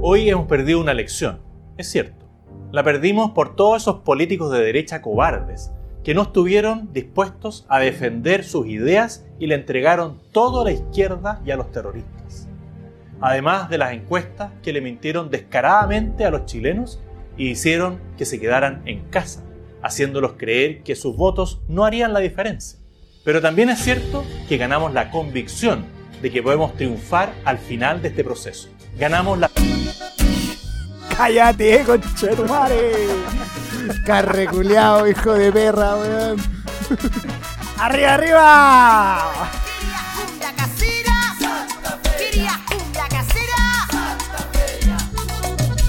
Hoy hemos perdido una elección, es cierto. La perdimos por todos esos políticos de derecha cobardes que no estuvieron dispuestos a defender sus ideas y le entregaron todo a la izquierda y a los terroristas. Además de las encuestas que le mintieron descaradamente a los chilenos y hicieron que se quedaran en casa, haciéndolos creer que sus votos no harían la diferencia. Pero también es cierto que ganamos la convicción de que podemos triunfar al final de este proceso. Ganamos la... ¡Cállate, conchetumare! Carreculeado, hijo de perra, weón. ¡Arriba, arriba!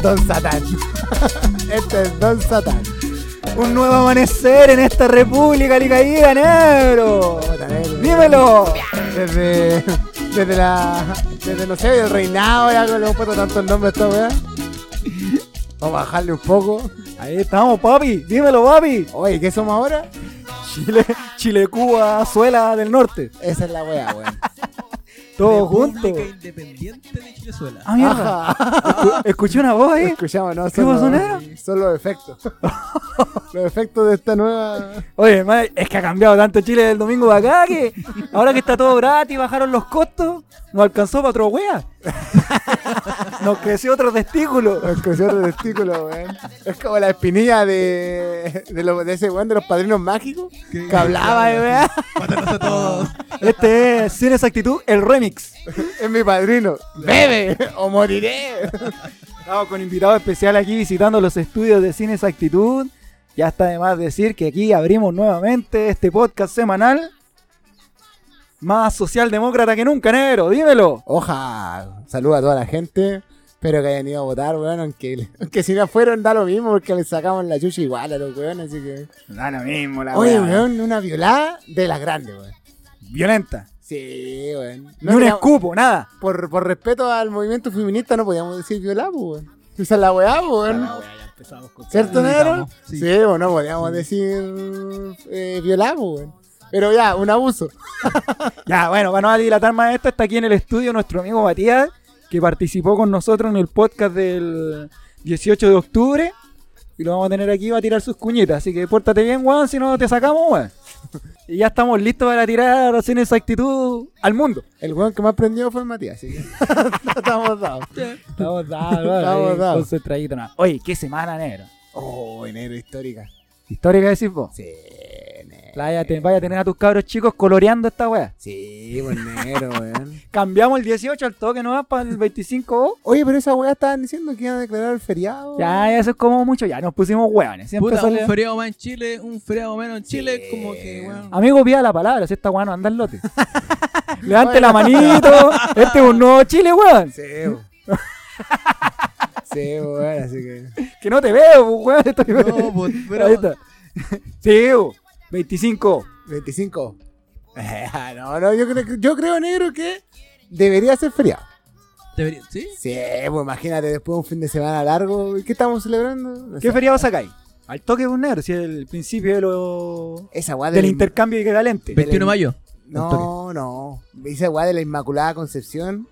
Don Satán. Este es Don Satán. Un nuevo amanecer en esta república licaída, negro. Dímelo. Desde, desde la, desde no sé, el reinado, ya que le hemos puesto tantos nombres a esta. Vamos a bajarle un poco. Ahí estamos, papi. Dímelo, papi. Oye, ¿qué somos ahora? Chile, Chile, Cuba, Suela del Norte. Esa es la weá, weón. Todos juntos. Independiente de Chilezuela. Ah, mierda. Ajá. Escuché una voz ahí. Escuchamos, ¿no? ¿Qué Son pasó? Son los efectos. los efectos de esta nueva. Oye, madre, es que ha cambiado tanto Chile del domingo de acá que ahora que está todo gratis, bajaron los costos, nos alcanzó para otro wea. Nos creció otro testículo. Los cosieron de testículo, weón. Es como la espinilla de, de, lo- de ese weón de los padrinos mágicos que hablaba, weón. Mátanos a todos. Este es, sin exactitud, el remix. Es mi padrino. ¡Bebe! ¡O moriré! Estamos con invitado especial aquí visitando los estudios de Cine Exactitud. Ya está de más decir que aquí abrimos nuevamente este podcast semanal. Más socialdemócrata que nunca, negro, dímelo. Oja, saluda a toda la gente. Espero que hayan ido a votar, weón. Aunque, aunque si no fueron, da lo mismo porque le sacamos la chucha igual a los weones. Así que. Da lo mismo, la Oye, weón, una violada de las grandes, weón. Violenta. Sí, weón. Ni No un queríamos- escupo, nada. por, por respeto al movimiento feminista no podíamos decir violada, pues, weón. Esa es la weá, weón. ¿Cierto, negro? Sí. Sí, bueno, no podíamos decir eh, weón. Pero ya, un abuso. Ya, bueno, para no dilatar más esto, está aquí en el estudio nuestro amigo Matías, que participó con nosotros en el podcast del 18 de octubre. Y lo vamos a tener aquí, va a tirar sus cuñitas. Así que pórtate bien, weón, si no te sacamos, weón. Y ya estamos listos para tirar sin exactitud al mundo. El weón que más prendió fue el Matías, así que estamos dados. Estamos dados, Estamos dados. concentradito nada. Oye, qué semana, negro. Oh, enero histórica. Histórica decís vos. Sí. Vaya, vaya a tener a tus cabros chicos coloreando esta weá. Sí, buen negro, weón. Cambiamos el 18 al toque, ¿no? Para el 25 vos. Oye, pero esa weá estaban diciendo que iban a declarar el feriado. Ya, eso es como mucho, ya nos pusimos. Siempre Puta, sale- un feriado más en Chile, un feriado menos en Chile, como que, weón. Amigo, pida la palabra, si esta weá no anda al lote. Levante la manito. Este es un nuevo Chile, weón. Sí, weón. Sí, weón, así que. Que no te veo, pues, weón. Estoy- No, pues, pero- Ahí está. Sí, weón. 25. 25. no, no, yo creo, yo creo, negro, que debería ser feriado. Debería- ¿Sí? Sí, pues imagínate, después de un fin de semana largo, ¿qué estamos celebrando? No ¿Qué feriado sacáis? Al toque de un negro, si es el principio de lo... Esa del la- intercambio equivalente. 21 de mayo. No, no. Esa weá de la Inmaculada Concepción.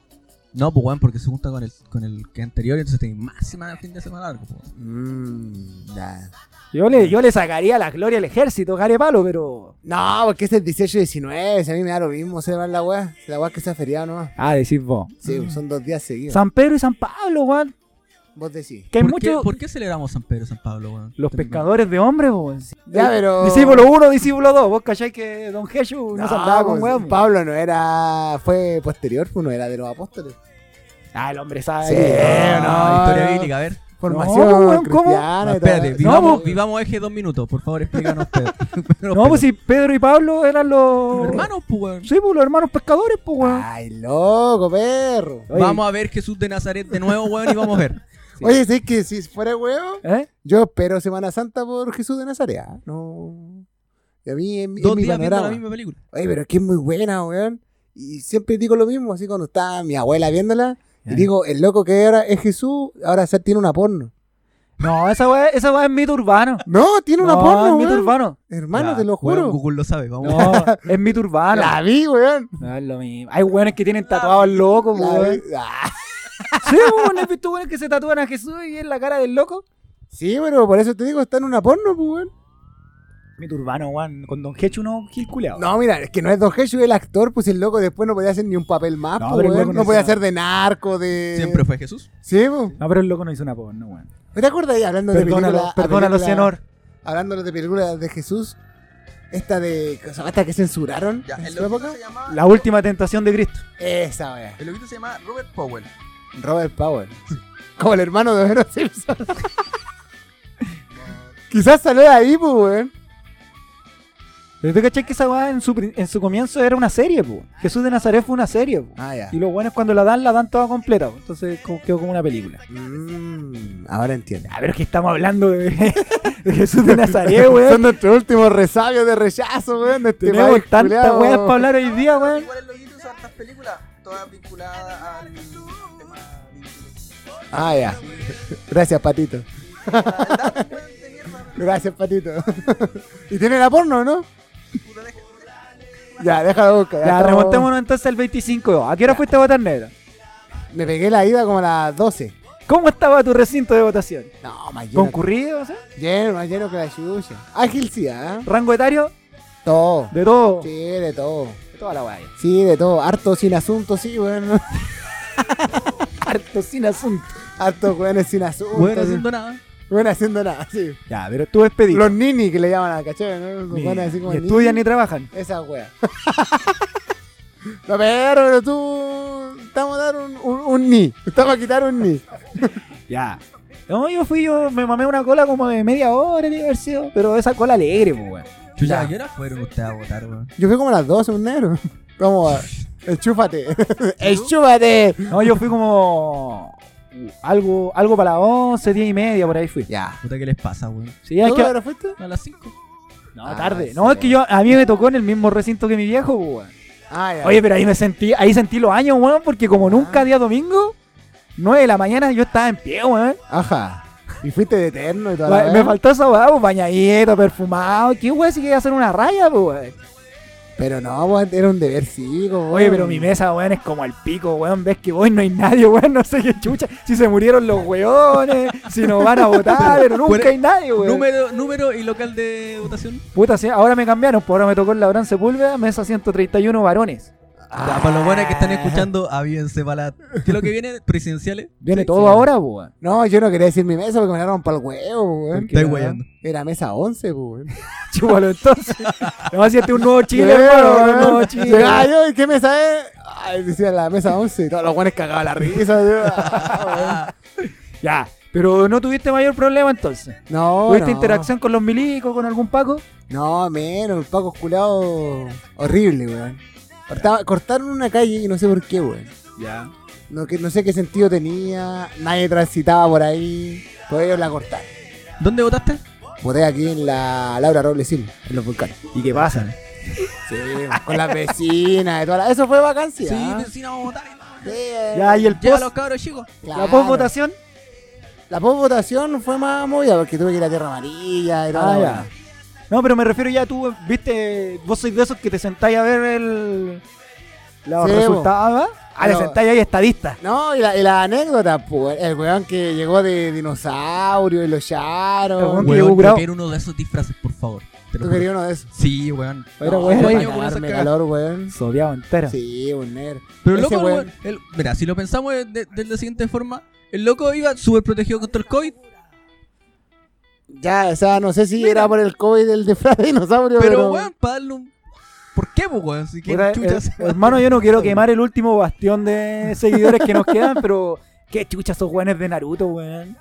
No, pues, weón, porque se junta con el, con el que anterior, entonces tiene más semana fin de semana largo, pues. Mmm, ya. Yo le, yo le sacaría la gloria al ejército, care palo, pero... No, porque es el 18 y 19, si a mí me da lo mismo celebrar la weá. La weá que sea feriado nomás. Ah, decís vos. Sí, son dos días seguidos. San Pedro y San Pablo, weón. Vos decís. Que hay ¿Por, qué, muchos... ¿Por qué celebramos San Pedro y San Pablo, weón? Los pescadores de hombres, weón. Ya, pero. Discípulo 1, discípulo 2. Vos cacháis que Don Jesús no, se andaba con pues, weón. Pablo no era. Fue posterior, pues no era de los apóstoles. Ah, el hombre sabe. Sí, no, historia bíblica, a ver. Formación No, weón, ¿cómo? cristiana todo. espérate, vivamos, pues- vivamos eje dos minutos, por favor, explícanos, Pedro. No, pues si Pedro y Pablo eran los. Hermanos, pues, weón. Sí, pues los hermanos pescadores, pues, weón. Ay, loco, perro. Oye, Vamos a ver Jesús de Nazaret de nuevo, weón, y vamos a ver. Oye, ¿sabes que si fuera huevo? ¿Eh? Yo espero Semana Santa por Jesús de Nazaret. ¿ah? No. Y a mí es, mi- es Dos mi días viendo la misma película. Oye, pero es que es muy buena, weón. Y siempre digo lo mismo, así cuando está mi abuela viéndola. Y digo, el loco que ahora es Jesús, ahora se- tiene una porno. No, esa weá, esa weá es mito urbano. No, tiene una no, porno, es mito weón. urbano. Hermano, Ya, te lo weón, juro. Google lo sabe, vamos. No, es mito urbano. La vi, weón. No es lo mismo. Hay weones que tienen tatuado al loco, weón. Ah. Sí, weón, ¿no has visto weones que se tatúan a Jesús y en la cara del loco? Sí, pero por eso te digo, está en una porno, pues, weón. Mi turbano, weón, con Don Hechu no gil culeado. No, mira, es que no es Don Jesús el actor, pues el loco después no podía hacer ni un papel más, No, pues, pero el weón. loco No no podía hacer de narco, de... Siempre fue Jesús. Sí, pues. No, pero el loco no hizo una porno, weón. ¿No ¿Te acuerdas ahí hablando de Perdónalo, películas? perdónalo, Cianor. Hablando de películas de Jesús, esta de... Esta que censuraron Ya, en su época. se llama. La última tentación de Cristo. Esa, wea. El loquito se llama Robert Powell. Robert Powell. Como el hermano de Homero Simpson. Quizás salió de ahí, pues, weón. Pero tú caché que esa weá en su, en su comienzo era una serie, pues. Jesús de Nazaret fue una serie, po. Ah, ya. Y lo bueno es cuando la dan, la dan toda completa, po. Entonces quedó como una película. Mm, ahora entiendo. A ver, es que estamos hablando de, de Jesús de Nazaret, weón. Son nuestros últimos resabios de rechazo, weón. De este Tenemos tantas weas para hablar hoy día, weón. Igual usa hartas películas, todas vinculadas al tema. Ah, ya. Gracias, Patito. Gracias, Patito. y tiene la porno, ¿no? Ya, déjalo buscar. Ya, estamos- remontémonos entonces al 25. ¿A qué hora fuiste a votar negra? Me pegué la ida como a las 12. ¿Cómo estaba tu recinto de votación? No, más lleno. ¿Concurrido? o sea? Lleno, más lleno que la chucha. Ágil sí, ¿ah? ¿Rango etario? Todo. De todo. Sí, de todo. De toda la weá. Sí, de todo. Harto sin asunto, sí, weón. Harto sin asunto. Harto weones sin asunto. Bueno, sí. haciendo nada. Weón haciendo nada, sí. Ya, pero tú despedido. Los nini que le llaman a ¿cachai? ¿no? Los Ni, weones así como ni nini. estudian ni trabajan. Esa wea. no, pero, pero tú. Estamos a dar un, un, un ni. Estamos a quitar un ni. Ya. No, yo fui, yo me mamé una cola como de media hora, haber sido, pero esa cola alegre, pues, weón. Chucha, Ya. ¿a qué hora fueron ustedes a votar, weón? Yo fui como a las 12, un negro. Como. Enchúfate. Enchúfate. No, yo fui como. Uh, Algo, algo para las 11, 10 y media, por ahí fui. Ya. Puta, ¿qué les pasa, weón? Sí, es ¿Tú que. ahora fuiste? A las 5. No, Ah, tarde. sí. No, es que yo, a mí me tocó en el mismo recinto que mi viejo, pues, weón. Ah, ya. Oye, pero ahí me sentí, ahí sentí los años, weón, porque como nunca día domingo, 9 de la mañana yo estaba en pie, weón. Ajá. Y fuiste de eterno y toda la me wea. faltó esa weá, pues, bañadito, perfumado. ¿Qué weón si quería hacer una raya, pues, weón? Pero no, weón, era un deber cívico, weón. Oye, pero mi mesa, weón, es como el pico, weón. Ves que voy, no hay nadie, weón, no sé qué chucha. Si se murieron los weones, si no van a votar, pero nunca hay nadie, weón. Número, número y local de votación. Puta, sí, ahora me cambiaron, pues ahora me tocó el Labrán Sepúlveda, mesa 131 varones. Ya, para los buenos que Ah. están escuchando, avíense para la... ¿Qué es lo que viene? Presidenciales. Viene Sí, todo sí. ahora, pues, weón. No, yo no quería decir mi mesa porque me dieron para el huevo, weón. Estoy weyando. Era mesa 11, weón. Chúpalo entonces. No, si este es un nuevo Chile, hermano, un weón. nuevo Chile. Llegaba yo, ¿y qué mesa es? Ay, decía la mesa 11 y todos los buenos cagaban la risa. Ah, weón. Ya, pero no tuviste mayor problema entonces. No, ¿Tuviste no. interacción con los milicos, con algún Paco? No, menos, el Paco culado horrible, weón. Cortaba- cortaron una calle y no sé por qué, weón. Ya. No, que, no sé qué sentido tenía, nadie transitaba por ahí, pues ellos la cortaron. ¿Dónde votaste? Voté aquí en la Laura Robles Silva, en los volcanes. ¿Y qué pasa? Sí, con las vecinas y toda la... Eso fue vacancia. Sí, vecino, vamos a votar. Sí, eh, Ya, y el post, los cabros chicos. la claro. post votación. La post-votación fue más movida porque tuve que ir a Tierra Amarilla y todo. Ah. No, pero me refiero ya tú, viste, vos sois de esos que te sentáis a ver el los Sí, resultados, ¿ah? Ah, Pero- sentáis ahí estadista. No, y la, y la anécdota, pues, el weón que llegó de dinosaurio y lo El echaron. weón que Weón, llegó quiero uno de esos disfraces, por favor. ¿Tú querías uno de esos? Sí, weón. Pero, No, weón, darme cagada. calor, weón. Sodeado entero. Sí, un negro. Pero el loco, el weón- weón, el- mira, si lo pensamos de, de- de la siguiente forma, el loco iba súper protegido contra el COVID, Ya, o sea, no sé si era por el COVID del disfraz de dinosaurio, pero, pero... weón, para darle un... ¿Por qué, pues, weón? Si eh, hermano, yo no quiero quemar el último bastión de seguidores que nos quedan, pero qué chucha esos weones de Naruto, weón.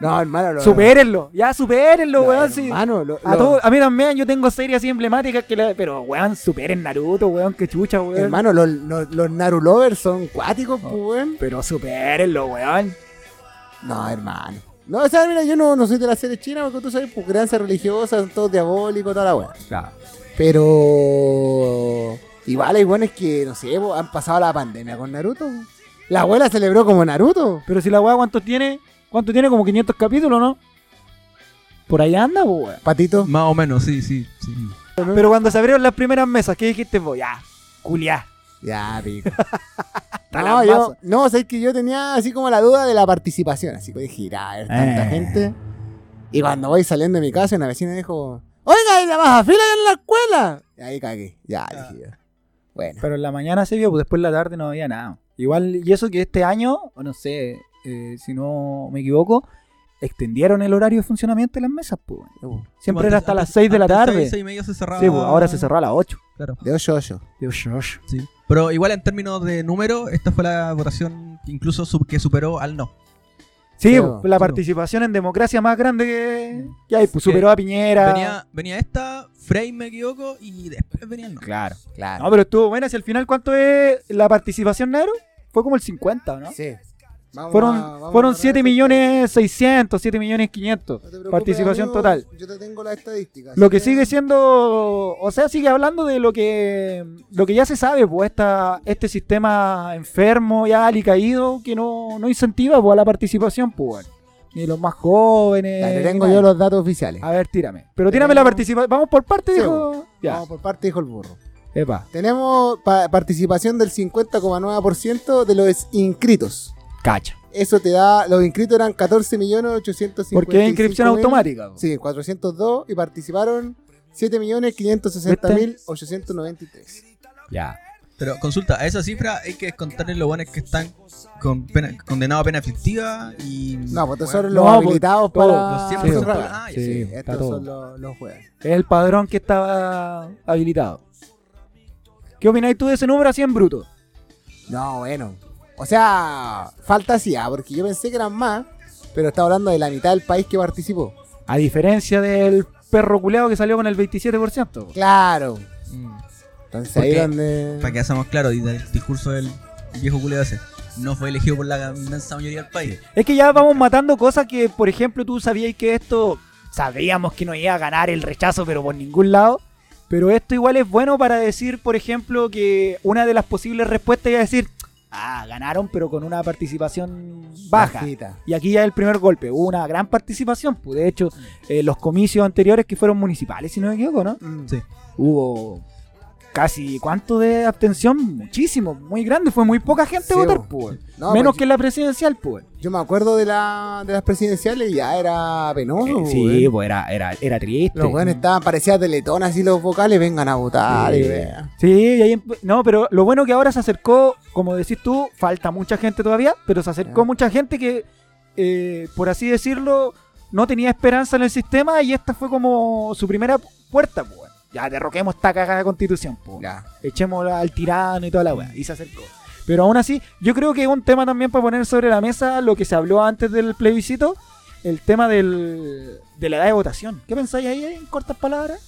No, hermano, lo... Supérenlo, ya supérenlo, No, weón. sí. hermano, lo- A, lo- todo- a mí también, yo tengo series así emblemáticas que la- Pero, weón, superen Naruto, weón, qué chucha, weón. Hermano, los, los, los Naru lovers son cuáticos, pues, weón. Pero supérenlo, weón. No, hermano. No, o sea, mira, yo no, no soy de la serie china porque tú sabes, pues, creencia religiosa, son todos diabólicos, toda la weá. Pero... Igual hay buenos que, no sé, han pasado la pandemia con Naruto. La abuela celebró como Naruto. Pero si la weá, ¿cuánto tiene? ¿Cuánto tiene? Como 500 capítulos, ¿no? Por ahí anda, weón. Patito. Más o menos, sí, sí, sí. Pero cuando se abrieron las primeras mesas, ¿qué dijiste vos? Ya, culiá. Ya, pico. No, la yo, no, sé que yo tenía así como la duda de la participación. Así que dije, irá a ver tanta Eh. gente. Y cuando voy saliendo de mi casa, una vecina dijo, oiga, ¿y la baja fila en la escuela? Y ahí cagué. Ya, dije yo. Bueno. Pero en la mañana se vio, pues después en la tarde no había nada. Igual, y eso que este año, o no sé, eh, si no me equivoco, extendieron el horario de funcionamiento de las mesas, pues. Uh, Siempre era hasta las 6 de la tarde. 6, 6 y media se cerraba. Sí, pues ahora se cerró a las 8. Claro, De 8 a 8. Dios, Dios. sí. Pero igual en términos de número, esta fue la votación que incluso sub- que superó al no. Sí, la participación en democracia más grande que, que hay, pues superó a Piñera. Venía, venía esta, Frey me equivoco, y después venía el no. Claro. Claro. No, pero estuvo buena. Si al final, ¿cuánto es la participación, negro? Fue como el 50, ¿no? Sí. Vamos a- Fueron, vamos fueron a 7 ver. millones 600, 7 millones 500. No te preocupes, participación amigo, total. Yo te tengo las estadísticas. Lo que sigue siendo, o sea, sigue hablando de lo que lo que ya se sabe, pues esta, este sistema enfermo, ya alicaído, que no, no incentiva pues, a la participación, pues, bueno. ni los más jóvenes. Ya, tengo yo los datos oficiales. A ver, tírame. Pero tírame la participación. Vamos por parte, Sí, dijo. Ya, Vamos por parte, dijo el burro. epa, Tenemos pa- participación del 50,9% de los inscritos. Cacha. Eso te da, los inscritos eran 14.855.000. Porque es inscripción automática. Sí, 402 y participaron 7.560.893. Ya. Pero consulta, a esa cifra hay que descontarle los buenos que están con pena- condenados a pena aflictiva y. No, pues estos son los pues, habilitados para los siempre son cerrar. todos- ah, ya Sí, estos todo. son los, los jueves. Es el padrón que estaba habilitado. ¿Qué opináis tú de ese número así en bruto? No, bueno. O sea, falta sí, ah, porque yo pensé que eran más, pero está hablando de la mitad del país que participó. A diferencia del perro culeado que salió con el 27%. Claro. Mm. Entonces Porque- ahí donde... Para que hagamos claro, y del discurso del viejo culeo ese, no fue elegido por la inmensa mayoría del país. Es que ya vamos matando cosas que, por ejemplo, tú sabías que esto, sabíamos que no iba a ganar el rechazo, pero por ningún lado. Pero esto igual es bueno para decir, por ejemplo, que una de las posibles respuestas iba a decir, ah, ganaron, pero con una participación baja. Bajita. Y aquí ya el primer golpe, hubo una gran participación. Pues de hecho, eh, los comicios anteriores que fueron municipales, si no me equivoco, ¿no? Sí. Hubo casi, ¿cuánto de abstención? Muchísimo, muy grande, fue muy poca gente Sí, a votar, pues. No, Menos que en la presidencial, pues. Yo me acuerdo de, la, de las presidenciales y ya era penoso. sí, güey. pues era, era, era triste. Los buenos estaban, parecía teletón así los vocales, vengan a votar. y vean. Sí, y ahí no, pero lo bueno que ahora se acercó, como decís tú, falta mucha gente todavía, pero se acercó mucha gente que, eh, por así decirlo, no tenía esperanza en el sistema y esta fue como su primera puerta, pues. Ya derroquemos esta cagada constitución, pues. Ya. Echémosla al tirano y toda la weá. Y se acercó. Pero aún así, yo creo que es un tema también para poner sobre la mesa lo que se habló antes del plebiscito, el tema del, de la edad de votación. ¿Qué pensáis ahí en cortas palabras?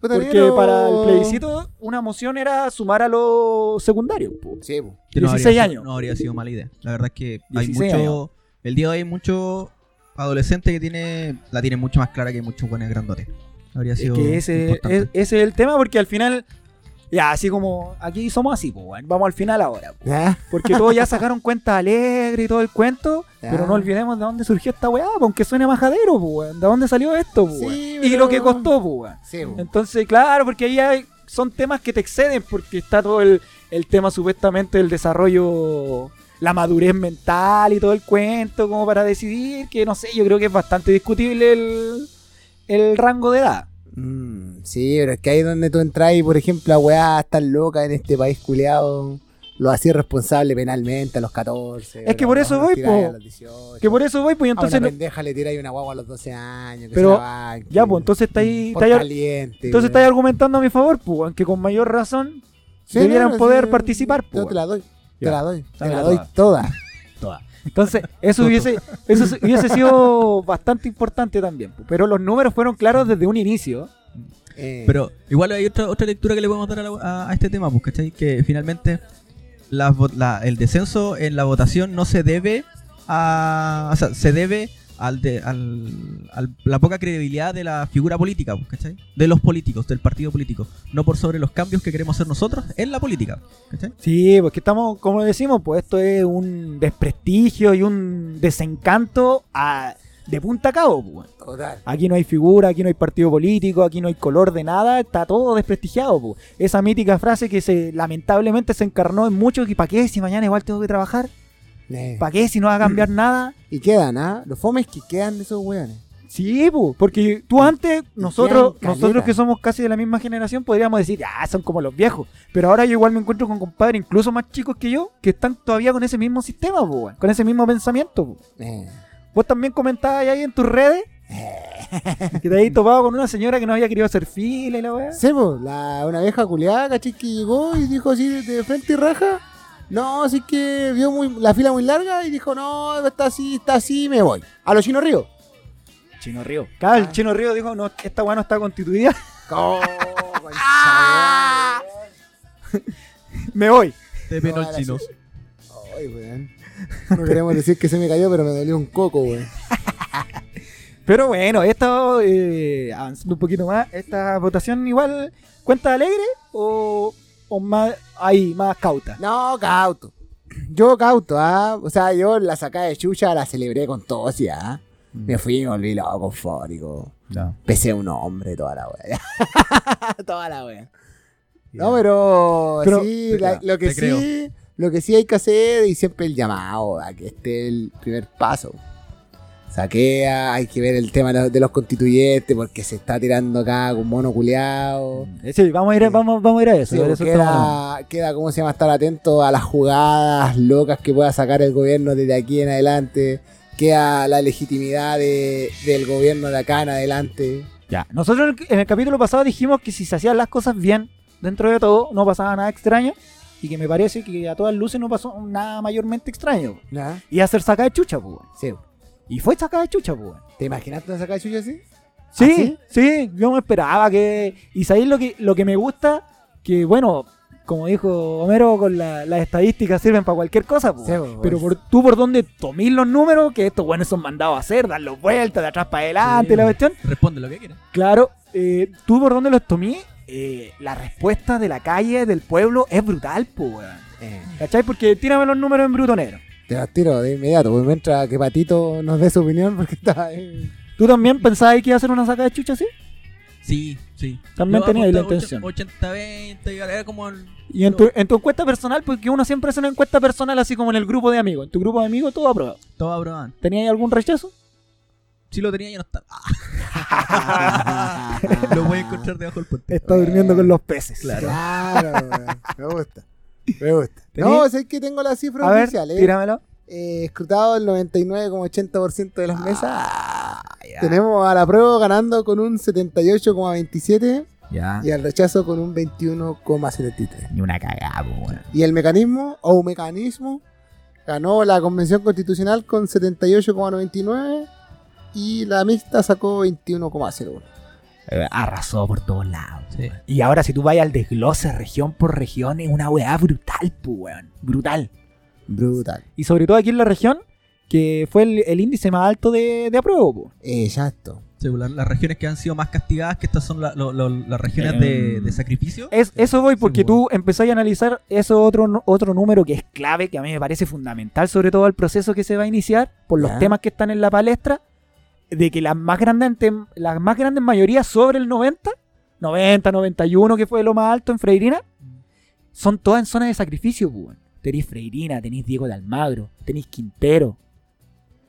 Porque para el plebiscito una moción era sumar a los secundarios. po. Sí, po. No 16 habría sido- años. No habría sido mala idea. La verdad es que hay 16 mucho. años. El día de hoy hay mucho adolescente que tiene la tiene mucho más clara que muchos buenos grandotes. Habría Es que ese es, ese es el tema porque al final, ya así como aquí somos así, po, weón. vamos al final ahora. po. Ya. Porque todos ya sacaron cuentas alegres y todo el cuento, Ya. pero no olvidemos de dónde surgió esta weá, po, aunque suene majadero, po. ¿De dónde salió esto, po, Sí, weón? Y lo que costó, po. Sí. Entonces, claro, porque ahí hay- son temas que te exceden, porque está todo el, el tema supuestamente del desarrollo, la madurez mental y todo el cuento, como para decidir, que no sé, yo creo que es bastante discutible el, el rango de edad. Mm, sí, pero es que ahí es donde tú entras y, por ejemplo, a weá tan loca en este país culeado, lo hacía responsable penalmente a los 14. Es que a por eso a voy, po. a los 18. Que por eso voy, pues a entonces... una no- pendeja le tiráis una guagua a los 12 años. Que Pero, se la banque, ya, pues entonces está ahí... por está ahí- caliente. entonces estáis argumentando a mi favor, pues, aunque con mayor razón Sí, debieran no, no, poder sí, participar, Yo pues. te la doy. Te Ya. la doy. Te la doy toda. toda. Entonces, eso hubiese, eso se- hubiese sido bastante importante también. Pero los números fueron claros desde un inicio. Eh, Pero igual hay otra, otra lectura que le podemos dar a, la- a- este tema, pues, ¿cachai? Que finalmente vo- la- el descenso en la votación no se debe a. O sea, se debe al de, al, al- la poca credibilidad de la figura política, pues, ¿cachai? De los políticos, del partido político. No por sobre los cambios que queremos hacer nosotros en la política, ¿cachai? Sí, porque estamos, como decimos, pues esto es un desprestigio y un desencanto a de punta a cabo, pues. Total. Aquí no hay figura, aquí no hay partido político, aquí no hay color de nada, está todo desprestigiado. po. Esa mítica frase que se lamentablemente se encarnó en muchos y ¿para qué si mañana igual tengo que trabajar? Eh. ¿Para qué si no va a cambiar nada? Y quedan, ¿ah? Los fomes que quedan de esos weones. Sí, po, porque tú antes, nosotros, nosotros que somos casi de la misma generación, podríamos decir, ah, son como los viejos. Pero ahora yo igual me encuentro con compadres incluso más chicos que yo, que están todavía con ese mismo sistema, po, con ese mismo pensamiento. po. Eh. Vos también comentabas ahí en tus redes que te habías topado con una señora que no había querido hacer fila y la weá. Sí, pues, la, una vieja culiada, caché, que llegó y dijo así de frente y raja. No, así que vio muy, la fila muy larga y dijo, no, está así, está así, me voy. A los Chino Río. Chino Río. Claro, el Chino Río dijo, no, esta weá no está constituida, Oh, me voy. Te penó No, el chino. Ay, weón. No queremos decir que se me cayó, pero me dolió un coco, weón. Pero bueno, esto, eh, avanzando un poquito más, esta votación igual, ¿cuenta alegre o, o más ahí, más cauta? No, cauto. Yo cauto, ¿ah? O sea, yo la sacada de chucha la celebré con todo, sí, ¿ah? Me fui y me volví loco, eufórico. Pesé un hombre, toda la wea. toda la wea. No, pero, Pero- sí, la- lo que sí, creo. lo que sí hay que hacer y siempre el llamado a que esté el primer paso. Saquea, hay que ver el tema de los- constituyentes porque se está tirando acá con mono culeado. Eh, Sí, vamos a ir, a- vamos, vamos a, ir a eso. Sí, a ver, eso estamos hablando. queda, queda, ¿cómo se llama? Estar atento a las jugadas locas que pueda sacar el gobierno desde aquí en adelante. Queda la legitimidad de- del gobierno de acá en adelante. Ya, nosotros en el, en el capítulo pasado dijimos que si se hacían las cosas bien, dentro de todo, no pasaba nada extraño. Y que me parece que a todas luces no pasó nada mayormente extraño. Y hacer sacar de chucha, pues. Sí. Y fue sacar de chucha, pues. weón. ¿Te imaginaste una sacada de chucha así? Sí, ¿Ah, sí, yo me esperaba que. Y sabéis lo que, lo que me gusta, que bueno, como dijo Homero, con la- las estadísticas sirven para cualquier cosa, pues. Sí, pues, pero por, tú por donde tomís los números, que estos buenos son mandados a hacer, darlos vueltas, de atrás para adelante, Sí. la cuestión. Responde lo que quieras. Claro, eh, tú por donde los tomí, eh, la respuesta de la calle, del pueblo, es brutal, pues, weón. Eh, ¿Cachai? Porque tírame los números en bruto negro. Te las tiro de inmediato, pues mientras que Patito nos dé su opinión porque está ahí. ¿Tú también pensabas que iba a hacer una saca de chucha así? Sí, sí. También Yo tenía ahí la intención. 80-20, era como el... Y en tu, en tu encuesta personal, porque uno siempre hace una encuesta personal así como en el grupo de amigos. En tu grupo de amigos todo aprobado. Todo aprobaban. ¿Tenías algún rechazo? Si lo tenía ya no está. lo voy a encontrar debajo del puente. Está durmiendo con los peces. Claro, me gusta. Me gusta. ¿Tení? No, sé que tengo las cifras A ver, oficiales. tíramelo. Eh, escrutado el 99,80% de las mesas. Ah, Tenemos a la prueba ganando con un 78,27 Ya. y al rechazo con un 21,73. Ni una cagada, weón. Y el mecanismo, o mecanismo, ganó la convención constitucional con 78,99 y la mixta sacó 21,01. Eh, Arrasó por todos lados. Sí. Y ahora si tú vas al desglose región por región, es una weá brutal, pues, weón. Brutal. Brutal. Y sobre todo aquí en la región, que fue el, el índice más alto de, de apruebo. Exacto. Sí, pues, la- las regiones que han sido más castigadas, que estas son la- lo- lo- las regiones Em, de, de sacrificio. Es, eso voy porque Sí, tú empezás a analizar eso otro, otro número que es clave, que a mí me parece fundamental, sobre todo al proceso que se va a iniciar, por los Ya. temas que están en la palestra, de que las más grandes, las más grandes mayorías sobre el 90, 90, 91, que fue lo más alto en Freirina, son todas en zonas de sacrificio, pues. weón. Tenéis Freirina, tenéis Diego de Almagro, tenéis Quintero.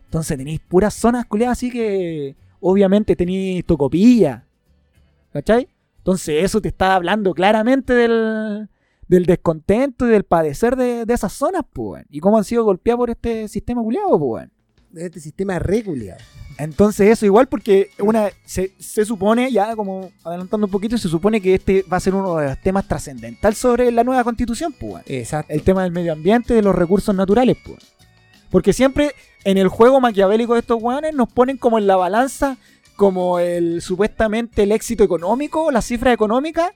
Entonces tenéis puras zonas culiadas así que obviamente tenéis Tocopilla. ¿Cachai? Entonces eso te está hablando claramente del, del descontento y del padecer de, de esas zonas, pues. Y cómo han sido golpeadas por este sistema culiado, pues. De este sistema regular. Entonces eso igual porque una se, se supone, ya como adelantando un poquito, se supone que este va a ser uno de los temas trascendental sobre la nueva constitución, pues. Exacto. El tema del medio ambiente, de los recursos naturales, pues. Porque siempre en el juego maquiavélico de estos weones nos ponen como en la balanza como el supuestamente el éxito económico, la cifra económica,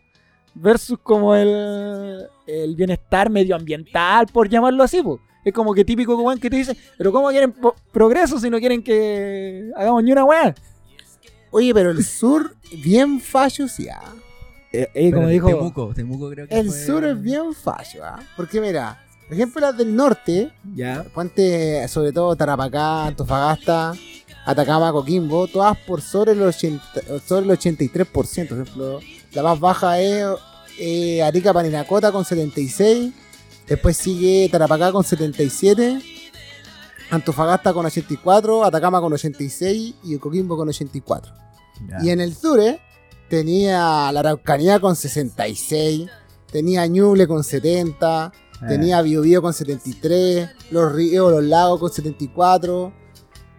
versus como el, el bienestar medioambiental, por llamarlo así, pues. Es como que típico weón que te dice, pero ¿cómo quieren progreso si no quieren que hagamos ni una weá? Oye, pero el sur, bien fallo, sí, ah. Eh, eh, como dijo, Temuco, Temuco creo que El fue- sur es bien fallo, ¿ah? Porque mira, por ejemplo las del norte, ya, Puente, sobre todo Tarapacá, Antofagasta, Atacama, Coquimbo, todas por sobre el, 80, sobre el 83%. Por ejemplo, la más baja es eh, Arica, Parinacota con 76. Después sigue Tarapacá con 77. Antofagasta con 84. Atacama con 86. Y Coquimbo con 84. Y en el sur eh, tenía la Araucanía con 66. Tenía Ñuble con 70. Eh. Tenía Biobío con 73. Los ríos, los lagos con 74.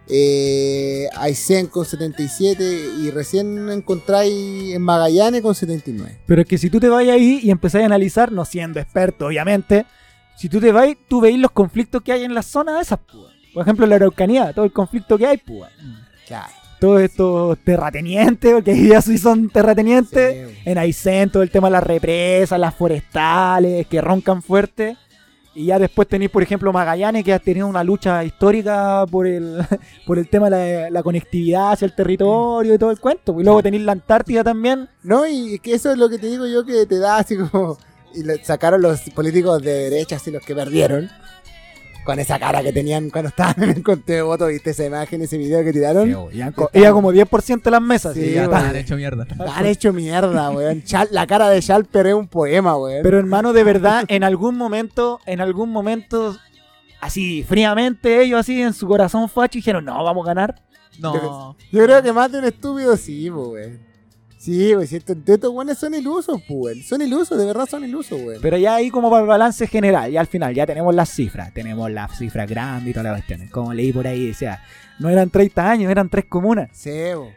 Eh, Aysén con 77. Y recién encontráis en Magallanes con 79. Pero es que si tú te vas ahí y empezás a analizar, no siendo experto, obviamente, si tú te vas, tú veis los conflictos que hay en las zonas esas, pues. Por ejemplo, la Araucanía, todo el conflicto que hay, pues. Claro. Todos estos terratenientes, porque ahí ya sí son terratenientes. Sí. En Aysén, todo el tema de las represas, las forestales, que roncan fuerte. Y ya después tenéis, por ejemplo, Magallanes, que ha tenido una lucha histórica por el, por el tema de la, conectividad hacia el territorio y todo el cuento. Y luego tenéis la Antártida también. No, y que eso es lo que te digo yo que te da así como. Y sacaron los políticos de derecha, así los que perdieron. Con esa cara que tenían cuando estaban en el conteo de votos, ¿viste esa imagen, ese video que tiraron? Ella como 10% de las mesas. Sí, sí, Ya están hecho mierda. Han hecho mierda, weón. Chal- la cara de Schalper es un poema, weón. Pero hermano, de verdad, en algún momento, en algún momento, así, fríamente, ellos así en su corazón facho dijeron, no, vamos a ganar. No. Yo creo que más de un estúpido sí, weón. Sí, weón. Si estos, estos weones son ilusos, weón. Son ilusos, de verdad son ilusos, weón. Pero ya ahí como para el balance general, ya al final, ya tenemos las cifras, tenemos las cifras grandes y todas las cuestiones. Como leí por ahí, decía, no eran 30 años, eran tres comunas. Sí, po.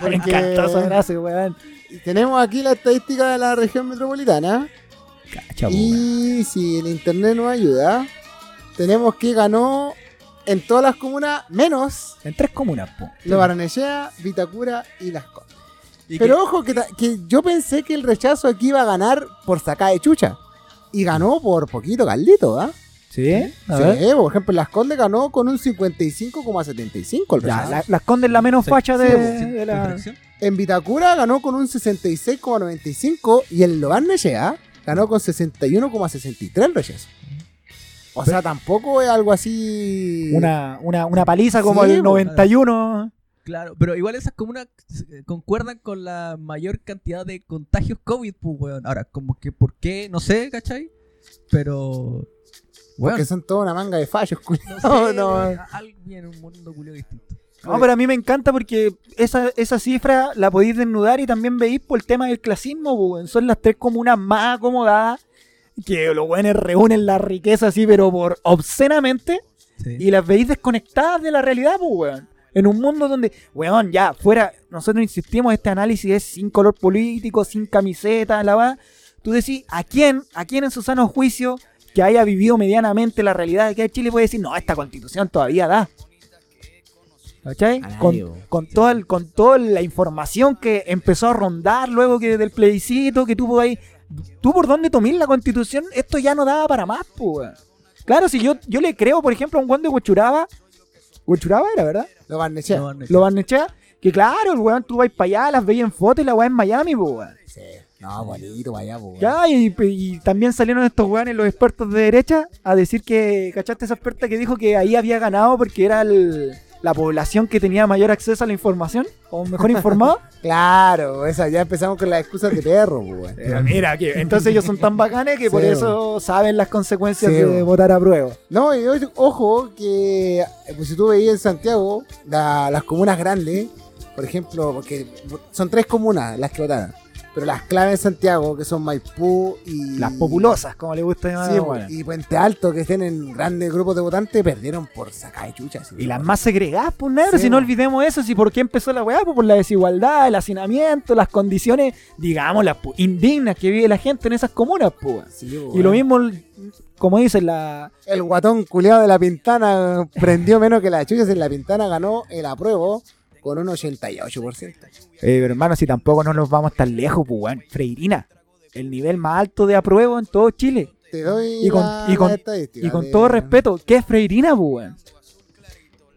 Me encantó esa frase, weón. Y tenemos aquí la estadística de la región metropolitana. Cacha. Y si el internet nos ayuda, tenemos que ganó en todas las comunas, menos En tres comunas, po. Lo Barnechea, Vitacura y Las Condes. Y Pero ojo, que, que yo pensé que el rechazo aquí iba a ganar por sacar de chucha. Y ganó por poquito, Carlito, ¿ah? ¿Sí? A ver. Sí, por ejemplo, Las Condes ganó con un 55,75 el Ya, rechazo. la, las condes la menos Sí, facha sí, de, sí, de la... perfección. En Vitacura ganó con un 66,95 y en Lo Barnechea ganó con 61,63 el rechazo. O sea, tampoco es algo así... Una, una, una paliza como Sí, el po. 91. Claro, pero igual esas comunas eh, concuerdan con la mayor cantidad de contagios COVID, pues, weón. Ahora, como que, ¿por qué? No sé, ¿cachai? Pero. Porque Weón, son toda una manga de fallos, no culiao, sé, no. alguien en un mundo culio distinto. No, pero a mí me encanta porque esa, esa cifra la podéis desnudar y también veis por el tema del clasismo, po, weón. Son las tres comunas más acomodadas que los buenos reúnen la riqueza así, pero por obscenamente Sí. y las veis desconectadas de la realidad, pues, weón. En un mundo donde, weón, ya, fuera, nosotros insistimos, este análisis es sin color político, sin camiseta, la va. Tú decís, ¿a quién, a quién en su sano juicio que haya vivido medianamente la realidad de que Chile puede decir, no, esta constitución todavía da? ¿Cachai? Con, toda el- con toda la información que empezó a rondar luego que del plebiscito, que tuvo ahí. ¿Tú por dónde tomís la constitución? Esto ya no daba para más, pues. Claro, si yo, yo le creo, por ejemplo, a un weón de Huachuraba. Huachuraba era, ¿verdad? Lo Barnechea. Lo Barnechea. Que claro, el weón, tú vas para allá, las veis en foto y la weá en Miami, weón. Sí. No, bonito, vaya, po, weón. Ya, y, y también salieron estos weones, los expertos de derecha, a decir que, ¿cachaste esa experta que dijo que ahí había ganado porque era el- la población que tenía mayor acceso a la información, o mejor informado? Claro, esa, ya empezamos con las excusas de perro. Pero mira, que entonces ellos son tan bacanes que por eso saben las consecuencias Sí, de votar a prueba. No, y ojo que pues, si tú veías en Santiago la- las comunas grandes, por ejemplo, porque son tres comunas las que votaron, pero las claves de Santiago, que son Maipú y... Las populosas, como le gusta llamar Sí, weones. y Puente Alto, que estén en grandes grupos de votantes, perdieron por sacar de chuchas. Y las más segregadas, pues negro, Sí, si no olvidemos eso, si por qué empezó la weá, pues por la desigualdad, el hacinamiento, las condiciones, digamos, las pu- indignas que vive la gente en esas comunas, pues. Sí, Y lo mismo, como dicen, la, El guatón culiado de la pintana prendió menos que las chuchas en la pintana, ganó el apruebo con un 88%. Eh, pero hermano, si tampoco no nos vamos tan lejos, pues, weón. Freirina, el nivel más alto de apruebo en todo Chile. Te doy Y con, la- y con, la estadística y con de- todo respeto, ¿qué es Freirina, pues,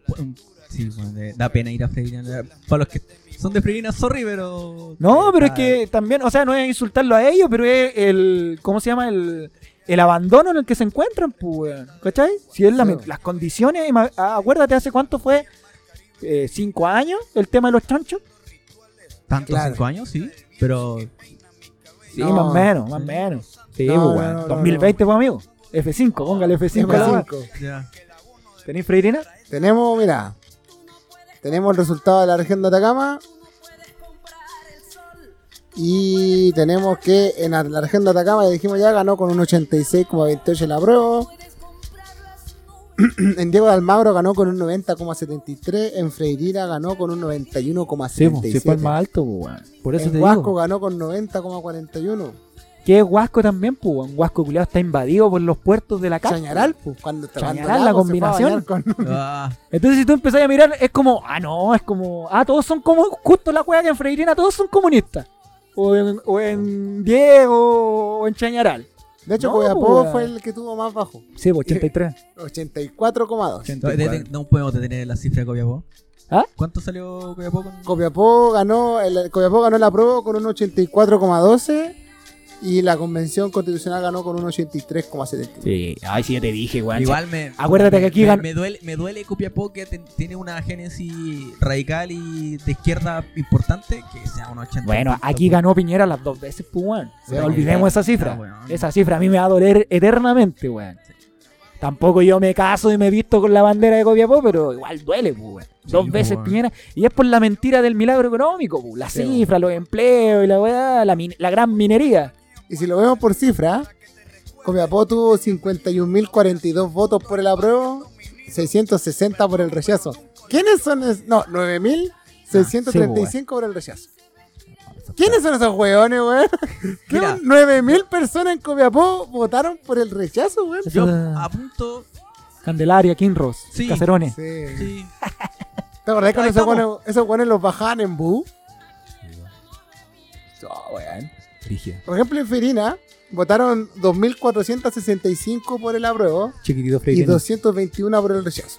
weón? Sí, bueno, de- da pena ir a Freirina. Para los que son de Freirina, sorry, pero. No, pero es que también, o sea, no es insultarlo a ellos, pero es el, ¿cómo se llama? El, el abandono en el que se encuentran, pues, weón. ¿Cachai? Si es la- Sí. las condiciones, ah, acuérdate hace cuánto fue eh, cinco años el tema de los chanchos. Tantos Claro. cinco años, sí. Pero Sí, No. más o menos, más o menos. Sí, No, pues, no, weón. no, no, 2020, pues, amigo. F5, póngale F5 a la weá. F5. ya. ¿Tenéis Freirina? Tenemos, mira, tenemos el resultado de la región de Atacama. Y tenemos que en la región de Atacama, ya dijimos ya, ganó con un 86,28 la prueba. en Diego de Almagro ganó con un 90,73. En Freirina ganó con un Sí, pues, 91,77. sí fue el más alto, pues, weón. Por eso en te Huasco digo. ganó con 90,41. Que es Huasco también, pues, weón. Huasco culiado está invadido por los puertos de la casa. Chañaral, pues, cuando te Chañaral, la combinación. Con... Ah, Entonces, si tú empezás a mirar, es como, ah, no, es como, ah, todos son como, justo la juega que en Freirina, todos son comunistas. O en, o en Diego, o en Chañaral. De hecho, No, Copiapó pues, fue el que tuvo más bajo. Sí, pues, 83. 84,2. no, no podemos detener la cifra de Copiapó. ¿Ah? ¿Cuánto salió Copiapó con Copiapó ganó, el, Copiapó ganó la prueba con un 84,12 y la convención constitucional ganó con un 83,70. Sí, ay, sí, ya te dije, weón. Igual me. Acuérdate que aquí me, gan- me duele, me duele Copiapó que ten- tiene una génesis radical y de izquierda importante que sea un 80. Bueno, aquí ganó Piñera las dos veces, pues, weón. Sí, No olvidemos esa cifra. Esa cifra a mí me va a doler eternamente, weón. Tampoco yo me caso y me visto con la bandera de Copiapó, pero igual duele, pues. Dos pues, veces. Piñera. Y es por la mentira del milagro económico, pues. La Sí, cifra, los empleos y la weá, la, la gran minería. Y si lo vemos por cifra, Copiapó tuvo 51.042 votos por el apruebo, 660 por el rechazo. ¿Quiénes son? es- No, 9.635 por el rechazo. ¿Quiénes son esos weones, weón? ¿Qué Mira. 9.000 personas en Copiapó votaron por el rechazo, weón. Yo Esa- apunto. Candelaria, Kinross, Sí. Cacerones. Sí. Sí. ¿Te acordás cuando esos weones, esos weones los bajaban en Bu? Oh, weón. Por ejemplo, en Ferina votaron 2.465 por el apruebo Chiquitito y Freirina. 221 por el rechazo.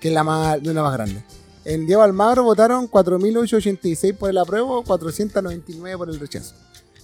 Que es la más, una más grande. En Diego Almagro votaron 4.886 por el apruebo, 499 por el rechazo.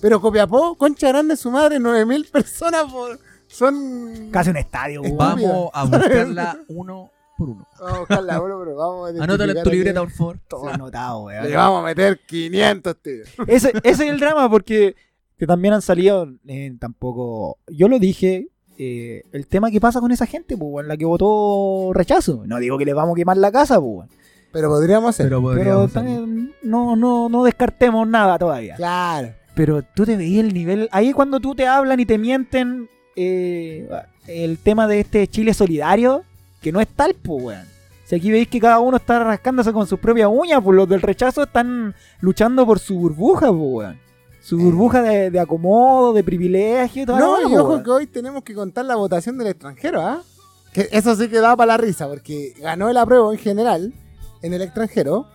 Pero Copiapó, concha grande su madre, 9.000 personas por- son... Casi un estadio. Vamos a buscarla uno por uno. Vamos a buscarla, bro, pero vamos a Anótalo en tu libreta, por favor. Todo anotado, weón. Le vamos a meter 500, tío. ese, ese es el drama porque que también han salido eh, tampoco yo lo dije eh, el tema que pasa con esa gente pues weón, la que votó rechazo no digo que le vamos a quemar la casa pues. Pero podríamos hacer. Pero pero podríamos también no no no descartemos nada todavía Claro. pero tú te veías el nivel ahí cuando tú te hablan y te mienten eh, el tema de este Chile solidario que no es tal pues weón si aquí veis que cada uno está rascándose con sus propias uñas, pues los del rechazo están luchando por su burbuja, pues, weón. Su burbuja de, de acomodo, de privilegio y todo. No, y ojo que hoy tenemos que contar la votación del extranjero, ¿ah? Que eso sí que da para la risa, porque ganó el apruebo en general en el extranjero.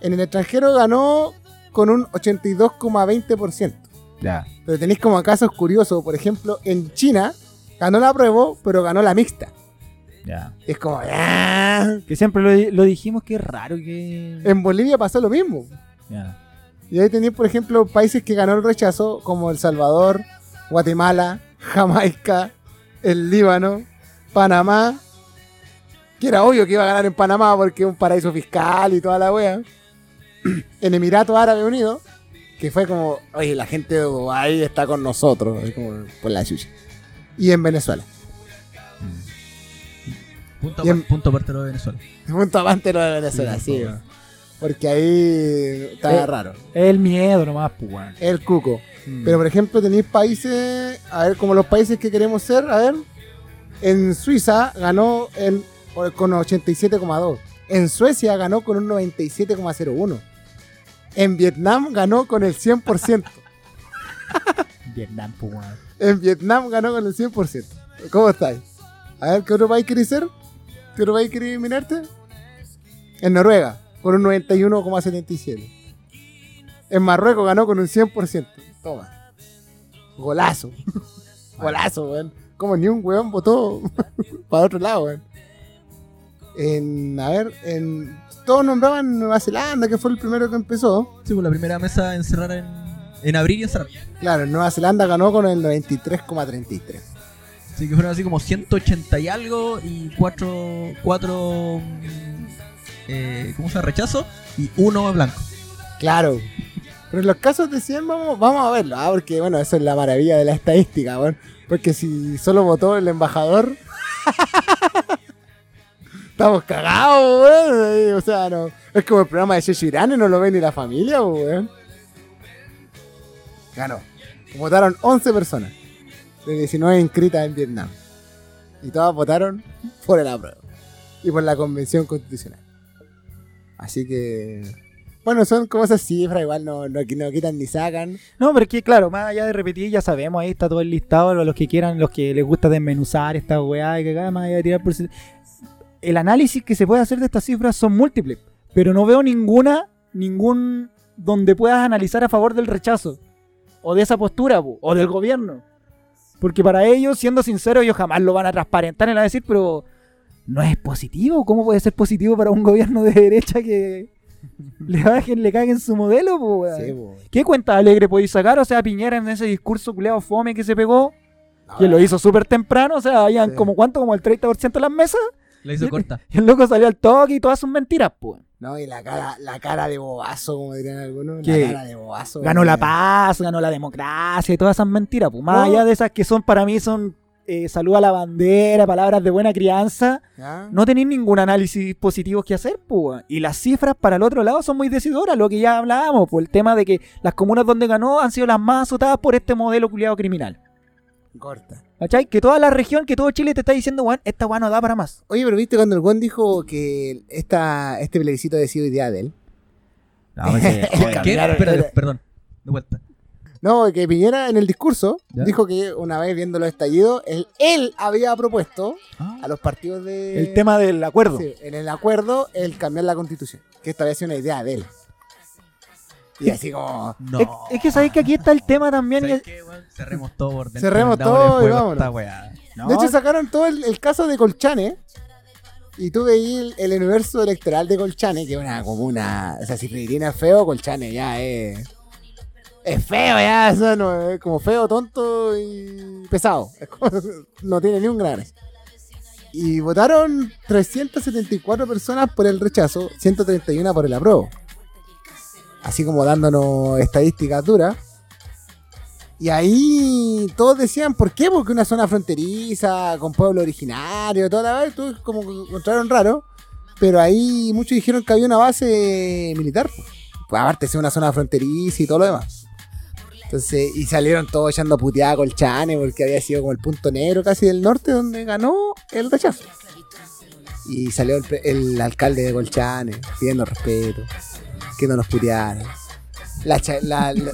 En el extranjero ganó con un 82,20%. Ya. Pero tenéis como casos curiosos, por ejemplo, en China ganó el apruebo, pero ganó la mixta. Ya. Es como, "Ah". Que siempre lo, lo dijimos que es raro que. en Bolivia pasó lo mismo. Ya. Y ahí tenéis, por ejemplo, países que ganó el rechazo, como El Salvador, Guatemala, Jamaica, el Líbano, Panamá. Que era obvio que iba a ganar en Panamá porque es un paraíso fiscal y toda la wea. En Emiratos Árabes Unidos, que fue como, oye, la gente de Dubái está con nosotros, es como por la chucha. Y en Venezuela. Punto, punto aparte lo de Venezuela. Punto avante lo de Venezuela, Sí, sí. Porque ahí está Eh, raro. Es el miedo nomás, pues. El cuco. Mm. Pero por ejemplo tenéis países, a ver, como los países que queremos ser, a ver, en Suiza ganó en, con 87,2. En Suecia ganó con un 97,01. En Vietnam ganó con el 100%. Vietnam, pues. En Vietnam ganó con el 100%. ¿Cómo estáis? A ver, ¿qué otro país queréis ser? ¿Qué otro país queréis mirarte? En Noruega, con un 91,77. En Marruecos ganó con un 100%. Toma. Golazo. Golazo, weón. Como ni un weón votó para otro lado, weón. En, a ver, en. Todos nombraban Nueva Zelanda, que fue el primero que empezó. Sí, pues la primera mesa en cerrar en, en abrir y en cerrar. Claro, en Nueva Zelanda ganó con el 93,33. Así que fueron así como 180 y algo y cuatro, cuatro mm, eh, ¿cómo se llama? Rechazo y uno blanco. Claro. Pero en los casos de 100 vamos, vamos a verlo, ¿ah? porque bueno, eso es la maravilla de la estadística, weón. Porque si solo votó el embajador, estamos cagados, weón. O sea, no. Es como el programa de Sheshi Irán y no lo ve ni la familia, weón. Ganó. Votaron 11 personas de 19 inscritas en Vietnam. Y todas votaron por el apruebo. Y por la convención constitucional. Así que. Bueno, son como esas cifras, igual no, no, quitan ni sacan. No, pero que claro, más allá de repetir, ya sabemos, ahí está todo el listado, los que quieran, los que les gusta desmenuzar esta weá y que cada más allá de tirar por... El análisis que se puede hacer de estas cifras son múltiples, pero no veo ninguna, ningún donde puedas analizar a favor del rechazo, o de esa postura, po, o del gobierno. Porque para ellos, siendo sinceros, ellos jamás lo van a transparentar en a decir, pero no es positivo. ¿Cómo puede ser positivo para un gobierno de derecha que le bajen, le caguen su modelo, po? Sí. ¿Qué cuenta alegre podéis sacar? O sea, Piñera en ese discurso culeado fome que se pegó, que lo hizo súper temprano, o sea, habían Sí. como cuánto, como el 30% de las mesas, La hizo corta. y el loco salió al toque y todas sus mentiras, pues. No, y la cara, la cara de bobazo, como dirían algunos. ¿Qué? La cara de bobazo. Ganó la paz, ganó la democracia y todas esas mentiras, pues. Más No. allá de esas que son para mí son eh, salud a la bandera, palabras de buena crianza, ¿Ya? no tenéis ningún análisis positivo que hacer, pues. Y las cifras para el otro lado son muy decidoras, lo que ya hablábamos, pues el tema de que las comunas donde ganó han sido las más azotadas por este modelo culiado criminal. Corta. ¿Cachai? Que toda la región, que todo Chile te está diciendo, weón, esta weá no da para más. Oye, pero viste cuando el Juan dijo que esta, este plebiscito había sido idea de él. No, perdón. De vuelta. No, que Piñera en el discurso ¿Ya? dijo que una vez viendo los estallidos, él, él había propuesto Ah, a los partidos de. El tema del acuerdo. Sí, en el acuerdo, el cambiar la constitución. Que esta había sido una idea de él. Y así como. no. Es, es que sabéis que aquí está el tema también. y ¿Sabes es- qué, weón? Cerremos todo por dentro. Cerremos todo y vámonos. esta weá. No, De hecho, sacaron todo el, el caso de Colchane. Y tú veías el, el universo electoral de Colchane, que es una como una. O sea, si Filipinas es feo, Colchane ya es. Es feo ya, eso no, es como feo, tonto y pesado. Es como- no tiene ni un gran. Y votaron 374 personas por el rechazo, 131 por el apruebo. Así como dándonos estadísticas duras. Y ahí todos decían, ¿por qué? Porque una zona fronteriza, con pueblo originario, toda la vez, todo como encontraron raro. Pero ahí muchos dijeron que había una base militar. Pues, aparte, es una zona fronteriza y todo lo demás. Entonces, y salieron todos echando puteada a Colchane porque había sido como el punto negro casi del norte donde ganó el rechazo. Y salió el, el alcalde de Colchane pidiendo respeto, que no nos putearan. La, la- la-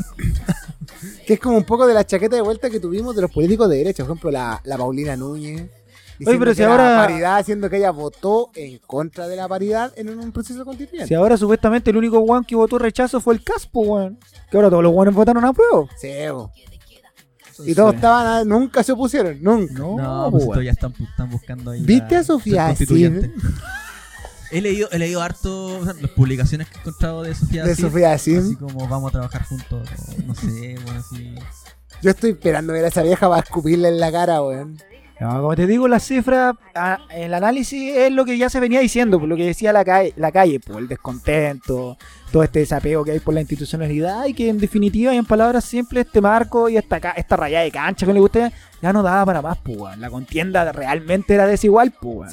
que es como un poco de la chaqueta de vuelta que tuvimos de los políticos de derecha. Por ejemplo, la, la Paulina Núñez. diciendo pero que si ahora- paridad, siendo que ella votó en contra de la paridad en un proceso constituyente. Si ahora supuestamente el único weón que votó rechazo fue el Caspo, weón. Que ahora todos los weones votaron a prueba. Sí, bo. Y todos estaban, a- nunca se opusieron, nunca. No, pues esto ya están, están buscando ahí. ¿Viste la- a Sofía ser constituyente. Sim? He leído, he leído harto o sea, las publicaciones que he encontrado de Sofía De Sim, Sofía Sim. Así como vamos a trabajar juntos. o No sé, bueno, así. Yo estoy esperando ver a esa vieja para escupirle en la cara, weón. No, como te digo, las cifras, ah, el análisis es lo que ya se venía diciendo, por lo que decía la calle, la calle, pues el descontento, todo este desapego que hay por la institucionalidad y que en definitiva y en palabras simples este marco y esta, esta raya de cancha que le guste ya no daba para más, pues la contienda realmente era desigual, pues.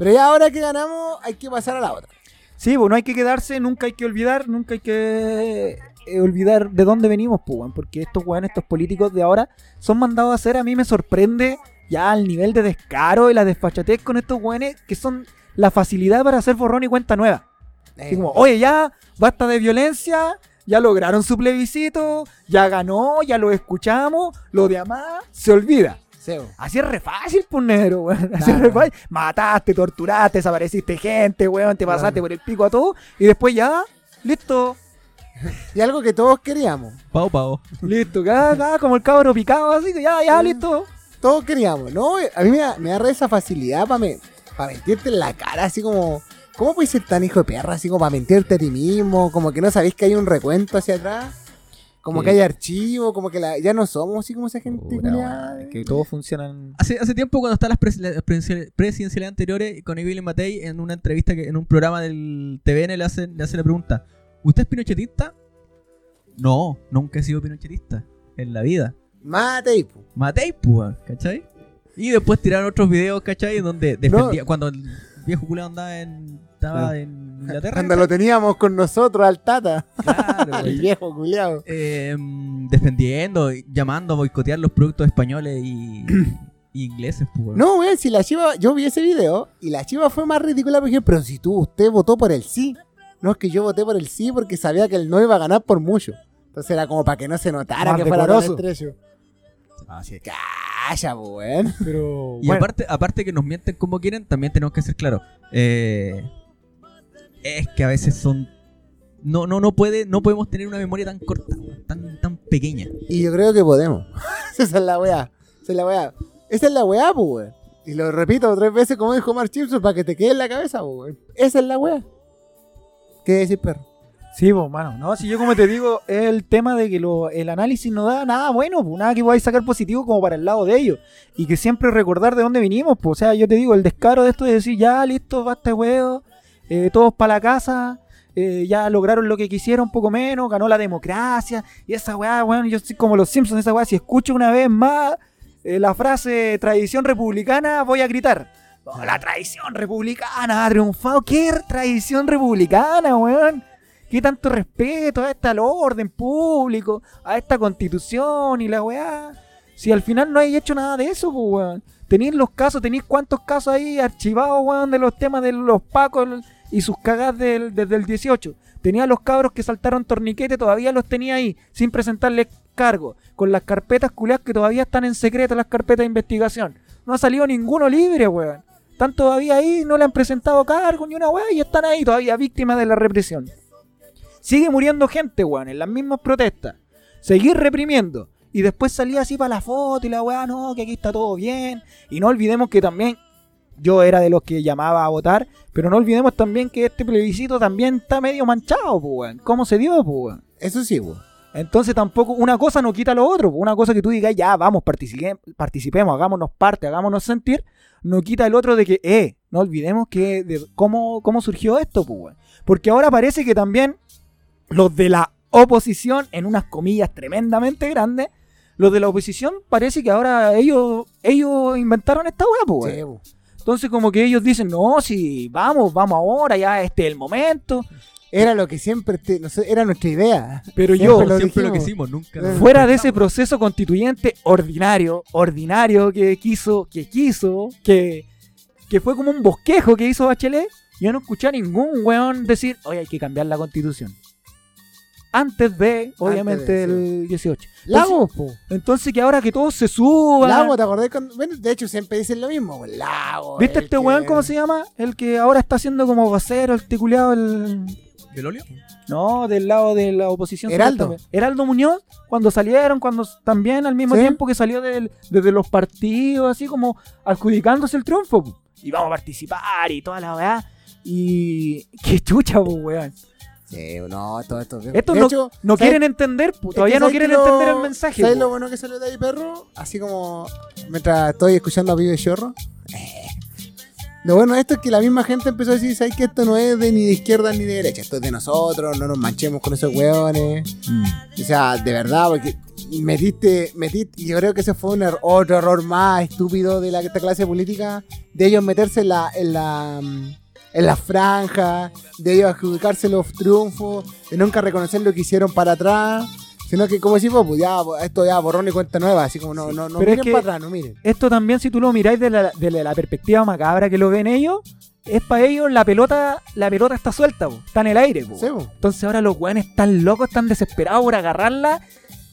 Pero ya ahora que ganamos, hay que pasar a la otra. Sí, pues no hay que quedarse, nunca hay que olvidar, nunca hay que eh, olvidar de dónde venimos, pues, weón, porque estos weones, estos políticos de ahora, son mandados a hacer, a mí me sorprende ya el nivel de descaro y la desfachatez con estos weones que son la facilidad para hacer borrón y cuenta nueva. Eh, como, oye, ya, basta de violencia, ya lograron su plebiscito, ya ganó, ya lo escuchamos, lo de amar se olvida. Sí, bo. Así es re fácil, pues negro, weón. Así es re fácil. Mataste, torturaste, desapareciste gente, weón, te pasaste Claro. por el pico a todo. Y después ya, listo, Y algo que todos queríamos. Pau, pau. listo, ya, ya, como el cabro picado, así ya, ya, listo. Todos queríamos, ¿no? A mí me da, me da re esa facilidad para me, para mentirte en la cara, así como. ¿Cómo puedes ser tan hijo de perra? Así como para mentirte a ti mismo, como que no sabéis que hay un recuento hacia atrás. Como que- que hay archivo, como que la, ya no somos así como esa gente. Que todos funcionan. Hace, hace tiempo cuando estaban las pres- las presidenciales anteriores con Evelyn Matei en una entrevista que en un programa del TVN le hacen, le hacen la pregunta ¿Usted es pinochetista? No, nunca he sido pinochetista en la vida. Mate y po. Matei, weón, ¿cachai? Y después tiraron otros videos, ¿cachai? Donde defendía, cuando el viejo culiao andaba en, estaba en Inglaterra. Cuando lo teníamos con nosotros al Tata, Claro, el güey. viejo culiado. Eh, defendiendo, llamando a boicotear los productos españoles y, y ingleses, pues, weón. No, weón, si la chiva, yo vi ese video y la chiva fue más ridícula porque, pero si tú, usted votó por el sí. No es que yo voté por el sí porque sabía que el no iba a ganar por mucho. Entonces era como para que no se notara Más que fuera tan estrecho. Así Calla, po, weón. Pero. Y bueno, aparte, aparte que nos mienten como quieren, también tenemos que ser claros. Eh, es que a veces son. No, no, no puede, no podemos tener una memoria tan corta, weón, tan, tan pequeña. Y yo creo que podemos. Esa es la weá. Esa es la weá. Esa es la weá, weón. Y lo repito tres veces como dijo Mark Simpson para que te quede en la cabeza, weón. Esa es la weá. ¿Qué decir, perro? Sí, pues, mano. No, si yo como te digo, es el tema de que lo- el análisis no da nada bueno, pues, nada que podáis sacar positivo como para el lado de ellos. Y que siempre recordar de dónde vinimos, pues. O sea, yo te digo, el descaro de esto de decir, ya, listo, basta huevo, eh, todos para la casa, eh, ya lograron lo que quisieron, poco menos, ganó la democracia. Y esa weá, weón, yo soy como los Simpsons, esa weá, si escucho una vez más eh, la frase tradición republicana, voy a gritar. "Oh, la tradición republicana ha triunfado. ¿Qué tradición republicana, weón? ¿Qué tanto respeto a esta orden público, a esta constitución y la weá? Si al final no hay hecho nada de eso, pues weón. Tenéis los casos, tenéis cuántos casos ahí archivados, weón, de los temas de los pacos y sus cagas del, desde el 18. Tenía los cabros que saltaron torniquete, todavía los tenía ahí, sin presentarles cargo, con las carpetas culiadas que todavía están en secreto, las carpetas de investigación. No ha salido ninguno libre, weón. Están todavía ahí, no le han presentado cargo ni una weá y están ahí todavía víctimas de la represión. Sigue muriendo gente, weón, en las mismas protestas. Seguir reprimiendo. Y después salía así para la foto y la weá, no, que aquí está todo bien. Y no olvidemos que también yo era de los que llamaba a votar, pero no olvidemos también que este plebiscito también está medio manchado, pues, weón. ¿Cómo se dio, pues? Eso sí, weón. Entonces tampoco, una cosa no quita lo otro. Una cosa que tú digas, ya, vamos, participe- participemos, hagámonos parte, hagámonos sentir, no quita el otro de que, eh, no olvidemos que de cómo, cómo surgió esto, pues. Porque ahora parece que también los de la oposición, en unas comillas tremendamente grandes, los de la oposición parece que ahora ellos, ellos inventaron esta weá, pues. Sí. Entonces como que ellos dicen, no, si vamos, vamos ahora, ya este es el momento. Era lo que siempre, te- no sé, era nuestra idea. Pero Siempre yo, lo Siempre lo que hicimos, nunca. Fuera de ese proceso constituyente ordinario, ordinario que quiso, que quiso, que, que fue como un bosquejo que hizo Bachelet, yo no escuché a ningún weón decir, oye, hay que cambiar la constitución. Antes de, obviamente, de, sí. el 18. Lagos, po. Entonces que ahora que todos se suban. Lago, ¿te acordás? cuando- Bueno, de hecho, siempre dicen lo mismo, weón. Lago. ¿Viste este que- weón cómo se llama? El que ahora está haciendo como vocero, el ticuleado, el... ¿Del óleo? No, del lado de la oposición. Heraldo. supuestamente. Heraldo Muñoz, cuando salieron, cuando también al mismo Sí. tiempo que salió del- desde los partidos, así como adjudicándose el triunfo. po. Y vamos a participar y toda la weá. Y. Qué chucha, po, weón. Sí, no, todo esto. Estos de no, hecho, no ¿sabes- quieren entender, todavía no ¿sabes quieren lo- entender el mensaje. ¿Sabes po. lo bueno que salió de ahí, perro? Así como mientras estoy escuchando a Vive Chorro. Lo bueno de esto es que la misma gente empezó a decir, ¿sabes que esto no es de ni de izquierda ni de derecha? Esto es de nosotros, no nos manchemos con esos hueones. O sea, de verdad, porque metiste, metiste, y yo creo que ese fue un er- otro error más estúpido de la, esta clase política, de ellos meterse en la, en la, mm, en la franja, de ellos adjudicarse los triunfos, de nunca reconocer lo que hicieron para atrás, sino que como decimos, pues ya, esto ya borrón y cuenta nueva, así como no, no, no Pero es miren que- para atrás, no miren. Esto también, si tú lo miráis de la, de la perspectiva macabra que lo ven ellos, es para ellos la pelota, la pelota está suelta, po, está en el aire. po. Sí, po. Entonces ahora los weones están locos, están desesperados por agarrarla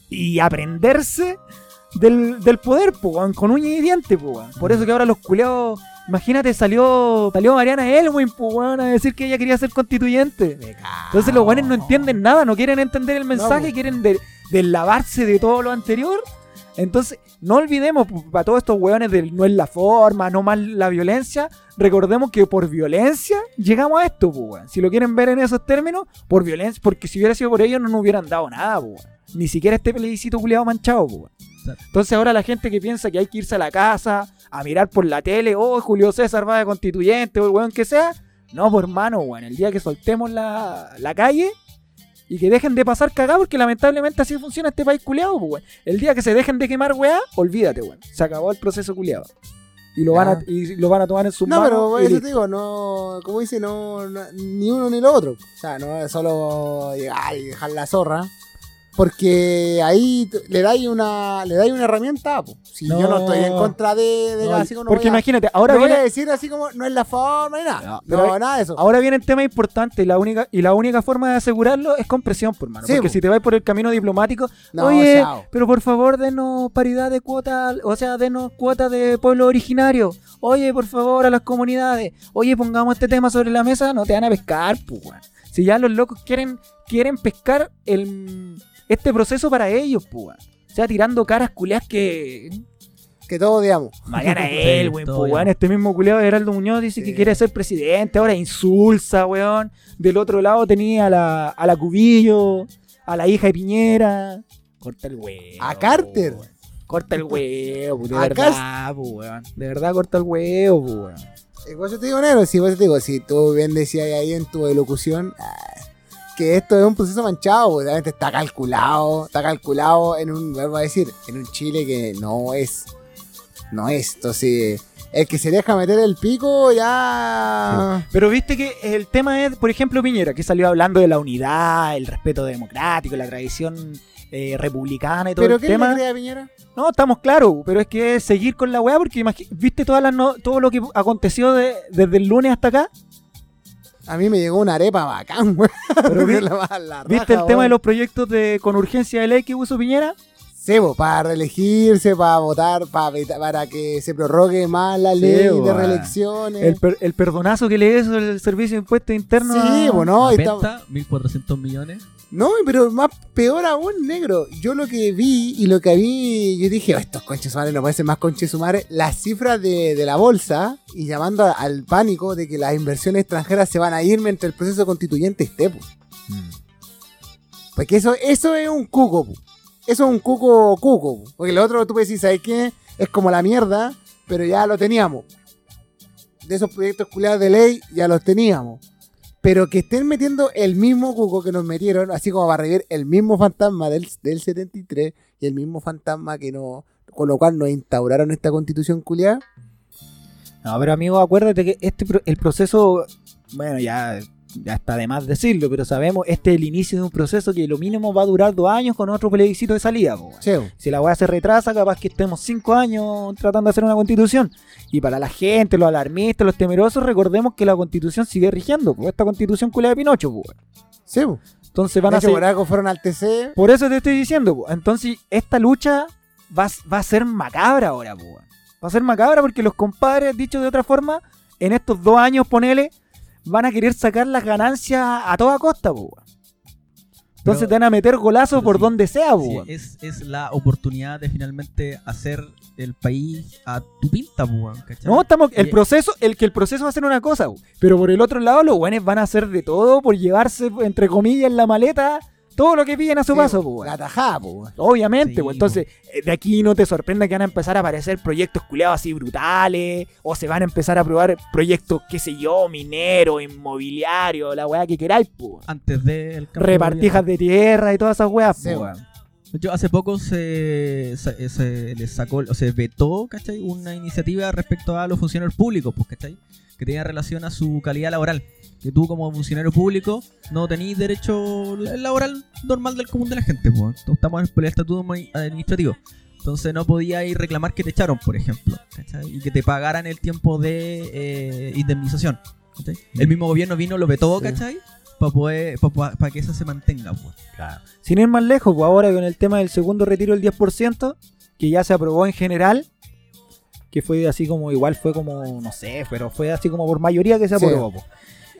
y aprenderse del, del poder, po, con uña y diente, po. Por eso que ahora los culeados, imagínate, salió salió Mariana Elwin, po, weón, a decir que ella quería ser constituyente. Entonces los weones no entienden nada, no quieren entender el mensaje, po. quieren de- deslavarse de todo lo anterior. Entonces, no olvidemos, pu- para todos estos weones del no es la forma, no más la violencia, recordemos que por violencia llegamos a esto, pu, weón. Si lo quieren ver en esos términos, por violencia, porque si hubiera sido por ellos no nos hubieran dado nada, pu, weón. ni siquiera este plebiscito culiado manchado, pues. weón. Exacto. Entonces ahora la gente que piensa que hay que irse a la casa, a mirar por la tele, oh, Julio César va de constituyente, o el weón que sea. No, pues hermano, weón, el día que soltemos la, la calle y que dejen de pasar cagado, porque lamentablemente así funciona este país culiado, pues, weón. El día que se dejen de quemar weá, olvídate, weón. Se acabó el proceso culiado. Y lo, van a, y lo van a tomar en sus No, manos. pero eso te digo, no, como dice, no, no- ni uno ni lo otro. O sea, no es solo llegar y dejar la zorra. Porque ahí le dais una, le dais una herramienta. po. Si yo no estoy en No. contra de, de No, así como no porque voy a- imagínate, ahora no voy viene, a decir así como no es la forma ni nada. No, No, pero- nada de eso. Ahora viene el tema importante y la única, y la única forma de asegurarlo es con presión, por mano. Sí, porque po. si te vas por el camino diplomático, No, oye, chao. pero por favor denos paridad de cuota, o sea, denos cuotas de pueblo originario. Oye, por favor, a las comunidades. Oye, pongamos este tema sobre la mesa, no te van a pescar, pues. Si ya los locos quieren, quieren pescar el, este proceso para ellos, weón. O sea, tirando caras culias que Que todos odiamos. Sí, Elwin, todo po, bien. weón. Este mismo culiado Geraldo Muñoz dice que Sí. quiere ser presidente, ahora insulsa, weón. Del otro lado tenía a la, a la Cubillo, a la hija de Piñera. Corta el huevo. A Carter. weón. Corta el huevo, de A verdad, po, weón. De verdad corta el huevo, po, weón. Y por eso te digo, negro, si eso te digo, si tú bien decías ahí en tu elocución ah, que esto es un proceso manchado, pues, obviamente está calculado, está calculado en un, vuelvo a decir, en un Chile que no es, no es, entonces, el que se deja meter el pico ya... Pero viste que el tema es, por ejemplo, Piñera, que salió hablando de la unidad, el respeto democrático, la tradición eh, republicana y todo ¿Pero el qué tema. a Piñera? No, estamos claros, pero es que es seguir con la weá, porque viste todas las no- todo lo que aconteció de- desde el lunes hasta acá. A mí me llegó una arepa bacán, güey. Pero vi- La- la ¿Viste raja, el tema de los proyectos de con urgencia de ley que puso Piñera? Sí, po, para reelegirse, para votar, para, para que se prorrogue más la Sí, ley de reelecciones. El, per- el perdonazo que le hizo el Servicio de Impuestos Internos. Sí, bueno, La y está- venta, 1.400 millones. No, pero más peor aún, negro. Yo lo que vi y lo que vi, yo dije, "Oh, estos conches sumares no ser más conches sumares. Las cifras de, de la bolsa y llamando a- al pánico de que las inversiones extranjeras se van a ir mientras el proceso constituyente esté, po. Porque eso, eso es un cuco, po. Eso es un cuco cuco. po. Porque lo otro tú puedes decir, ¿sabes qué? Es como la mierda, pero ya lo teníamos. De esos proyectos culiados de ley ya los teníamos. Pero que estén metiendo el mismo cuco que nos metieron, así como para revivir el mismo fantasma del, del 73 y el mismo fantasma que no, con lo cual nos instauraron esta constitución culiada. No, pero amigo, acuérdate que este el proceso, bueno, ya, ya está de más decirlo, pero sabemos, este es el inicio de un proceso que lo mínimo va a durar dos años con otro plebiscito de salida. po. Cheo. Si la weá se retrasa, capaz que estemos cinco años tratando de hacer una constitución. Y para la gente, los alarmistas, los temerosos, recordemos que la constitución sigue rigiendo. Pues esta constitución culea de Pinocho, pues. Sí, po. Entonces van De a ser... por algo fueron al TC. Por eso te estoy diciendo. Entonces, esta lucha va, a- va a ser macabra ahora. Va a ser macabra porque los compadres, dicho de otra forma, en estos dos años, ponele, van a querer sacar las ganancias a toda costa, pues. Entonces Pero- te van a meter golazos por sí, donde sea, Sí, es, es la oportunidad de finalmente hacer el país a tu pinta, weón. No, estamos, el Y- proceso, el que el proceso va a ser una cosa, bu, pero por el otro lado los buenos van a hacer de todo por llevarse, entre comillas, en la maleta todo lo que pillen a su Sí, paso, po, La tajada, po. Obviamente, Sí, bu, entonces eh, de aquí no te sorprenda que van a empezar a aparecer proyectos culeados así brutales, o se van a empezar a probar proyectos, qué sé yo, minero, inmobiliario, la weá que queráis, pu. Antes del de repartijas de tierra y todas esas weas, Sí, hecho, hace poco se, se, se le sacó, o se vetó, ¿cachai? Una iniciativa respecto a los funcionarios públicos, pues, ¿cachai? Que tenía relación a su calidad laboral. Que tú como funcionario público no tenís derecho laboral normal del común de la gente, pues. Estamos en el estatuto administrativo. Entonces no podía ir reclamar que te echaron, por ejemplo, ¿cachai? Y que te pagaran el tiempo de eh, indemnización. ¿cachai? El mismo gobierno vino, lo vetó, Sí. Para poder, para que eso se mantenga, pues. Sin ir más lejos, pues ahora con el tema del segundo retiro del 10%, que ya se aprobó en general, que fue así como, igual fue como, no sé, pero fue así como por mayoría que se Sí. aprobó. pues.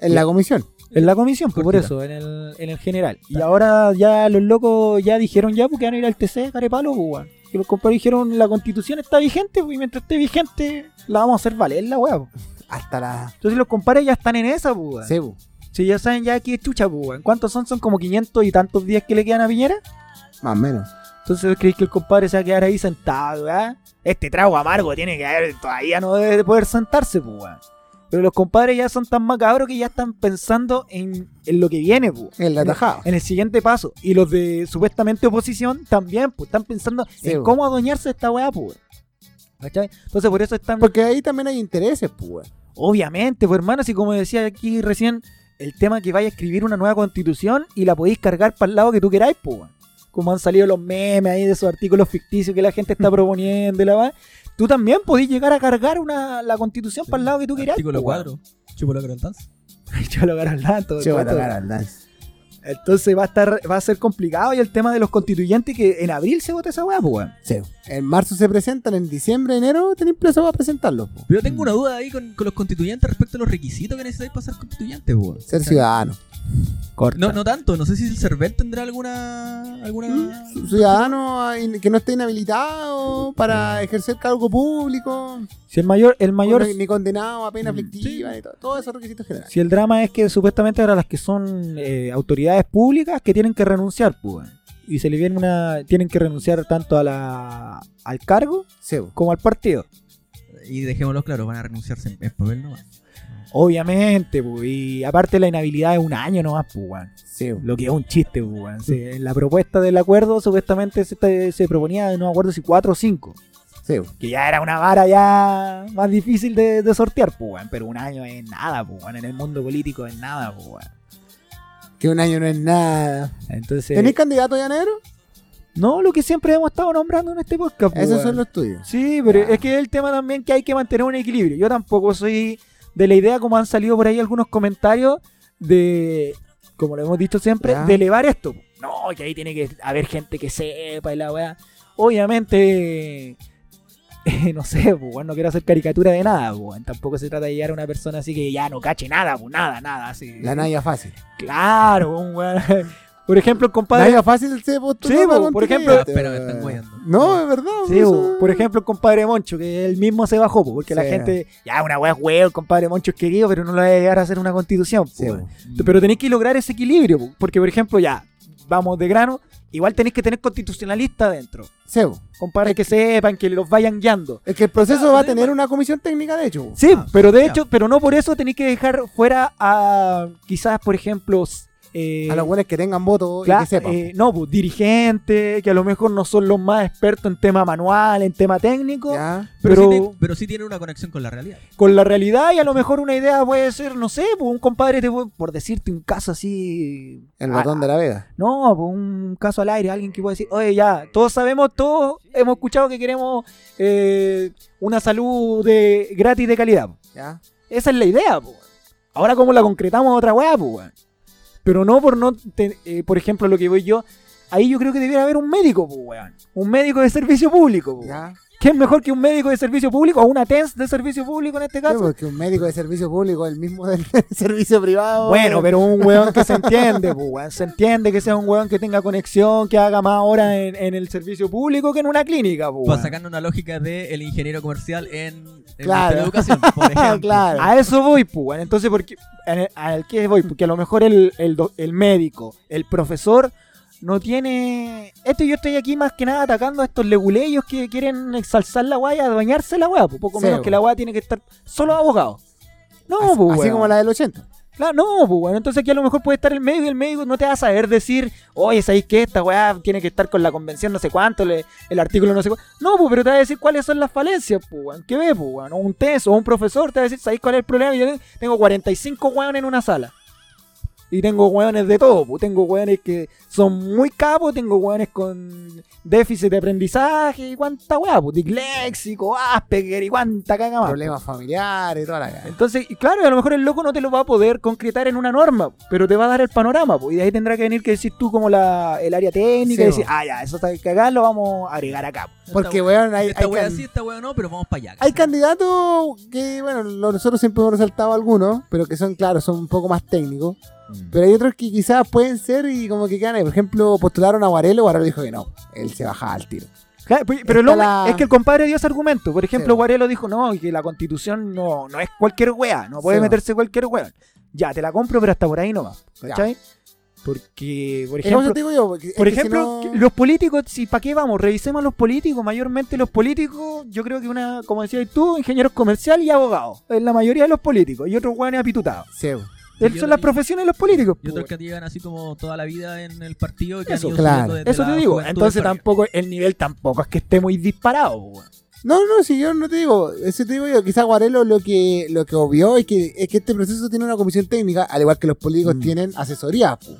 En la comisión. En la comisión, pues por eso, en el, en el general. Y ahora ya los locos ya dijeron ya porque van a ir al TC, carepalo, pues. Y los compadres dijeron la constitución está vigente, pues, y mientras esté vigente, la vamos a hacer valer la weá, pues. Hasta la. Entonces los compadres ya están en esa, pues. Sí, po. Si ya saben ya aquí es chucha, pues, weón. ¿Cuántos son? Son como 500 y tantos días que le quedan a Piñera. Más o menos. Entonces, ¿crees que el compadre se va a quedar ahí sentado, weá? Este trago amargo tiene que haber, todavía no debe de poder sentarse, pues, weón. Pero los compadres ya son tan macabros que ya están pensando en, en lo que viene, pues. En la tajada. En el siguiente paso. Y los de supuestamente oposición también, pues, están pensando Sí, en po. cómo adueñarse de esta weá, pues. weón. ¿Cachai? Entonces, por eso están. Porque ahí también hay intereses, pues, weón. Obviamente, pues, hermano, así como decía aquí recién, el tema que vaya a escribir una nueva constitución y la podéis cargar para el lado que tú queráis, pues, weón. Como han salido los memes ahí de esos artículos ficticios que la gente está proponiendo y la va. Tú también podéis llegar a cargar una, la constitución para el lado que tú queráis. Artículo pues, 4. Chupo el dance. weón. Yo lo Entonces va a estar, va a ser complicado y el tema de los constituyentes que en abril se vota esa weá, pues weón. Sí. En marzo se presentan, en diciembre, enero tenéis plazo para presentarlos. po. Pero tengo una duda ahí con, con los constituyentes respecto a los requisitos que necesitáis para ser constituyente, weón. Ser ciudadano. No, no tanto, no sé si el CERVEL tendrá alguna. alguna... Ciudadano ah, in- que no esté inhabilitado para ejercer cargo público. Si el mayor, el mayor, ni condenado a pena Mm, aflictiva, ni todo, todos esos requisitos generales. si el drama es que supuestamente ahora las que son eh, autoridades públicas que tienen que renunciar, pues. Y se le viene una, tienen que renunciar tanto a la, al cargo Sí, como al partido. Y dejémoslo claro, van a renunciarse en, en papel nomás. Obviamente, pues. Y aparte la inhabilidad es un año nomás, pues. Sí. Lo que es un chiste, pues, en la propuesta del acuerdo supuestamente se, se proponía, no me acuerdo si cuatro o cinco. Sí. Que ya era una vara ya más difícil de, de sortear, pues, weón. Pero un año es nada, pues. En el mundo político es nada, pues, weón. Que un año no es nada. Entonces, ¿Tenéis candidato ya negro? no lo que siempre hemos estado nombrando en este podcast, pues, Esos son los tuyos. Sí, pero es que es el tema también que hay que mantener un equilibrio. Yo tampoco soy de la idea, como han salido por ahí algunos comentarios, de, como lo hemos dicho siempre, de elevar esto. No, que ahí tiene que haber gente que sepa y la weá. Obviamente, eh, no sé, pues, weón, no quiero hacer caricatura de nada, pues. Tampoco se trata de llegar a una persona así que ya no cache nada, pues nada, nada, así. La Naya fácil. Claro, un weón. Por ejemplo, el compadre. Naya fácil se postuló Sí, para po, por ejemplo- Ah, Pero me están guayando. No, es verdad. Sí, bo, por ejemplo, el compadre Moncho, que él mismo se bajó, po, porque la gente, ya, una weá es huevo, el compadre Moncho es querido, pero no lo va a llegar a hacer una constitución. Sí. Pero tenéis que lograr ese equilibrio, po, porque, por ejemplo, ya, vamos de grano, igual tenéis que tener constitucionalistas dentro. Sí, bo. Compadres que sepan, que los vayan guiando. Es que el proceso Claro, va a además- tener una comisión técnica, de hecho. Sí, Ah, pero de ya. hecho, pero no por eso tenéis que dejar fuera a, quizás, por ejemplo, eh, A los buenos que tengan voto y que sepan. eh, no, pues dirigentes, que a lo mejor no son los más expertos en tema manual, en tema técnico, ¿Ya? Pero, pero, sí tiene- pero sí tiene una conexión con la realidad. con la realidad y a lo mejor una idea puede ser, no sé, pues un compadre, te puede- por decirte un caso así... El a- botón de la Vega. No, pues un caso al aire, alguien que puede decir, oye, ya, todos sabemos, todos hemos escuchado que queremos eh, una salud de gratis de calidad. ¿Ya? Esa es la idea, pues. Ahora cómo la concretamos otra weá, pues. Pero no por no, te- eh, por ejemplo, lo que voy yo, ahí yo creo que debiera haber un médico, pues, weón. Un médico de servicio público, pues. ¿Qué es mejor que un médico de servicio público o una TENS de servicio público en este Sí, caso? porque un médico de servicio público el mismo del servicio privado. Bueno, pero un weón que se entiende, pues. Se entiende que sea un weón que tenga conexión, que haga más horas en, en el servicio público que en una clínica, pues. Para weón. sacarnos una lógica de el ingeniero comercial en, en Claro. la educación, por ejemplo. claro. A eso voy, pues. Entonces, ¿por qué, en- ¿al qué voy? Porque a lo mejor el, el, do- el médico, el profesor, no tiene... Esto yo estoy aquí más que nada atacando a estos leguleyos que quieren exalzar la y adueñarse la weá. pues, poco Sí, menos weón. que la weá tiene que estar solo abogado. No, así, pues, así weón. como la del 80. Claro, no, pues, bueno, entonces aquí a lo mejor puede estar el médico y el médico no te va a saber decir, oye, ¿sabéis que esta weá tiene que estar con la convención no sé cuánto, le- el artículo no sé cuánto? No, pues, pero te va a decir cuáles son las falencias, pues, weón. ¿Qué ve, pues, weón? Un test o un profesor te va a decir, ¿sabéis cuál es el problema? Yo tengo 45 weones en una sala. Y tengo weones de todo, pues. Tengo weones que son muy capos, tengo weones con déficit de aprendizaje y cuánta weá, pues. Disléxico, Asperger y cuánta caga más. Problemas familiares toda la cara. Entonces, y claro, a lo mejor el loco no te lo va a poder concretar en una norma, pero te va a dar el panorama, pues, y de ahí tendrá que venir que decir tú como la, el área técnica Sí, y decir, ah, ya, eso está que cagar, lo vamos a agregar acá. Porque, Esta- weón, hay, Esta can- sí, esta wea no, pero vamos para allá. hay candidatos que, bueno, nosotros siempre hemos resaltado algunos, pero que son, claro, son un poco más técnicos. Mm. Pero hay otros que quizás pueden ser y como que quedan ahí. Por ejemplo, postularon a Guarelo, Guarelo dijo que no. Él se bajaba al tiro. Claro, pero hombre- la- es que el compadre dio ese argumento. Por ejemplo, Sí. Guarelo dijo, no, que la constitución no, no es cualquier wea, no puede Sí, meterse cualquier wea. Ya, te la compro, pero hasta por ahí nomás. ¿Cachai? Porque, por ejemplo, te digo yo, porque- es por si ejemplo, no- los políticos, si para qué vamos, revisemos a los políticos, mayormente los políticos, yo creo que una, como decías tú, ingenieros comerciales y abogados, es la mayoría de los políticos, y otros hueones apitutados. Sí, son las profesiones de los políticos. Y otros que llegan así como toda la vida en el partido y que Eso, han ido claro. Eso te digo, entonces tampoco, el nivel tampoco es que esté muy disparado. weón. No, no, si yo no te digo, eso te digo yo, quizás Guarelo lo que lo que obvió es que, es que este proceso tiene una comisión técnica, al igual que los políticos Mm. tienen asesoría, po.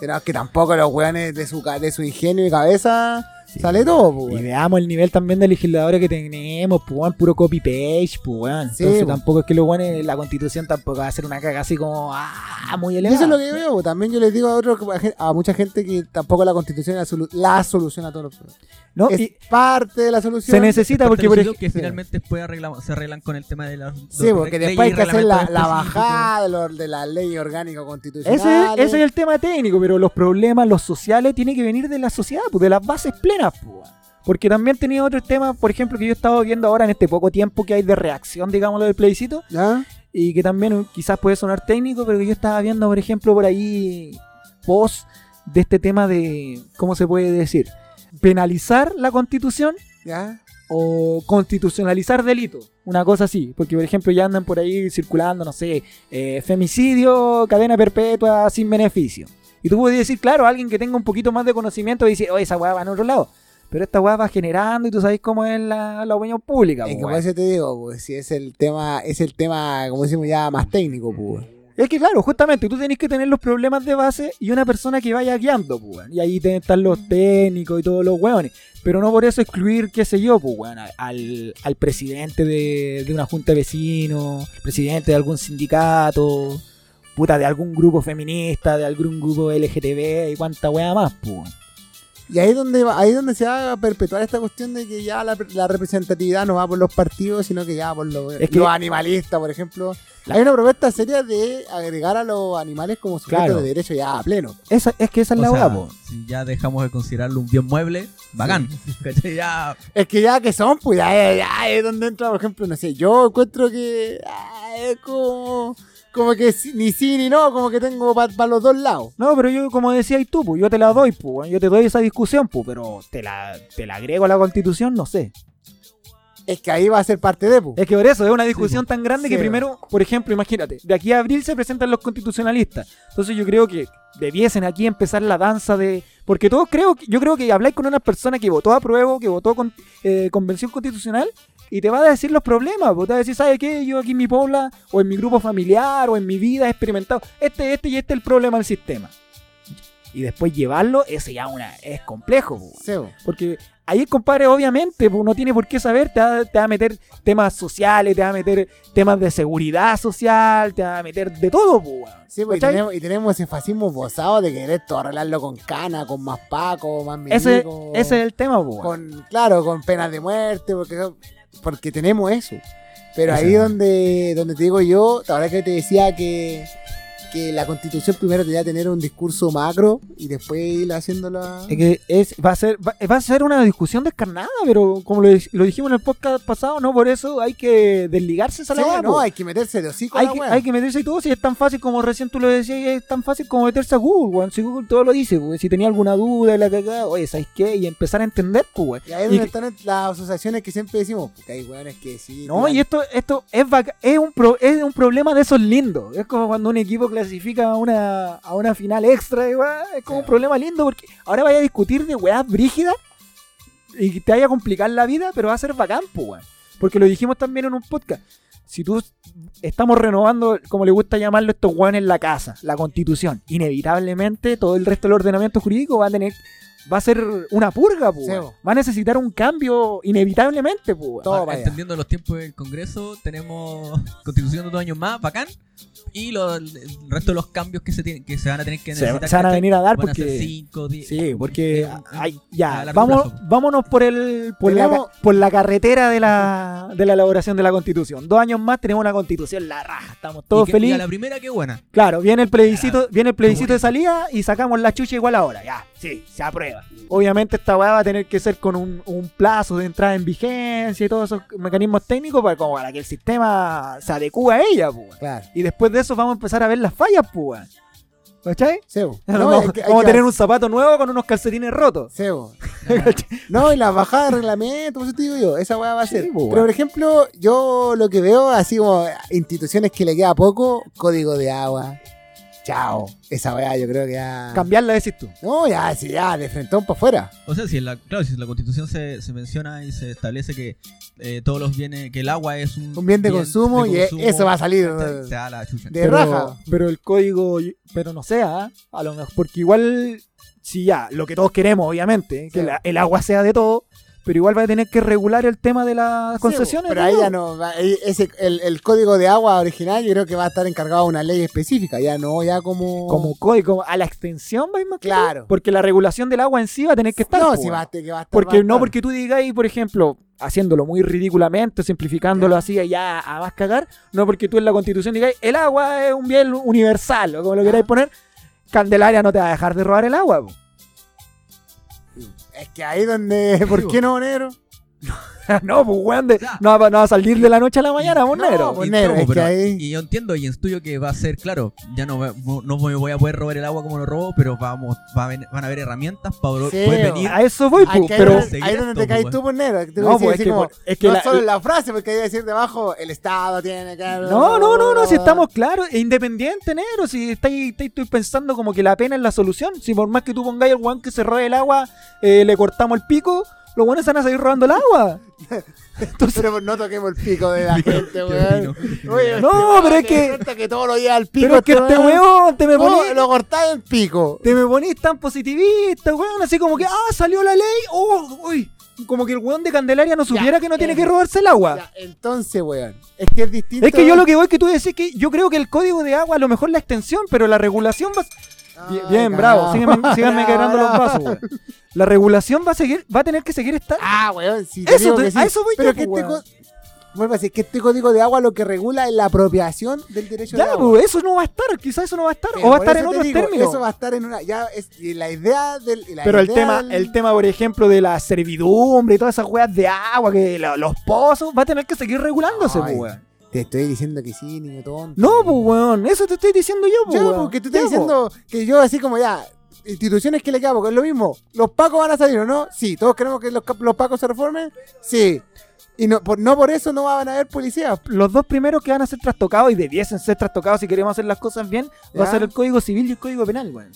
Pero es que tampoco los weones de su, de su ingenio y cabeza sale todo, po, Y veamos el nivel también de legisladores que tenemos, pues, weón, puro copy-page, pues, weón. Sí, Entonces po. tampoco es que los weones, la constitución tampoco va a ser una caga así como, ah, muy elevada. eso es lo que yo veo, también yo les digo a, otros, a mucha gente que tampoco la constitución es la, solu- la solución a todos los problemas. ¿No? Es Y parte de la solución. se necesita porque, por ejemplo, finalmente después arreglan- se arreglan con el tema de las Sí, porque después hay que hacer la, la bajada de, los- de la ley orgánica ese, constitucional. ese es el tema técnico, pero los problemas, los sociales, tienen que venir de la sociedad, pues, de las bases plenas, pues. Porque también tenía otros temas, por ejemplo, que yo he estado viendo ahora en este poco tiempo que hay de reacción, digámoslo, del plebiscito, ¿Ya? y que también uh, quizás puede sonar técnico, pero que yo estaba viendo, por ejemplo, por ahí post de este tema de, ¿cómo se puede decir? Penalizar la constitución ¿Ya? o constitucionalizar delitos, una cosa así, porque por ejemplo ya andan por ahí circulando, no sé, eh, femicidio, cadena perpetua sin beneficio. Y tú puedes decir, claro, alguien que tenga un poquito más de conocimiento dice, oye, esa weá va en otro lado. Pero esta weá va generando y tú sabes cómo es la, la opinión pública. Es que por eso te digo, pues, si es el tema, es el tema, como decimos ya, más técnico, pues. Es que claro, justamente tú tenés que tener los problemas de base y una persona que vaya guiando, pues, weón. Y ahí están los técnicos y todos los weones. Pero no por eso excluir, qué sé yo, pues, weón, al, al presidente de, de una junta de vecinos, presidente de algún sindicato, puta, de algún grupo feminista, de algún grupo LGTB y cuánta wea más, pues. Y ahí es donde va- ahí es donde se va a perpetuar esta cuestión de que ya la, la representatividad no va por los partidos, sino que ya por los, Es que- los animalistas, por ejemplo. Hay una propuesta seria de agregar a los animales como sujetos Claro. de derecho ya a pleno. Esa, es que esa es la O sea, pues. si ya dejamos de considerarlo un bien mueble, bacán. Es que ya que son, pues ya, ya es donde entra, por ejemplo, no sé, yo encuentro que ah, es como, como que ni sí ni no, como que tengo para los dos lados. No, pero yo, como decías tú, pues, yo te la doy, pues, yo te doy esa discusión, pues, pero te la, te la agrego a la constitución, no sé. Es que ahí va a ser parte de, pues. Es que por eso es una discusión tan grande que primero, por ejemplo, imagínate, de aquí a abril se presentan los constitucionalistas. Entonces yo creo que debiesen aquí empezar la danza de... Porque todos creo, que- yo creo que habláis con una persona que votó a prueba, que votó con eh, convención constitucional, y te va a decir los problemas. pues, Te va a decir, ¿sabes qué? Yo aquí en mi pobla, o en mi grupo familiar, o en mi vida he experimentado este, este y este es el problema del sistema. Y después llevarlo, ese ya una, es complejo. pues. Sí, po. Porque ahí el compadre, obviamente, pues, no tiene por qué saber, te va, te va a meter temas sociales, te va a meter temas de seguridad social, te va a meter de todo, pues. Sí, pues, y, tenemos, y tenemos ese fascismo bozado de querer todo arreglarlo con cana, con más paco, más Ese, milico, ese es el tema, pues, con, claro, con penas de muerte, porque, porque tenemos eso. Pero ahí donde, donde te digo yo, la verdad que te decía que, que la constitución primero tenía que tener un discurso macro y después ir haciéndola... Es que es, va, a ser, va, va a ser una discusión descarnada, pero como lo, di- lo dijimos en el podcast pasado, no por eso hay que desligarse esa Sí, la no, hay que meterse de hocico a hay, la que, hay que meterse y todo, si es tan fácil como recién tú lo decías, es tan fácil como meterse a Google, weón. Si Google todo lo dice, weón. Si tenía alguna duda, la cagada, oye, ¿sabes qué? Y empezar a entender, pues. Y ahí es Y donde que- están las asociaciones que siempre decimos, porque hay weones que sí... No, y esto, esto es, es, un pro- es un problema de esos lindos. Es como cuando un equipo clasifica a una, a una final extra, y weá, es como un problema lindo porque ahora vaya a discutir de weas brígidas y te vaya a complicar la vida, pero va a ser bacán, pues, weón. Porque lo dijimos también en un podcast. Si tú estamos renovando, como le gusta llamarlo estos weones, la casa, la constitución, inevitablemente todo el resto del ordenamiento jurídico va a tener, va a ser una purga, pues. Sí, va a necesitar un cambio inevitablemente, pues. Ah, allá. entendiendo los tiempos del Congreso, tenemos constitución de dos años más, bacán. Y lo- el resto de los cambios que se tienen, que se van a tener que necesitar. se van a venir a dar porque... 5, 10. Sí, porque Eh, ay, ya, vamos, plazo. vámonos por el por la, por la carretera de la, de la elaboración de la constitución. Dos años más tenemos una constitución, la raja, estamos todos y, que- y a felices. la primera, qué buena. Claro, viene el plebiscito, viene el plebiscito de salida y sacamos la chucha igual ahora. Ya, sí, se aprueba. Obviamente esta weá va a tener que ser con un, un plazo de entrada en vigencia y todos esos mecanismos técnicos para, como para que el sistema se adecue a ella, pues. Claro. Y después de eso vamos a empezar a ver las fallas, pues. ¿Cachai? Sebo. No, vamos es que hay vamos a tener un zapato nuevo con unos calcetines rotos. Sebo. No, y la bajada de reglamento, por eso te digo yo, esa weá va a ser. Pero por ejemplo, yo lo que veo así como instituciones que le queda poco, código de agua. Chao. Esa weá yo creo que ya. Cambiarla decís tú. No, ya, sí, ya, de frentón para afuera. O sea, si en la, claro, si en la constitución se, se menciona y se establece que eh, todos los bienes, que el agua es un, Un bien de consumo y e- eso va a salir, Se da la chucha. De pero, raja. Pero el código, pero no sea, ¿ah? a lo mejor, porque igual, si ya, lo que todos queremos, obviamente, que Sí. la- el agua sea de todo, pero igual va a tener que regular el tema de las concesiones. pero ¿no? ahí ya no. ese, el, el código de agua original yo creo que va a estar encargado de una ley específica. Ya no, ya como. Como código, a la extensión va a ir más que Claro. Porque la regulación del agua en sí va a tener que estar. No, po, si va a, que va a estar. va Porque a no estar. porque tú digáis, por ejemplo, haciéndolo muy ridículamente, simplificándolo así ya a más cagar, no porque tú en la constitución digáis, el agua es un bien universal, o como lo queráis poner, Candelaria no te va a dejar de robar el agua. po. Es que ahí donde. ¿Por qué no, negro? no, pues weón, de- no, va, no va a salir de la noche a la mañana, pues No, negro. pues, Y negro, todo, es que pero- ahí- y yo entiendo y estudio que va a ser, claro, ya no, no me voy a poder robar el agua como lo robo, pero vamos, va a ven- van a haber herramientas para Sí, poder venir. A eso voy, pues, pero... ahí, ahí donde te caes pues, tú por negro. No, pues, es que, como, es que no la- solo en la frase, porque hay que decir debajo, el Estado tiene que. No, no, no, no, si estamos claros, e independiente, negro, si estáis, estáis- estoy pensando como que la pena es la solución, si por más que tú pongáis al weón que se robe el agua, eh, le cortamos el pico, los weones van a seguir robando el agua. Pero no toquemos el pico de la gente, weón. Oye, No, este pero es que- todo lo lleva al pico. Pero es que este weón te me ponís, lo cortáis el pico. te me ponís tan positivista, weón, así como que, ah, salió la ley, oh, uy, como que el weón de Candelaria no supiera que no tiene que robarse el agua. Ya, entonces, weón, es que es distinto. Es que yo lo que voy que tú decís que yo creo que el código de agua a lo mejor la extensión, pero la regulación va Bien, cagado. bravo, síganme, síganme quebrando los vasos, weón. La regulación va a seguir, va a tener que seguir estar. Ah, weón, sí. te Eso digo te- que sí. a eso voy Pero yo, que pues, este weón. co- Vuelvo a decir que este código de agua lo que regula es la apropiación del derecho de Ya, agua. pues, eso no va a estar, quizás eso no va a estar, Pero o va a por estar en eso te otros digo, términos. Eso va a estar en una. Ya, es, y la idea del. y la Pero el idea tema, del- el tema, por ejemplo, de la servidumbre y todas esas weas de agua, que lo- los pozos, va a tener que seguir regulándose, Ay, pues, weón. Te estoy diciendo que sí, niño tonto. No, pues, weón, eso te estoy diciendo yo, pues, Ya, weón. porque Ya, estás pues. diciendo que yo, así como ya. Instituciones que le queda, porque es lo mismo. ¿Los pacos van a salir o no? Sí. ¿Todos queremos que los, los pacos se reformen? Sí. Y no por, no por eso no van a haber policías. Los dos primeros que van a ser trastocados y debiesen ser trastocados si queremos hacer las cosas bien, va a ser el Código Civil y el Código Penal, weón.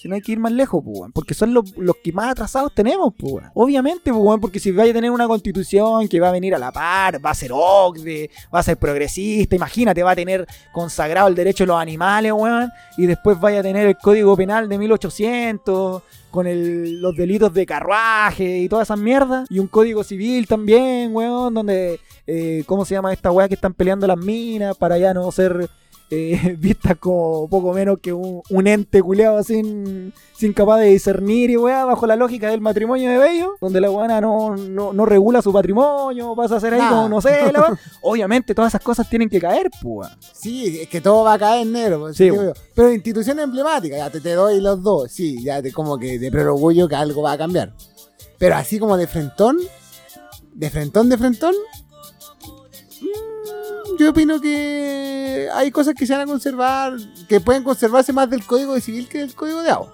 Si no hay que ir más lejos, pues. Porque son los, los que más atrasados tenemos, pues. Obviamente, pues, porque si vaya a tener una constitución que va a venir a la par, va a ser OCDE, va a ser progresista, imagínate, va a tener consagrado el derecho de los animales, weón. Y después vaya a tener el Código Penal de 1800, con el- los delitos de carruaje y todas esas mierdas. Y un Código Civil también, weón, donde, eh, ¿cómo se llama esta weá que están peleando las minas para ya no ser eh, vistas como poco menos que un, un ente culeado sin, sin capaz de discernir y weá, bajo la lógica del matrimonio de Bello, donde la weá no, no, no regula su patrimonio, pasa a ser ahí como no sé, la. Obviamente todas esas cosas tienen que caer, weón. Sí, es que todo va a caer en negro. Sí. Pero instituciones emblemáticas, ya te, te doy los dos. Sí, ya te como que de orgullo que algo va a cambiar. Pero así como de frentón, de frentón, de frentón, yo opino que hay cosas que se van a conservar, que pueden conservarse más del código civil que del código de agua.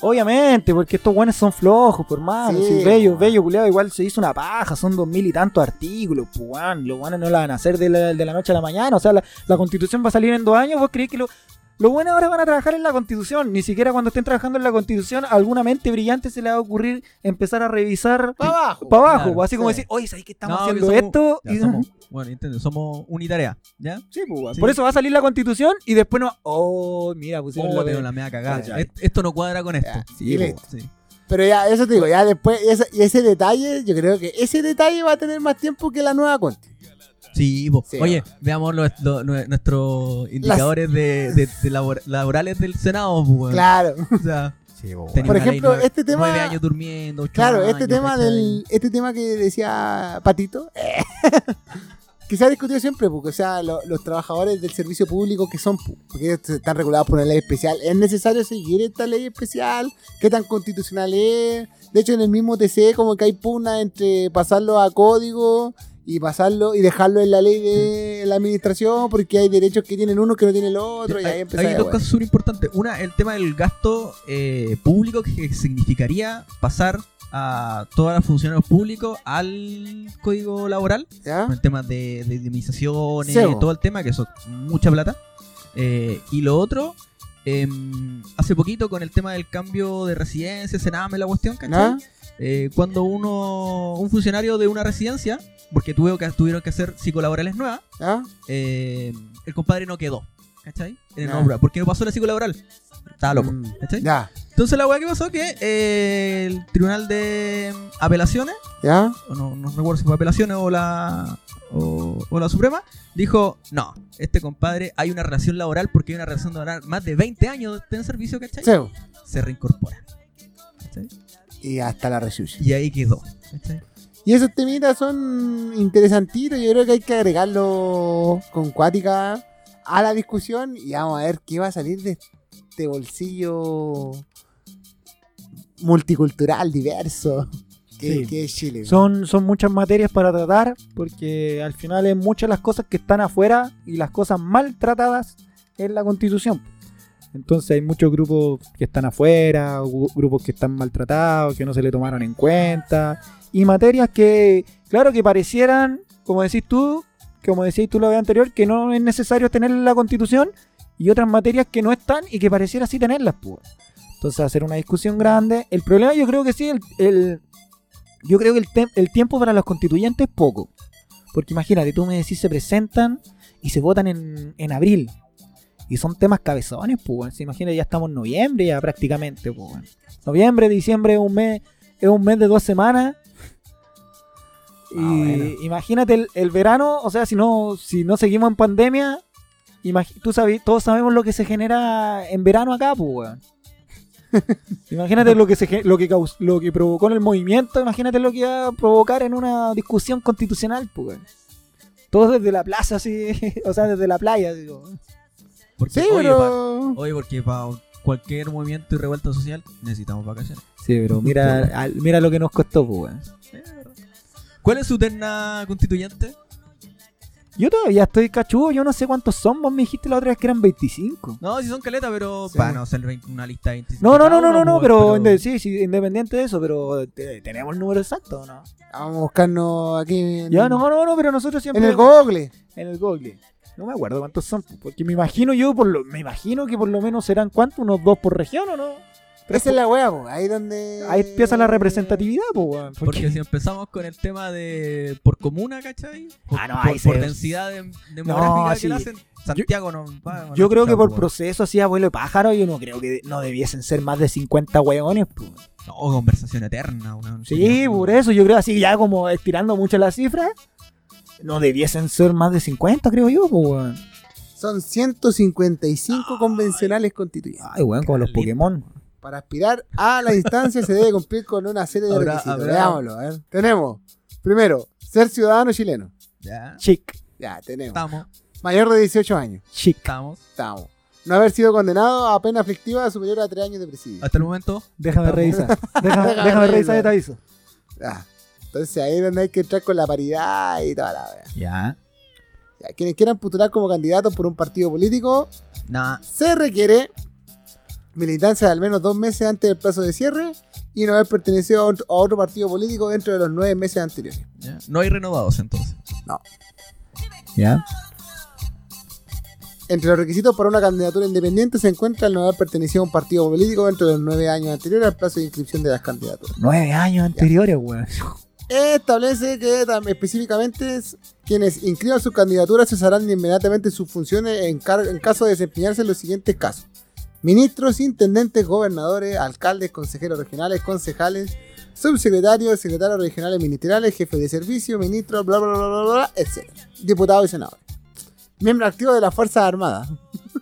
Obviamente, porque estos weones son flojos, por mano. Sí, si bello, bello, culeado, igual se hizo una paja, son dos mil y tantos artículos, pues. Los weones no la van a hacer de la, de la noche a la mañana. O sea, la, la constitución va a salir en dos años. ¿Vos creéis que lo- los buenos ahora van a trabajar en la constitución? Ni siquiera cuando estén trabajando en la constitución, a alguna mente brillante se le va a ocurrir empezar a revisar Para abajo. para abajo. Claro, así como sí. decir, oye, ¿sabes que estamos No, que haciendo somos- esto? ya, Y- somos- bueno, entiendo, somos unitarea, ¿ya? Sí, pues, weón. Sí. Por eso va a salir la constitución y después no. Oh, mira, pusieron Oh, la tengo la media cagada. Et- Esto no cuadra con esto. Ya, Sí, y po, listo. sí. Pero ya, eso te digo, ya después, ese, y ese detalle, yo creo que ese detalle va a tener más tiempo que la nueva conti. Sí. Sí, Oye, veamos nuestros indicadores de, de- de labor- laborales del Senado, weón. Claro. O sea, tenía Por ejemplo, nueve- este tema- Nueve años durmiendo, ocho Claro, años, este tema del, este tema que decía Patito, que se ha discutido siempre, porque o sea, lo- los trabajadores del servicio público que son, porque están regulados por una ley especial, ¿es necesario seguir esta ley especial? ¿Qué tan constitucional es? De hecho, en el mismo TC como que hay pugna entre pasarlo a código y pasarlo y dejarlo en la ley de la administración porque hay derechos que tienen uno que no tiene el otro y ahí hay, empieza hay dos cosas súper importantes. Una, el tema del gasto eh, público, que significaría pasar a todos los funcionarios públicos al código laboral. ¿Ya? Con el tema de, de indemnizaciones, todo el tema, que eso es mucha plata. Eh, y lo otro, em, hace poquito con el tema del cambio de residencia, Sename, la cuestión, ¿cachai? Eh, cuando uno, un funcionario de una residencia, porque tuvo que, tuvieron que hacer psicolaborales nuevas, eh, el compadre no quedó, ¿cachai? En el nombre, porque no pasó la psicolaboral. Estaba loco, Mm, ¿cachai? Ya, Entonces la weá que pasó que eh, el tribunal de apelaciones, ya, o no, no recuerdo si fue apelaciones o la o, o la Suprema, dijo, no, este compadre hay una relación laboral porque hay una relación laboral más de 20 años de en servicio, ¿cachai? Se reincorpora. ¿cachai? Y hasta la resucia. Y ahí quedó. ¿cachai? Y esos temitas son interesantitos. Yo creo que hay que agregarlo con cuática a la discusión y vamos a ver qué va a salir de este bolsillo multicultural, diverso, que, Sí. que es Chile. Son, son muchas materias para tratar, porque al final es muchas las cosas que están afuera y las cosas maltratadas en la constitución. Entonces hay muchos grupos que están afuera, grupos que están maltratados, que no se le tomaron en cuenta, y materias que, claro, que parecieran, como decís tú, como decías tú la vez anterior, que no es necesario tener en la constitución, y otras materias que no están y que pareciera sí tenerlas, pues. Entonces hacer una discusión grande. El problema yo creo que sí, el, el- yo creo que el, tem- el tiempo para los constituyentes es poco. Porque imagínate, tú me decís se presentan y se votan en, en abril. Y son temas cabezones, pues. imagina, ya estamos en noviembre ya prácticamente, pues. Noviembre, diciembre es un mes, es un mes de dos semanas. Y Ah, bueno. imagínate el, el verano, o sea, si no, si no seguimos en pandemia, tú sabes, todos sabemos lo que se genera en verano acá, pues, weón. Imagínate lo que se lo que caus- lo que provocó en el movimiento, imagínate lo que iba a provocar en una discusión constitucional, pues. weón. Todo desde la plaza, así, o sea, desde la playa, digo. Porque, Sí, oye, pero... pa- oye, porque para cualquier movimiento y revuelta social necesitamos vacaciones. Sí, pero mira, al- mira lo que nos costó, pues. ¿Cuál es su terna constituyente? Yo todavía estoy cachudo, yo no sé cuántos son, vos me dijiste la otra vez que eran 25. No, si son caletas, pero Sí. para no ser 20 una lista de 25. No, no, no, no, no, no, pero, sí, sí, independiente de eso, pero te- tenemos el número exacto, ¿o ¿no? Vamos a buscarnos aquí en, Ya, no, no, no, pero nosotros siempre... en el Google. En el Google. No me acuerdo cuántos son, porque me imagino yo, por lo, me imagino que por lo menos serán cuántos, unos dos por región, ¿o no? Tres Esa es la wea, po, ahí donde... Ahí empieza la representatividad, pues, weón. Porque si empezamos con el tema de por comuna, ¿cachai? Por, Ah, no, por, ahí por se- densidad de- demográfica que sí. hacen, Santiago no va- yo no creo que por po, proceso así, abuelo de pájaro, yo no creo que no debiesen ser más de 50 weones, pues. No, conversación eterna. Una, Sí, por eso yo creo así, ya como estirando mucho las cifras, no debiesen ser más de 50, creo yo, pues, weón. Son 155 convencionales constituyentes. Ay, weón, como los. Pokémon. Para aspirar a la instancia se debe cumplir con una serie de Habrá- requisitos. habrá- Veámoslo, a ver. Tenemos, primero, ser ciudadano chileno. Ya, Chic, Ya, tenemos. estamos, Mayor de 18 años. chic. estamos. Estamos. No haber sido condenado a pena aflictiva superior a 3 años de presidio. Hasta el momento. Déjame revisar. Déjame, Déjame déjame revisar y te aviso. Ah, entonces ahí es donde hay que entrar con la paridad y toda la wea. Ya. Ya, Quienes quieran postular como candidatos por un partido político, Nah. se requiere militancia de al menos dos meses antes del plazo de cierre y no haber pertenecido a otro, a otro partido político dentro de los nueve meses anteriores. ya. No hay renovados entonces. Ya. Entre los requisitos para una candidatura independiente se encuentra el no haber pertenecido a un partido político dentro de los nueve años anteriores al plazo de inscripción de las candidaturas. Nueve años anteriores, weón. Establece que específicamente es- quienes inscriban sus candidaturas cesarán inmediatamente sus funciones en, en caso de desempeñarse en los siguientes casos. Ministros, intendentes, gobernadores, alcaldes, consejeros regionales, concejales, subsecretarios, secretarios regionales ministeriales, jefes de servicio, ministros, bla, bla, bla, bla, bla, bla, etc. Diputados y senadores. Miembro activo de las Fuerzas Armadas.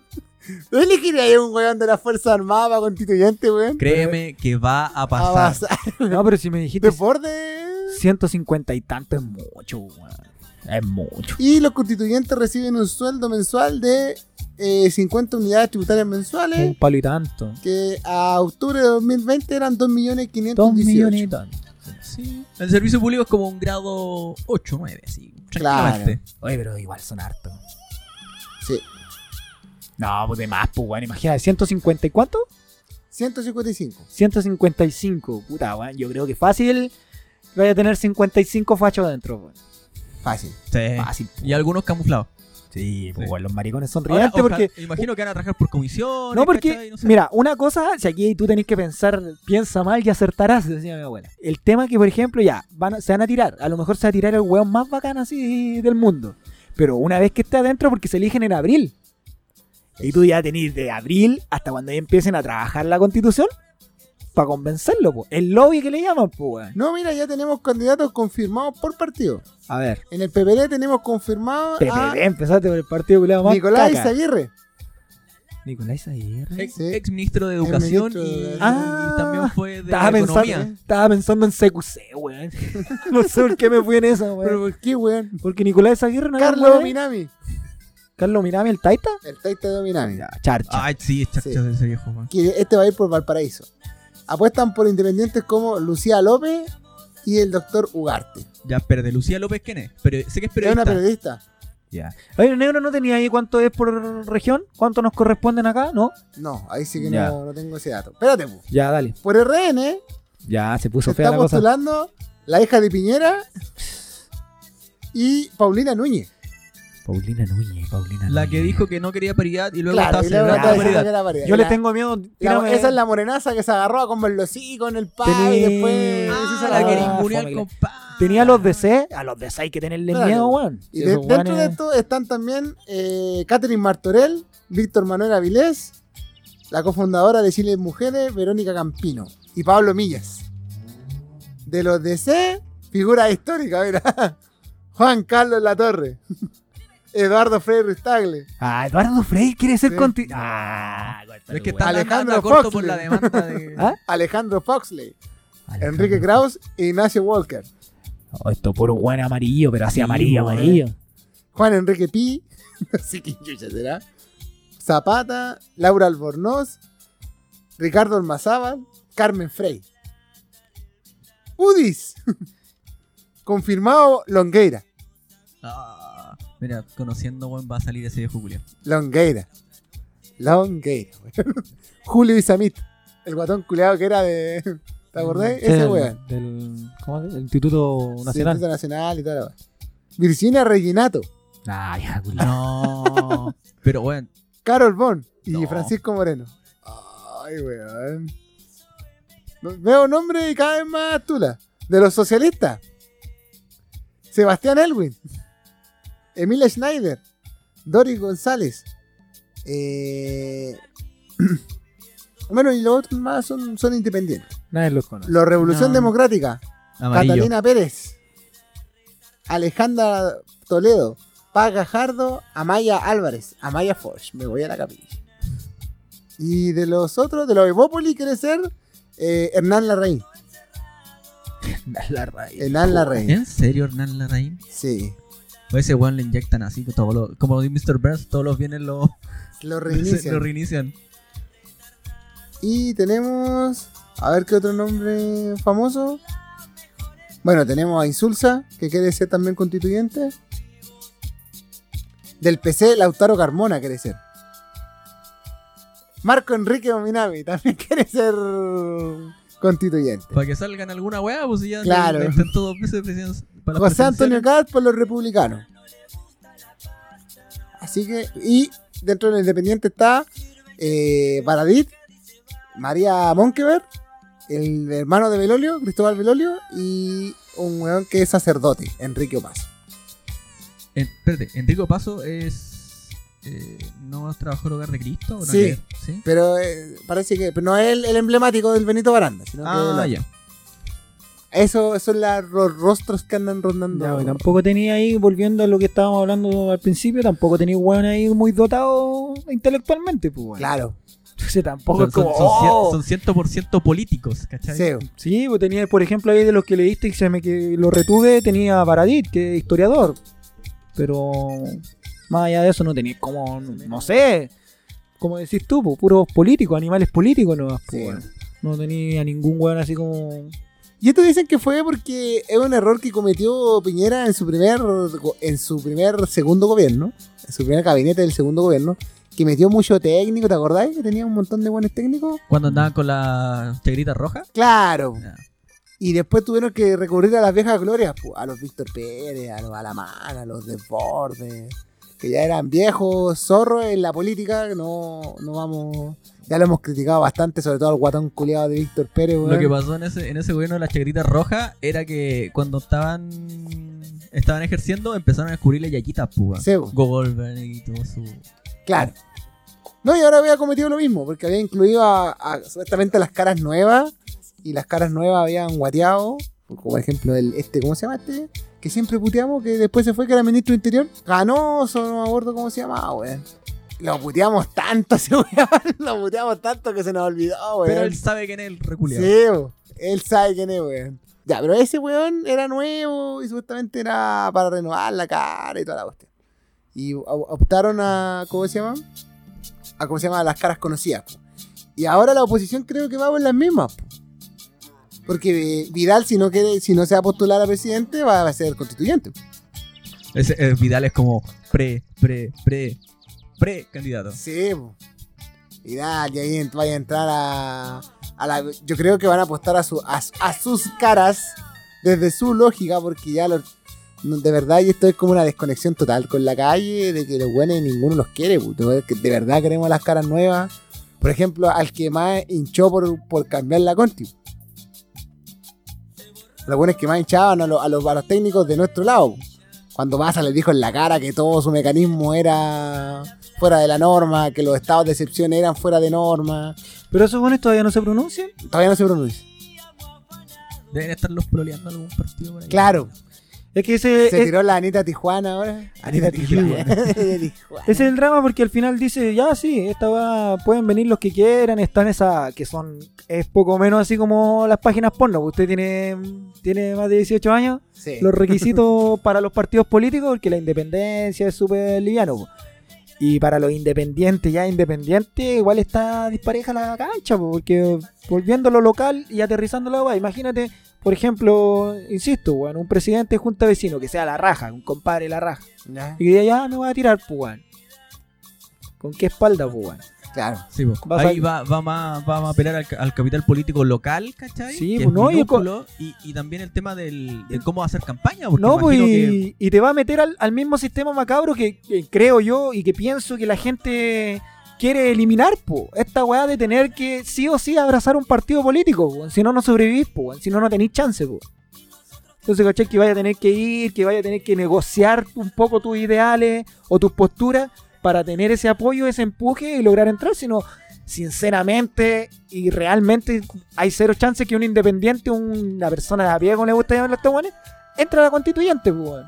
¿No elegiría un weón de las Fuerzas Armadas para constituyente, weón? Créeme que va a A pasar. pasar. No, pero si me dijiste Desborde. 150 y tanto es mucho, weón. Es mucho. Y los constituyentes reciben un sueldo mensual de eh, 50 unidades tributarias Un mensuales, palo y tanto. que a octubre de 2020 eran 2.518.000. Dos millones y tanto. Sí. El servicio público es como un grado 8, 9, así. Tranquilamente. Oye, pero igual son hartos. Sí. No, pues de más, pues, weón. Imagínate, ¿150 y cuánto? 155. 155. Puta, weón. Yo creo que fácil vaya a tener 55 fachos adentro, weón. Fácil. Sí. Fácil. Y algunos camuflados. Sí, pues, weón, los maricones son Ahora, porque. imagino que van a trabajar por comisión. No, porque, mira, una cosa, si aquí tú tenés que pensar, piensa mal y acertarás, decía mi abuela. El tema que, por ejemplo, ya, van a- se van a tirar. A lo mejor se va a tirar el weón más bacán así del mundo. Pero una vez que esté adentro, porque se eligen en abril. Y tú ya tenés de abril hasta cuando ya empiecen a trabajar la constitución para convencerlo, po. El lobby que le llaman, pues, weón. No, mira, ya tenemos candidatos confirmados por partido. A ver. En el PPD tenemos confirmado PPD, a empezaste por el partido culiao más Nicolás caca. Aguirre. Nicolás Aguirre. Ex, Sí. ex ministro de Educación ministro de- y, Ah, y también fue de Estaba pensando, Economía. estaba pensando en CQC, weón. no sé por qué me fui en esa, weón. ¿Pero por qué, weón? Porque Nicolás Aguirre no era Carlos weón. Minami. Carlos Minami, el Taita. El taita de Minami. Ya, charcha. Ay, sí, es chacha Sí. de ese viejo, man. Que este va a ir por Valparaíso. Apuestan por independientes como Lucía López y el doctor Ugarte. Ya, pero de Lucía López, ¿quién es? Pero, sé que es Es una periodista. periodista. Ya. Oye, negro, ¿no tenía ahí cuánto es por región? ¿Cuánto nos corresponden acá? ¿No? No, ahí sí que no, no tengo ese dato. Espérate, pu. Ya, dale. Por RN Ya, se se puso fea está la cosa. postulando la hija de Piñera y Paulina Núñez. Paulina Núñez, Paulina La que Núñez. dijo que no quería paridad y luego Claro, estaba y luego celebrando está la diciendo paridad. era paridad. Yo le La- tengo miedo. la- tírame- esa es la morenaza que se agarró a hocico en el Tení- y después Ah, hizo la la que Ah, ninguneó al fome. compadre. Tenía los DC. A los DC hay que tenerle miedo, weón. Y Si de- esos dentro de weones- esto están también eh, Catherine Martorell, Víctor Manuel Avilés, la cofundadora de Chile Mujeres, Verónica Campino y Pablo Millas. De los DC, figura histórica, mira. Juan Carlos Latorre, Eduardo Freire Tagle, Ah, Eduardo Frey quiere ser Sí. conti... Ah, Es que está Alejandro Alejandro corto Fox, por la le- demanda de. ¿Ah? Alejandro Foxley, Alejandro. Enrique Kraus e Ignacio Walker, Oh, esto puro buen amarillo, pero así Sí, amarillo, amarillo. Juan Enrique Pi, no sé quién chucha será, Zapata, Laura Albornoz, Ricardo Almazábal, Carmen Frey. Udis, confirmado Longueira, Ah, mira, conociendo, weón, va a salir ese viejo Julio. Longueira, Longueira, weón. Julio Isamit, el guatón culeado que era de... ¿Te acordás? Sí, Ese del- weón. Del, ¿cómo es? Del Instituto Sí, Nacional. Instituto Nacional y toda la weá. Virginia Reginato, Ah, ya. No. pero, weón, Carol Bon y No. Francisco Moreno. Ay, weón. Veo nombre y cada vez más tula. De los socialistas. Sebastián Elwin. Emilia Schneider. Doris González. Eh, bueno, y los otros más son, son independientes. Nadie los conoce. Los Revolución No. Democrática. amarillo. Catalina Pérez. Alejandra Toledo. Paz Gajardo. Amaya Álvarez. Amaya Foch. Me voy a la capilla. Y de los otros, de los Evópoli, quiere ser eh, Hernán Larraín. La raíz. Hernán Larraín. ¿En serio, Hernán Larraín? Sí. O ese weón le inyectan así, todo lo- como lo de Mr. Burns, todos los bienes lo, Lo lo reinician. reinician. Y tenemos. A ver qué otro nombre famoso. Bueno, tenemos a Insulsa, que quiere ser también constituyente. Del PC, Lautaro Carmona quiere ser. Marco Enrique Ominami también quiere ser constituyente. Para que salgan alguna weá, pues si ya Claro. intentó dos veces presidencia- para José Antonio. Caz por los republicanos. Así que, y dentro del independiente está eh, Baradit, María Monkever, el hermano de Belolio, Cristóbal Belolio, y un weón que es sacerdote, Enrique Opaso. En- espérate, Enrico Paso es. Eh, ¿No trabajó en Hogar de Cristo? ¿O no Sí. ¿Sí? Pero eh, parece que pero no es el, el emblemático del Benito Baranda, sino que Ah, el ya. Eso, esos son los rostros que andan rondando. Ya, tampoco tenía ahí, volviendo a lo que estábamos hablando al principio, tampoco tenía weón ahí muy dotado intelectualmente, pues, weón. Claro, Entonces tampoco Son, es como. son, oh. son 100% políticos, ¿cachai? sí. Sí, pues tenía, por ejemplo, ahí de los que leíste y se me que lo retuve, tenía a Baradit, que es historiador. Pero más allá de eso no tenía como, no sé, como decís tú, pues, puros políticos, animales políticos no Sí. No tenía ningún weón así como Y esto dicen que fue porque es un error que cometió Piñera en su primer, en su primer segundo gobierno, en su primer gabinete del segundo gobierno, que metió mucho técnico, ¿te acordáis? Que tenía un montón de buenos técnicos. Cuando andaban con la chagrita roja. Claro. Y después tuvieron que recurrir a las viejas glorias, a los Víctor Pérez, a los Alamán, a los Desbordes, que ya eran viejos zorros en la política, que no, no vamos... Ya lo hemos criticado bastante, sobre todo al guatón culiado de Víctor Pérez, Lo weón. que pasó en ese, en ese gobierno de la chagrita roja era que cuando estaban estaban ejerciendo empezaron a descubrirle yayitas, pues. Sí. Goldberg y todo su. Claro. No, y ahora había cometido lo mismo, porque había incluido a, a supuestamente las caras nuevas, y las caras nuevas habían guateado, como por ejemplo el este, ¿cómo se llama este? Que siempre puteamos, que después se fue, que era ministro de Interior. Ganoso, no me acuerdo cómo se llamaba, weón. Lo puteamos tanto, ese weón, lo puteamos tanto que se nos olvidó, weón. Pero él sabe quién es el reculeado. Sí, él sabe quién es, weón. Ya, pero ese weón era nuevo y supuestamente era para renovar la cara y toda la cuestión. Y op- optaron a, ¿cómo se llama? A, ¿cómo se llama? A las caras conocidas. po. Y ahora la oposición creo que va por las mismas. po. Porque eh, Vidal, si no quiere, si no se va a postular a presidente, va a ser constituyente. Eh, Vidal es como pre, pre, pre, pre candidato. Sí, y ahí ent- vaya a entrar a, a la. Yo creo que van a apostar a, su, a, a sus caras desde su lógica, porque ya no, De verdad, y esto es como una desconexión total con la calle, de que los buenos ninguno los quiere, po. de verdad queremos las caras nuevas. Por ejemplo, al que más hinchó por, por cambiar la conti. Los buenos que más hinchaban a, los- a los, a técnicos de nuestro lado. Cuando Massa les dijo en la cara que todo su mecanismo era fuera de la norma, que los estados de excepción eran fuera de norma. Pero esos buenos todavía no se pronuncian. Todavía no se pronuncia. Deben estarlos proleando algún partido por ahí. Claro, Es que ese, se es, tiró la Anita Tijuana ahora. Anita Tijuana. Ese es el drama porque al final dice, ya sí, esta va, pueden venir los que quieran, están esa, que son, es poco menos así como las páginas porno, usted tiene, tiene más de 18 años, Sí. los requisitos para los partidos políticos, porque la independencia es súper liviano. Y para los independientes, ya independientes, igual está dispareja la cancha, po, porque volviendo a lo local y aterrizando la agua, imagínate, por ejemplo, insisto, bueno, un presidente de junta vecino que sea la raja, un compadre la raja, y que diga, ya me voy a tirar, pues. ¿Con qué espalda, pues? Claro. Sí, a- ahí va, va, más, va a apelar al, ca- al capital político local, ¿cachai? Sí, pues, es no, y también el tema del, de cómo hacer campaña. Porque No, pues, que y, y te va a meter al, al mismo sistema macabro que, que creo yo y que pienso que la gente quiere eliminar, po. Esta weá de tener que sí o sí abrazar un partido político, po. Si no, no sobrevivís, po. Si no, no tenéis chance, po. Entonces, ¿cachai? Que vaya a tener que ir, que vaya a tener que negociar un poco tus ideales o tus posturas para tener ese apoyo, ese empuje y lograr entrar. Sino, sinceramente y realmente hay cero chances que un independiente, una persona de a pie, como le gusta llamarlo a estos entre a la constituyente, pues.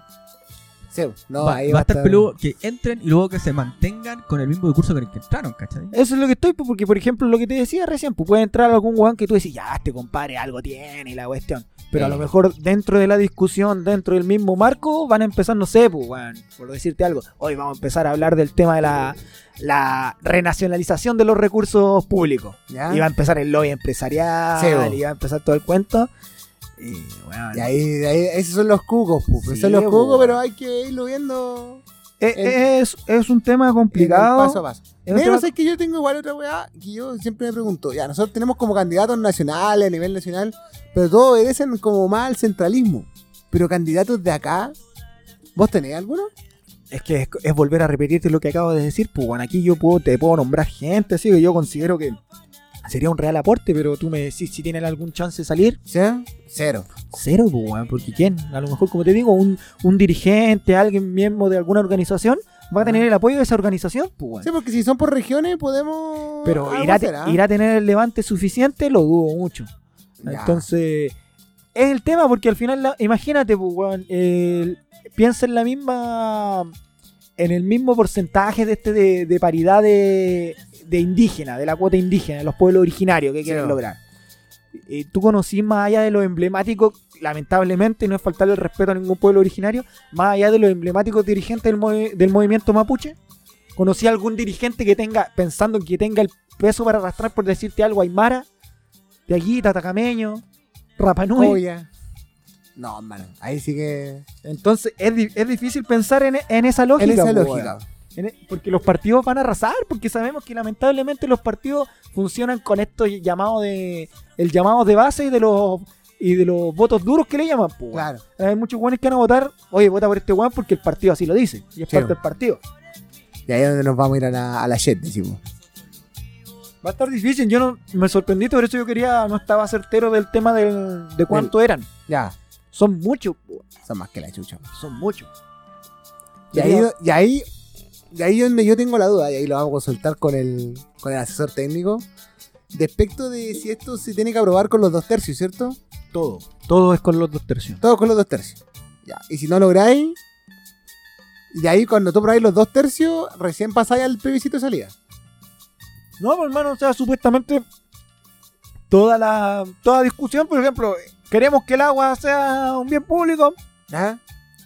Sí, no, va, ahí va a estar peludo que entren y luego que se mantengan con el mismo discurso con el que entraron, ¿cachai? Eso es lo que estoy, pues, porque por ejemplo lo que te decía recién, pues puede entrar algún weón que tú decís, ya, este compadre algo tiene y la cuestión. Pero a lo mejor dentro de la discusión, dentro del mismo marco, van a empezar, no sé, pues, weón, por decirte algo. Hoy vamos a empezar a hablar del tema de la, la renacionalización de los recursos públicos. ¿Ya? Y va a empezar el lobby empresarial, Sí, y va a empezar todo el cuento. Y, Y ahí, esos son los cucos, Sí, son los cucos, pero hay que irlo viendo eh, el- es, es un tema complicado. paso a paso. Es Pero tema- sé que yo tengo igual otra weá que yo siempre me pregunto. Ya, nosotros tenemos como candidatos nacionales a nivel nacional, pero todos obedecen como más al centralismo. Pero candidatos de acá, ¿vos tenés alguno? Es que es, es volver a repetirte lo que acabo de decir, pues bueno, aquí yo puedo, te puedo nombrar gente, así que yo considero que sería un real aporte, pero tú me decís si tienen algún chance de salir. ¿Sí? Cero. Cero, pues porque quién, a lo mejor como te digo, un, un dirigente, alguien miembro de alguna organización, va a tener el apoyo de esa organización, pues. Sí, porque si son por regiones podemos... Pero irá, hacer, ¿ah? irá a tener el levante suficiente, lo dudo mucho. Ya. Entonces, es el tema porque al final, la- imagínate, pues, weón, el- piensa en la misma, en el mismo porcentaje de este de, de paridad de, de indígena, de la cuota indígena, de los pueblos originarios que quieren lograr. Eh, Tú conocís más allá de lo emblemático, lamentablemente, no es faltarle el respeto a ningún pueblo originario, más allá de los emblemáticos dirigentes del, movi- del movimiento mapuche. ¿Conocí algún dirigente que tenga, pensando que tenga el peso para arrastrar, por decirte algo, Aymara, de aquí, Tatacameño, Rapa Nui. Joya. No, mano, ahí sí que. Entonces es, di- es difícil pensar en, en esa lógica. En esa lógica. E- porque los partidos van a arrasar, porque sabemos que lamentablemente los partidos funcionan con esto llamado de el llamado de base y de los y de los votos duros que le llaman, weón. Claro. Hay muchos buenos que van a votar, oye, vota por este weón porque el partido así lo dice, y es Sí, parte del partido. Y ahí es donde nos vamos a ir a la, a la jet, decimos. Va a estar difícil, yo no me sorprendí, por eso yo quería, no estaba certero del tema del, de cuánto eran. Ya, Son muchos, son más que la chucha. son muchos. Y ahí, y ahí, y ahí donde yo tengo la duda, y ahí lo vamos a consultar con el, con el asesor técnico, respecto de si esto se tiene que aprobar con los dos tercios, ¿cierto? Todo. Todo es con los dos tercios. Todo con los dos tercios. Ya. Y si no lográis, y ahí cuando tú probáis los dos tercios, recién pasáis al plebiscito de salida. No, pues, hermano, o sea, supuestamente toda la toda discusión, por ejemplo, queremos que el agua sea un bien público, ¿Ya?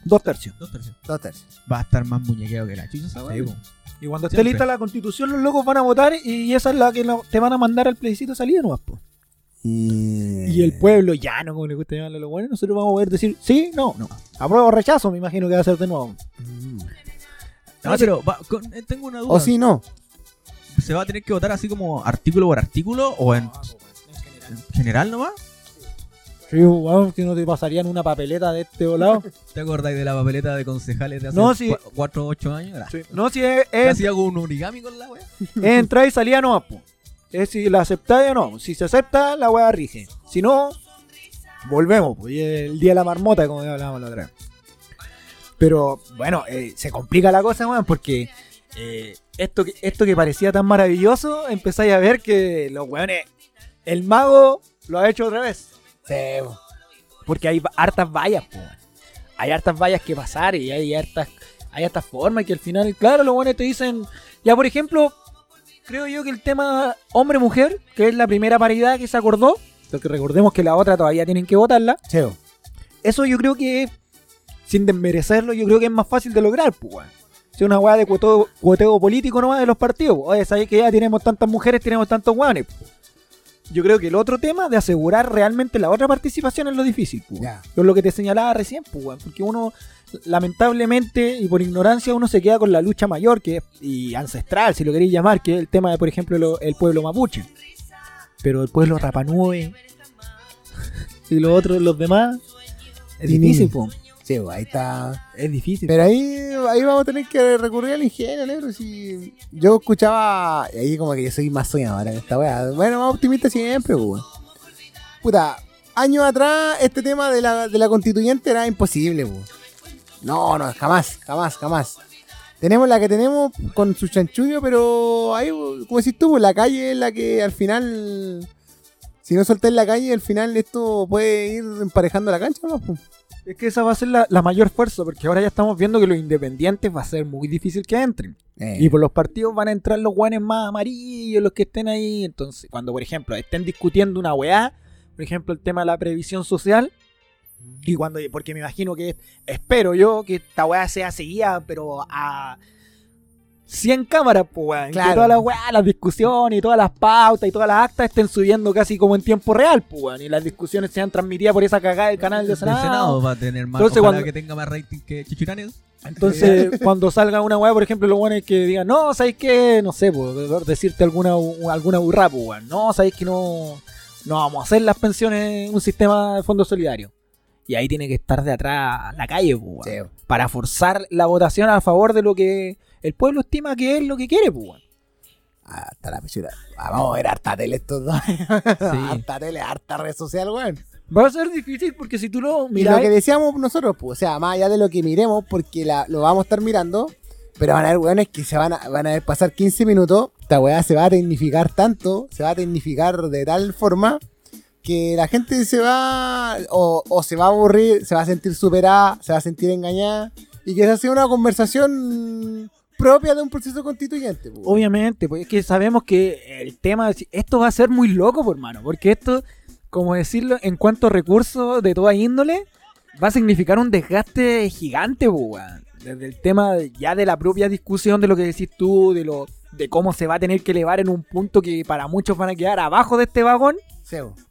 Dos tercios. Dos tercios. Dos tercios. Va a estar más muñequeo que la chucha. Sí, Y cuando esté lista la constitución, los locos van a votar y esa es la que no- te van a mandar al plebiscito de salida nomás, po. Y, Y el pueblo llano, como le gusta llamarle a los buenos, nosotros vamos a poder decir sí, no, no. Apruebo o rechazo, me imagino que va a ser de nuevo. Mm. No, pero va- con- eh, tengo una duda. O si no. ¿Se va a tener que votar así como artículo por artículo o en en general nomás? Sí, si no te pasarían una papeleta de este volado. ¿Te acordáis de la papeleta de concejales de hace No, sí. 4 o 8 años? No, si es, es, Hacía un origami con la wea. es entrar y salida nomás, po. Es si la aceptáis o no. Si se acepta, la weá rige. Si no, volvemos, pues. el día de la marmota, como ya hablábamos la otra vez. Pero, bueno, eh, se complica la cosa, weón, porque eh, esto, que, esto que parecía tan maravilloso, empezáis a ver que los weones, el mago lo ha hecho otra vez. Sí, po. Porque hay hartas vallas, po. Hay hartas vallas que pasar y hay hartas, hay hartas formas que al final, claro, los buenos te dicen, ya por ejemplo, creo yo que el tema hombre-mujer, que es la primera paridad que se acordó, porque recordemos que la otra todavía tienen que votarla, Sí, eso yo creo que, sin desmerecerlo, yo creo que es más fácil de lograr, pues. Si es una weá de cuoteo, político nomás de los partidos, oye, sabéis que ya tenemos tantas mujeres, tenemos tantos pues. Yo creo que el otro tema de asegurar realmente la otra participación es lo difícil, pues. Yo lo que te señalaba recién, pues, porque uno, lamentablemente, y por ignorancia, uno se queda con la lucha mayor, que es- y ancestral, si lo queréis llamar, que es el tema de, por ejemplo, lo- el pueblo mapuche. Pero el pueblo rapanue y los otros, los demás, es difícil, pues. Sí, po, ahí está. Es difícil. Pero ahí, ahí vamos a tener que recurrir al ingenio, negro. Si yo escuchaba, y ahí como que yo soy más soñador en esta weá. Bueno, más optimista siempre, pues, weón. Puta, años atrás este tema de la, de la constituyente era imposible, pues. No, no, jamás, jamás, jamás. Tenemos la que tenemos con su chanchullo, pero ahí, como decís tú, pues, la calle es la que al final, si no soltáis la calle, al final esto puede ir emparejando la cancha, ¿no? Es que esa va a ser la, la mayor fuerza, porque ahora ya estamos viendo que los independientes va a ser muy difícil que entren. Eh, Y por los partidos van a entrar los guanes más amarillos, los que estén ahí. Entonces, cuando, por ejemplo, estén discutiendo una weá, por ejemplo, el tema de la previsión social, y cuando, porque me imagino que, espero yo, que esta weá sea seguida, pero a 100 cámaras, pues weón. Que Claro. todas las weá, las discusiones y todas las pautas y todas las actas estén subiendo casi como en tiempo real, pues weón. Y las discusiones sean transmitidas por esa cagada del canal de Del Senado. Senado va a tener más. Entonces, cuando- que tenga más rating que Chichuranes. Entonces, cuando salga una weá, por ejemplo, los weones que digan, no, ¿sabéis qué? No sé, por decirte alguna, alguna burra, pues, weón. No, ¿sabéis que no, no vamos a hacer las pensiones en un sistema de fondo solidario? Y ahí tiene que estar de atrás la calle, pues, weón. sí, Para forzar la votación a favor de lo que el pueblo estima que es lo que quiere, pues, weón. Hasta la pechura. Ah, vamos a ver harta tele estos dos. harta tele, harta red social, weón. Va a ser difícil porque si tú lo Y miras. lo que decíamos nosotros, pues, o sea, más allá de lo que miremos, porque la- lo vamos a estar mirando, pero van a haber weones que se van a, van a ver pasar 15 minutos, esta weá se va a tecnificar tanto, se va a tecnificar de tal forma que la gente se va, o, o se va a aburrir, se va a sentir superada, se va a sentir engañada, y que esa sea una conversación propia de un proceso constituyente. pues. Obviamente, pues es que sabemos que el tema, esto va a ser muy loco, por hermano, porque esto, como decirlo, en cuanto a recursos de toda índole, va a significar un desgaste gigante, pues. Desde el tema de- ya de la propia discusión de lo que decís tú, de lo de cómo se va a tener que elevar en un punto que para muchos van a quedar abajo de este vagón, pues.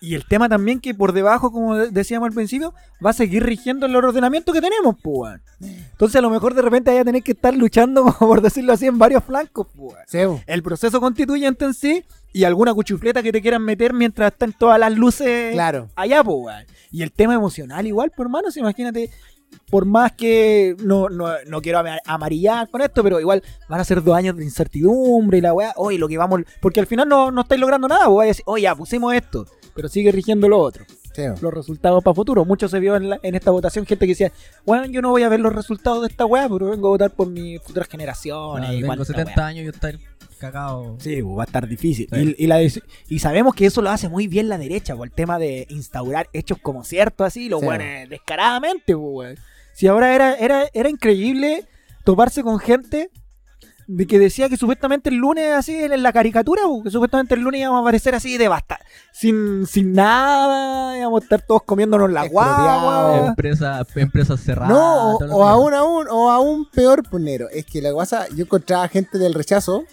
Y el tema también que por debajo, como de- decíamos al principio, va a seguir rigiendo el ordenamiento que tenemos, pues. Entonces a lo mejor de repente vaya a tener que estar luchando, por decirlo así, en varios flancos, pues. Sí. El proceso constituyente en sí y alguna cuchufleta que te quieran meter mientras están todas las luces Claro. allá, pues. Y el tema emocional igual, pues, hermano, si imagínate, por más que no, no, no quiero ama- amarillar con esto, pero igual van a ser dos años de incertidumbre y la weá, oye, lo que vamos, porque al final no, no estáis logrando nada, pues, vaya a decir, oye, ya pusimos esto, pero sigue rigiendo lo otro, Sí, los resultados para futuro. Mucho se vio en, la- en esta votación, gente que decía, bueno, yo no voy a ver los resultados de esta weá, pero vengo a votar por mis futuras generaciones. Ah, y tengo cuánta 70 weá". años y estar cagado. Sí, pues, va a estar difícil. Sí. Y, y la de- y sabemos que eso lo hace muy bien la derecha, por el tema de instaurar hechos como ciertos, así, los Sí. weones descaradamente, pues, weón. Si ahora era, era, era increíble toparse con gente de que decía que supuestamente el lunes, así, en la caricatura, pues, que supuestamente el lunes íbamos a aparecer así devasta sin, sin nada, íbamos a estar todos comiéndonos la guagua. Empresa, empresas cerradas. No, o, o aún, aún, o aún peor, pues negro. Es que la guasa, yo encontraba gente del rechazo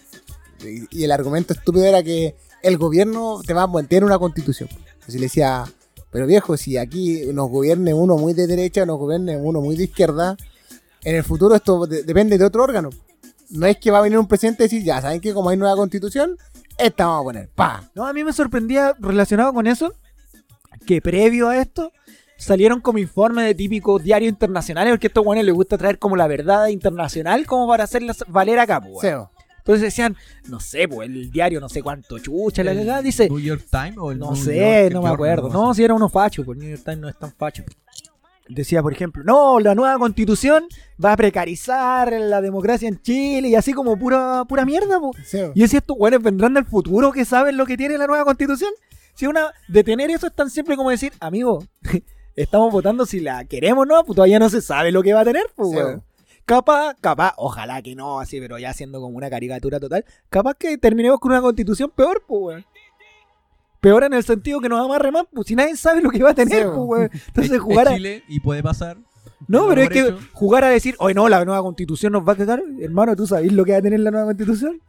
y, y el argumento estúpido era que el gobierno te va a mantener una constitución. Entonces le decía, pero viejo, si aquí nos gobierne uno muy de derecha nos gobierne uno muy de izquierda, en el futuro esto de- depende de otro órgano. No es que va a venir un presidente y decir, ya, ¿saben que como hay nueva constitución? Esta vamos a poner, pa. No, a mí me sorprendía relacionado con eso que previo a esto salieron como informes de típicos diarios internacionales, porque a estos guanes les gusta traer como la verdad internacional como para hacerlas valer acá, pues. Entonces decían, no sé, pues el diario no sé cuánto chucha, la cagada, dice, New York Times o el no New sé, York no me acuerdo. No, si era uno facho, pues New York Times no es tan facho. Decía, por ejemplo, no, la nueva constitución va a precarizar la democracia en Chile y así como pura, pura mierda, pues. sí. Y si estos güeyes vendrán del futuro que saben lo que tiene la nueva constitución. Si una detener eso es tan simple como decir, amigo, estamos votando si la queremos, ¿no? Pues todavía no se sabe lo que va a tener, pues, Sí, weón. Capaz, capaz, ojalá que no, así, pero ya siendo como una caricatura total, capaz que terminemos con una constitución peor, pues, weón. Peor en el sentido que nos amarre más, pues si nadie sabe lo que va a tener, Sí, pues, weón. Entonces Es- jugar es a... Chile y puede pasar. No, pero es que hecho. jugar a decir, oye, no, la nueva constitución nos va a cagar. Hermano, ¿tú sabes lo que va a tener la nueva constitución?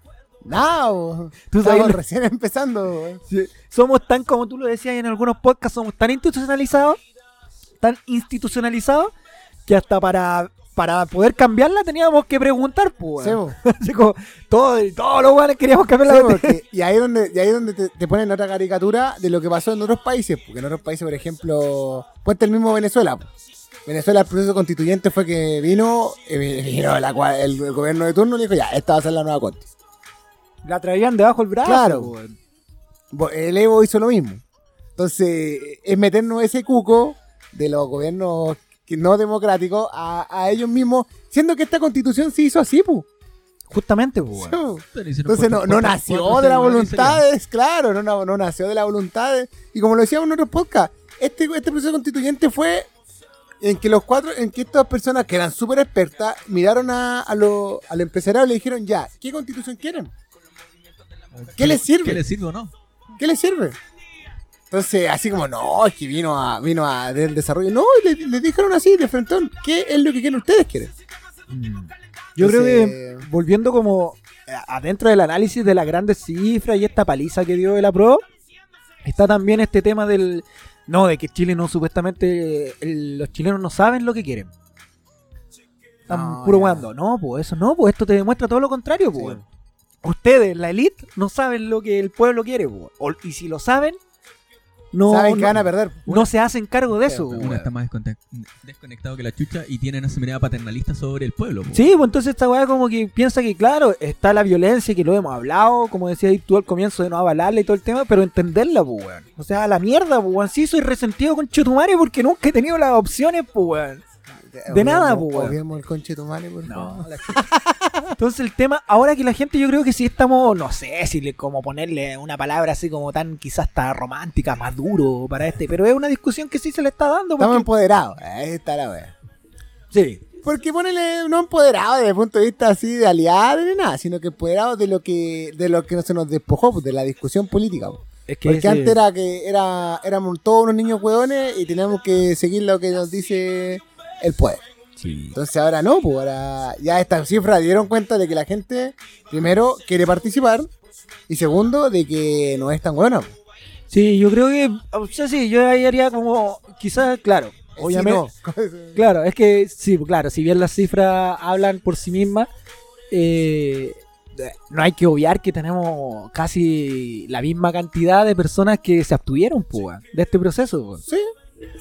No, Tú sabes estamos lo- recién empezando. Sí. Somos tan, como tú lo decías en algunos podcasts, somos tan institucionalizados, tan institucionalizados, que hasta para, para poder cambiarla teníamos que preguntar, pues. Sí, weón. po. Así como, todo- todos los guanes queríamos cambiar Sí, la porque- y ahí es donde, y ahí donde te, te ponen otra caricatura de lo que pasó en otros países. Porque en otros países, por ejemplo, ponte el mismo Venezuela. Venezuela, el proceso constituyente fue que vino, eh, vino la el, el gobierno de turno y dijo, ya, esta va a ser la nueva corte. La traían debajo del brazo. Claro. El Evo hizo lo mismo. Entonces, es meternos ese cuco de los gobiernos no democráticos a, a ellos mismos, siendo que esta constitución se hizo así, pu. Justamente, pues. Pero hicieron Entonces no, no nació de la voluntad, es claro, no, no, no nació de la voluntad. de- y como lo decíamos en otros podcasts, este, este proceso constituyente fue en que los cuatro, en que estas personas que eran súper expertas miraron a, a los al empresariado y le dijeron, ya, ¿qué constitución quieren? ¿Qué les sirve? ¿Qué les sirve o no? ¿Qué les sirve? Entonces, así como, no, es que vino a, vino a del desarrollo. No, le, le dijeron así, de frente, ¿qué es lo que quieren ustedes quieren? Yo creo que volviendo como adentro del análisis de las grandes cifras y esta paliza que dio el APRO, está también este tema del... No, de que Chile no, supuestamente el- los chilenos no saben lo que quieren. Están No, puro ya. jugando. No, pues eso no, pues esto te demuestra todo lo contrario, pues. Sí. Ustedes, la elite, no saben lo que el pueblo quiere, pues. Y si lo saben, no, Saben que van a perder. no se hacen cargo de eso. Uno está más desconect- desconectado que la chucha y tienen esa mirada paternalista sobre el pueblo. Sí, pues entonces esta weá como que piensa que, claro, está la violencia, que lo hemos hablado, como decías tú al comienzo de no avalarla y todo el tema, pero entenderla, pues, weón. O sea, a la mierda, pues, weón. Sí, soy resentido con Chetumare porque nunca he tenido las opciones, pues, weón. De nada, pues, el conche de tu madre, por favor. la chucha. Entonces el tema, ahora que la gente yo creo que sí estamos, no sé si le, como ponerle una palabra así como tan quizás hasta romántica, más duro para este, pero es una discusión que sí se le está dando. Estamos Porque, empoderados. Ahí está la wea. sí, Porque ponele, no empoderados desde el punto de vista así de aliado ni nada, sino que empoderados de lo que, de lo que no se nos despojó, pues, de la discusión política. pues. es que Porque ese- antes era que era, éramos todos unos niños hueones y teníamos que seguir lo que nos dice el poder. Sí. Entonces ahora no, pues ahora ya estas cifras dieron cuenta de que la gente, primero, quiere participar y segundo, de que no es tan buena. pues. Sí, yo creo que, o sea, sí, yo ahí haría como, quizás, claro, obviamente, Sí, no. claro, es que, sí, claro, si bien las cifras hablan por sí mismas, eh, no hay que obviar que tenemos casi la misma cantidad de personas que se abstuvieron, pues, de este proceso, weón. Sí,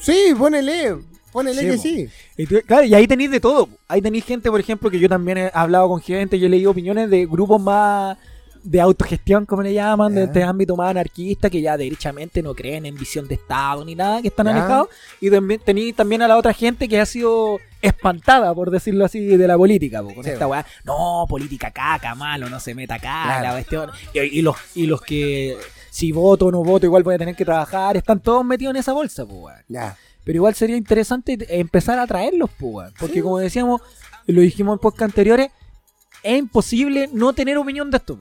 sí, ponele. Ponele Sí, que po. sí. Y tú- claro, y ahí tenéis de todo. Ahí tenéis gente, por ejemplo, que yo también he hablado con gente, yo he leído opiniones de grupos más de autogestión, como le llaman, de este ámbito más anarquista, que ya derechamente no creen en visión de Estado ni nada, que están alejados. Y también tenéis también a la otra gente que ha sido espantada, por decirlo así, de la política, po, con Sí, esta weá. No, política caca, malo, no se meta acá, Claro. la cuestión. Y, y los, y los que si voto o no voto, igual voy a tener que trabajar, están todos metidos en esa bolsa, pues. Ya. Pero igual sería interesante empezar a traerlos, pues. Porque como decíamos, lo dijimos en podcast anteriores, es imposible no tener opinión de esto.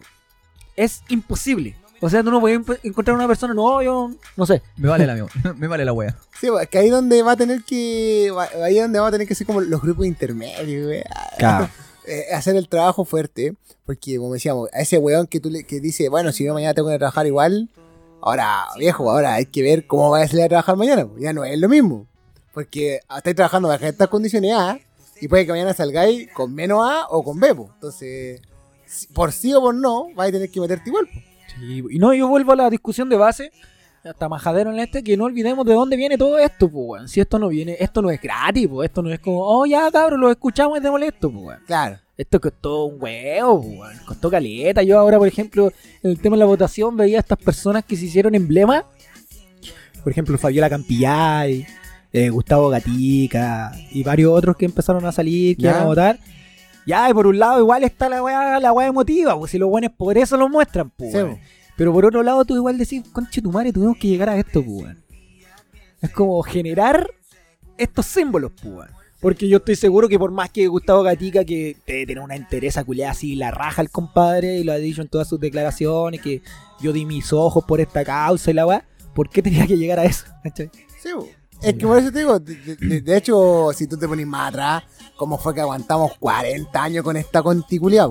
Es imposible. O sea, tú no puedes encontrar una persona, no, yo no sé. Me vale la, me vale la wea. Sí, pues, que ahí donde va a tener que. Ahí donde va a tener que ser como los grupos intermedios, güey. Eh, hacer el trabajo fuerte. Porque, como decíamos, a ese weón que tú le, que dice, bueno, si yo mañana tengo que trabajar igual. Ahora, viejo, ahora hay que ver cómo va a salir a trabajar mañana. Ya no es lo mismo. Porque estáis trabajando bajo estas condiciones A. Y puede que mañana salgáis con menos A o con B. Entonces, por sí o por no, vais a tener que meterte igual. Sí, y no, yo vuelvo a la discusión de base, hasta majadero en este, que no olvidemos de dónde viene todo esto, pues, weón. Si esto no viene, esto no es gratis, pues, esto no es como, oh, ya, cabrón, lo escuchamos y de molesto, pues, weón. Claro. Esto costó un huevo, pues, weón. Costó caleta. Yo ahora, por ejemplo, en el tema de la votación veía a estas personas que se hicieron emblema. Por ejemplo, Fabiola Campillay, eh, Gustavo Gatica y varios otros que empezaron a salir, que iban a votar. Ya, y por un lado igual está la weá, la weá emotiva, pues si los buenos por eso lo muestran, pues. Sí, po. Pero por otro lado tú igual decís, conche tu madre, tuvimos que llegar a esto, pues. Es como generar estos símbolos, pues. Porque yo estoy seguro que por más que Gustavo Gatica, que debe tener una interesa culiada así, la raja el compadre, y lo ha dicho en todas sus declaraciones, que yo di mis ojos por esta causa y la weá, ¿por qué tenía que llegar a eso? ¿Cachai? Sí, es que por eso te digo, de, de- de hecho, si tú te pones más atrás, ¿cómo fue que aguantamos 40 años con esta conticulia?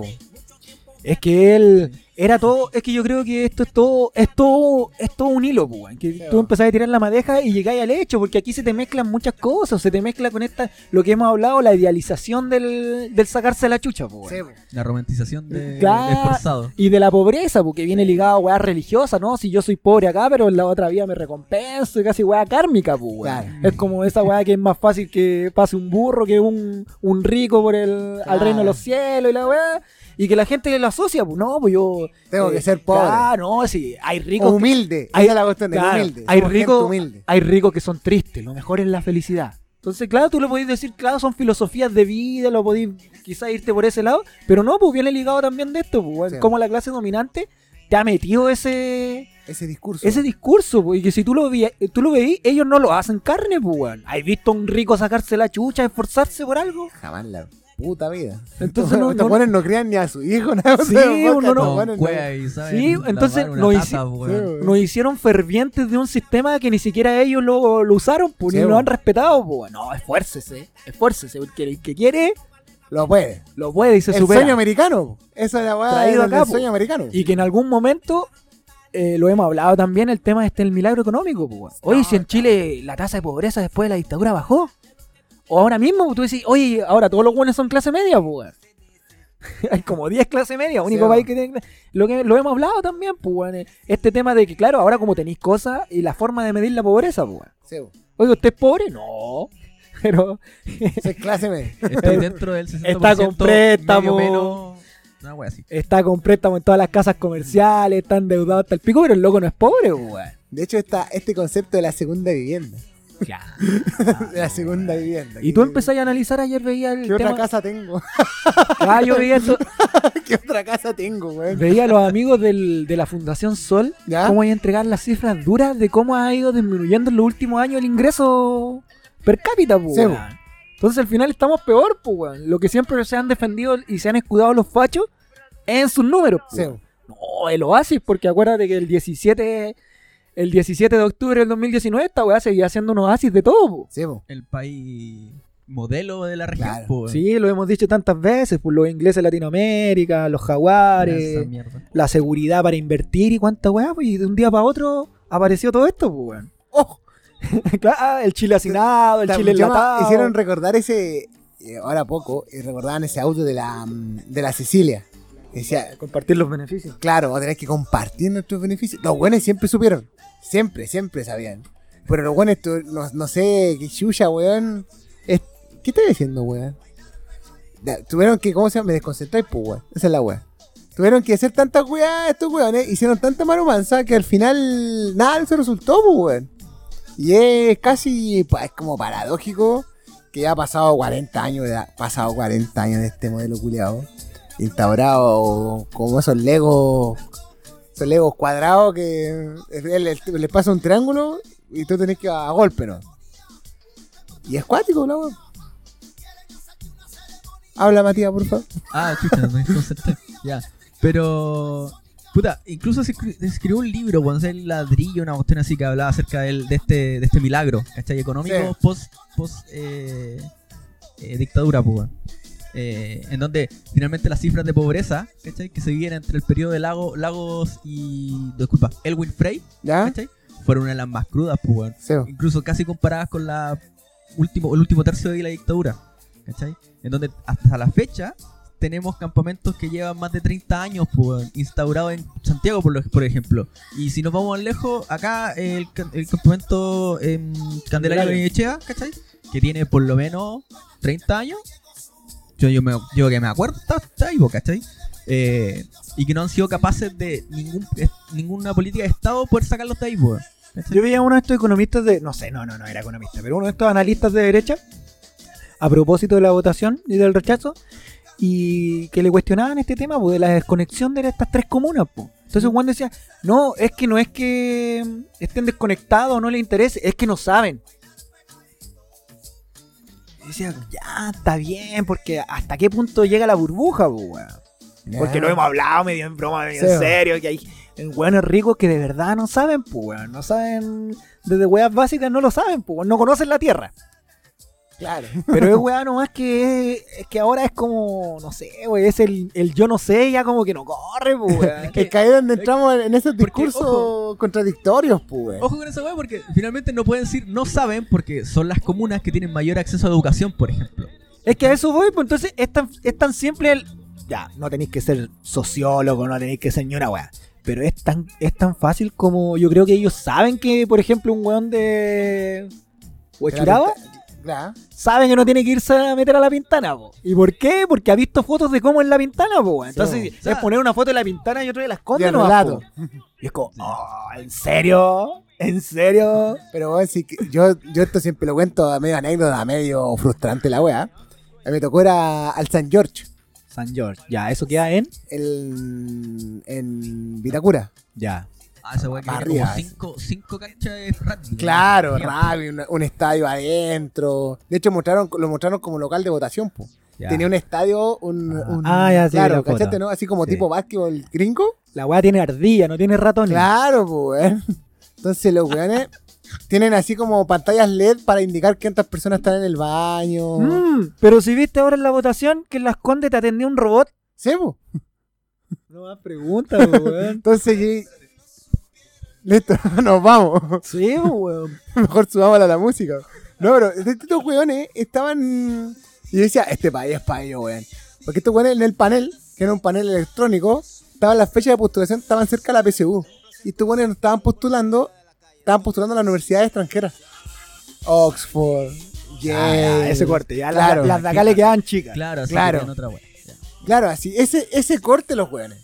Es que él era todo, es que yo creo que esto es todo, es todo, es todo un hilo, pues, weón, que tú empezás a tirar la madeja y llegáis al hecho, porque aquí se te mezclan muchas cosas, se te mezcla con esta, lo que hemos hablado, la idealización del, del sacarse la chucha, pues, weón. Sí. La romantización de, Claro. Y de la pobreza, porque viene ligado a weá religiosa, ¿no? Si yo soy pobre acá, pero en la otra vida me recompenso, y casi weá kármica, pues, weón. Claro. Es como esa weá que es más fácil que pase un burro que un, un rico por el, al reino de los cielos y la weá. Y que la gente lo asocia, pues no, pues yo. Tengo que ser pobre. Ah, no, sí, hay ricos. humilde. hay- la cuestión de claro, humilde. Hay ricos, hay ricos que son tristes, lo mejor es la felicidad. Entonces, claro, tú lo podéis decir, claro, son filosofías de vida, lo podéis quizás irte por ese lado, pero no, pues viene ligado también de esto, pues, Sí. como la clase dominante te ha metido ese Ese discurso. ese discurso, pues, y que si tú lo, vi, tú lo veís, ellos no lo hacen carne, pues. ¿Has visto a un rico sacarse la chucha, esforzarse por algo? Jamás la puta vida. Entonces no- Estos no- buenos no crían ni a su hijo, nada. Sí, no- y saben Sí, entonces una no taza, hici- weón. Sí, weón. Nos hicieron fervientes de un sistema que ni siquiera ellos lo, lo usaron, pues, Sí, ni lo han respetado, pues. No, esfuércese, esfuércese, porque el que quiere, Lo puede. lo puede y se el supera. sueño americano. Esa es la weá Traído del sueño americano. Y que en algún momento eh, lo hemos hablado también, el tema este del milagro económico. Pues. Oye, si en Chile la tasa de pobreza después de la dictadura bajó. O ahora mismo tú decís, oye, ahora todos los buenos son clase media, pues. Hay como 10 clase media, único Sí, país que tiene... Lo, que lo hemos hablado también, pues. weón. Este tema de que, claro, ahora como tenéis cosas y la forma de medir la pobreza, pues. Sí. Oye, ¿usted es pobre? No. Pero es clase media. Estoy dentro del 60%. Está con préstamo. medio menos, así. está con préstamo en todas las casas comerciales, está endeudado hasta el pico, pero el loco no es pobre, pues. weón. De hecho, está este concepto de la segunda vivienda. Ya. De la segunda vivienda. Y tú empezás a analizar, ayer veía el ¿Qué otra casa tengo? Ah, yo veía, esto- ¿Qué otra casa tengo, weón? veía a los amigos del- de la Fundación Sol ¿Ya? cómo hay a entregar las cifras duras de cómo ha ido disminuyendo en los últimos años el ingreso per cápita, pues, Sí. Entonces al final estamos peor, pues. Lo que siempre se han defendido y se han escudado los fachos en sus números, pues, Sí. No, el Oasis, porque acuérdate que el 17... El 17 de octubre del 2019 esta weá seguía haciendo un oasis de todo, po. sí, po. El país modelo de la región. Claro. po. Sí, lo hemos dicho tantas veces, por los ingleses de Latinoamérica, los jaguares, la seguridad para invertir y cuánta weá, pues, y de un día para otro apareció todo esto, pues, weón. ¡Oh! Claro, el chile hacinado, el chile enlatado. Hicieron recordar ese, eh, ahora poco, y recordaban ese audio de la, mm, de la Sicilia. Decía, compartir los beneficios. claro, vamos a tener que compartir nuestros beneficios. Los buenos siempre supieron. Siempre, siempre sabían. Pero los buenos, no, no sé, qué chucha, weón. Es- ¿Qué estás diciendo, weón? Tuvieron que, ¿cómo se llama? Me desconcentráis, pues, weón. Esa es la weón. Tuvieron que hacer tantas weas estos weones, hicieron tanta maromanza que al final nada de eso resultó, pues, weón. Y es casi, pa- es como paradójico que ya ha pasado 40 años, ha pasado 40 años de este modelo culiado, instaurado como esos legos, esos legos cuadrados que les pasa un triángulo y tú tenés que ir a golpe, ¿no? Y es cuático, la weón. Habla Matías, por favor. Ah, chucha, me. Ya. Pero. Puta, incluso se escri- se escribió un libro cuando el ladrillo, una cuestión así que hablaba acerca de, este, de este milagro, ¿cachai? Económico Sí. post, post eh, eh, dictadura, pues. Eh, en donde finalmente las cifras de pobreza, ¿cachai? Que se vivían entre el periodo de Lago, Lagos y. Disculpa, Elwin Frey, ¿Ya? ¿cachai? Fueron una de las más crudas, pues, Sí. incluso casi comparadas con la último, el último tercio de la dictadura, ¿cachai? En donde hasta la fecha tenemos campamentos que llevan más de 30 años pues, instaurados en Santiago, por, lo- por ejemplo. Y si nos vamos lejos, acá el, el campamento en Candelaria de Echea, ¿cachai? Que tiene por lo menos 30 años. Yo, yo, me, yo que me acuerdo, está, pues, ¿cachai? Eh, y que no han sido capaces de ningún, ninguna política de Estado poder sacarlos de ahí, pues. Yo veía a uno de estos economistas de. No sé, no, no, no era economista, pero uno de estos analistas de derecha, a propósito de la votación y del rechazo, y que le cuestionaban este tema pues, de la desconexión de estas tres comunas. pues. Entonces Juan decía, no, es que no es que mm, estén desconectados o no les interese, es que no saben. Y decía, ya, está bien, porque hasta qué punto llega la burbuja, pues, weón. Porque lo hemos hablado medio en broma, medio Sí, en serio, que hay weones ricos que de verdad no saben, pues, weón. No saben, desde weas básicas no lo saben, pues, weón. No conocen la tierra. Claro. Pero es weá nomás que es, es que ahora es como, no sé, wey, es el, el yo no sé, ya como que no corre, pues, que ahí es donde entramos en esos porque, discursos ojo. contradictorios, pues. Ojo con esa weá porque finalmente no pueden decir no saben porque son las comunas que tienen mayor acceso a educación, por ejemplo. Es que a eso voy, pues entonces es tan, es tan simple el. Ya, no tenéis que ser sociólogo, no tenéis que ser ni una weá. Pero es tan, es tan fácil como yo creo que ellos saben que, por ejemplo, un weón de. Huechuraba, Claro. saben que no tiene que irse a meter a la pintana, po. ¿Y por qué? Porque ha visto fotos de cómo es la pintana, po. Entonces, Sí, o sea- es poner una foto de la pintana y otra de la Y esconde, el nomás, relato. po. Y es como, oh, ¿en serio? ¿En serio? Pero bueno, sí yo, yo esto siempre lo cuento a medio anécdota, a medio frustrante la mí me tocó ir a- al San George, San George, ya, eso queda en. el, en Vitacura. Ya. Ah, esa weá que tiene como arriba, cinco, cinco canchas de rugby. Claro, rugby, un, un estadio adentro. De hecho, mostraron, lo mostraron como local de votación, po. ya. Tenía un estadio, un, Ah. un- Ah, ya, sí, claro. ¿cachaste, no? Así como Sí. tipo básquetbol gringo. La weá tiene ardilla, no tiene ratones. Claro, pues, weón. Entonces los weones tienen así como pantallas LED para indicar cuántas personas están en el baño. Mm, pero si viste ahora en la votación que en las Condes te atendía un robot. Sí, po. No más preguntas, weón. Entonces, y- listo, nos vamos. sí, weón. Mejor subámosla a la música. No, pero estos weones estaban. Y yo decía, este país es para ellos, weón. Porque estos weones en el panel, que era un panel electrónico, estaban las fechas de postulación, estaban cerca de la PSU. Y estos weones no estaban postulando, estaban postulando a las universidades extranjeras. Oxford, Yale. Ya, ya, ese corte, ya las- Claro. las, de acá le quedaban chicas. Claro, así Claro. otra. Claro, así, ese, ese corte los weones.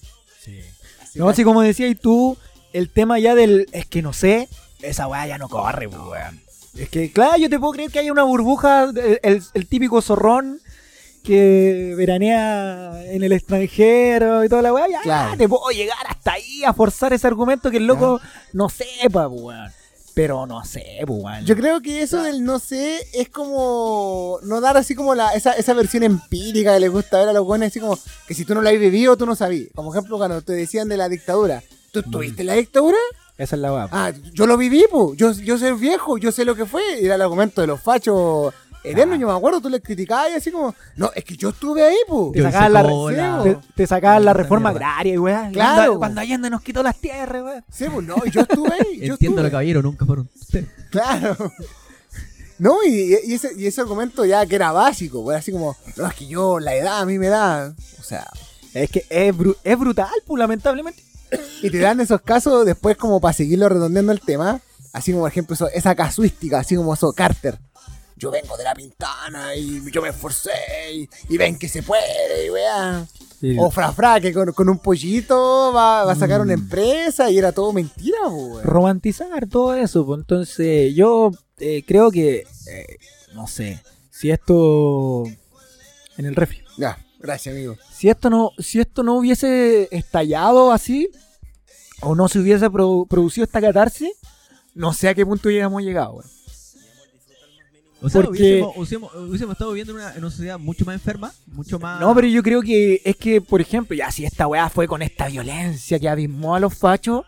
Así, No, así como decías tú, el tema ya del. Es que no sé, esa weá ya no corre, weón. Es que, claro, yo te puedo creer que haya una burbuja, el, el- el típico zorrón que veranea en el extranjero y toda la weá. Ya, Claro. te puedo llegar hasta ahí a forzar ese argumento que el loco no sepa, weón. Pero no sé, weón. Yo creo que eso del no sé es como no dar así como la, esa, esa versión empírica que les gusta ver a los buenos, así como que si tú no la has vivido, tú no sabías. Como ejemplo, cuando te decían de la dictadura. ¿Tú estuviste en la dictadura? Esa es la weá. Ah, yo lo viví, pues. Yo, yo soy viejo, yo sé lo que fue. Y era el argumento de los fachos Eterno, yo me acuerdo, tú le criticabas y así como, no, es que yo estuve ahí, po. Te sacaban la, cola. te, te sacaban la reforma mierda. agraria y weá. Claro. Cuando, cuando Allende nos quitó las tierras, weá. Sí, pues no, y yo estuve ahí. yo Entiendo lo estuve. caballero, nunca fueron ustedes. Claro. No, y, y ese, y ese argumento ya que era básico, pues así como, no, es que yo, la edad a mí me da. O sea, Es que es, bru- es brutal, pues, lamentablemente. y te dan esos casos después como para seguirlo redondeando el tema. Así como, por ejemplo, eso- esa casuística, así como eso, Carter. Yo vengo de la pintana y yo me esforcé y, y ven que se puede, y weá. O Frafra, que con, con un pollito va, va a sacar una empresa y era todo mentira, weón. romantizar todo eso. Pues entonces, yo eh, creo que, eh, no sé, si esto en el refri, Ya, gracias, amigo. si esto no, si esto no hubiese estallado así, o no se hubiese produ- producido esta catarsis, no sé a qué punto hubiéramos llegado. weón. O sea, Porque- hubiésemos, hubiésemos, hubiésemos estado viviendo en una, en una sociedad mucho más enferma, mucho más... No, pero yo creo que es que, por ejemplo, ya si esta weá fue con esta violencia que abismó a los fachos,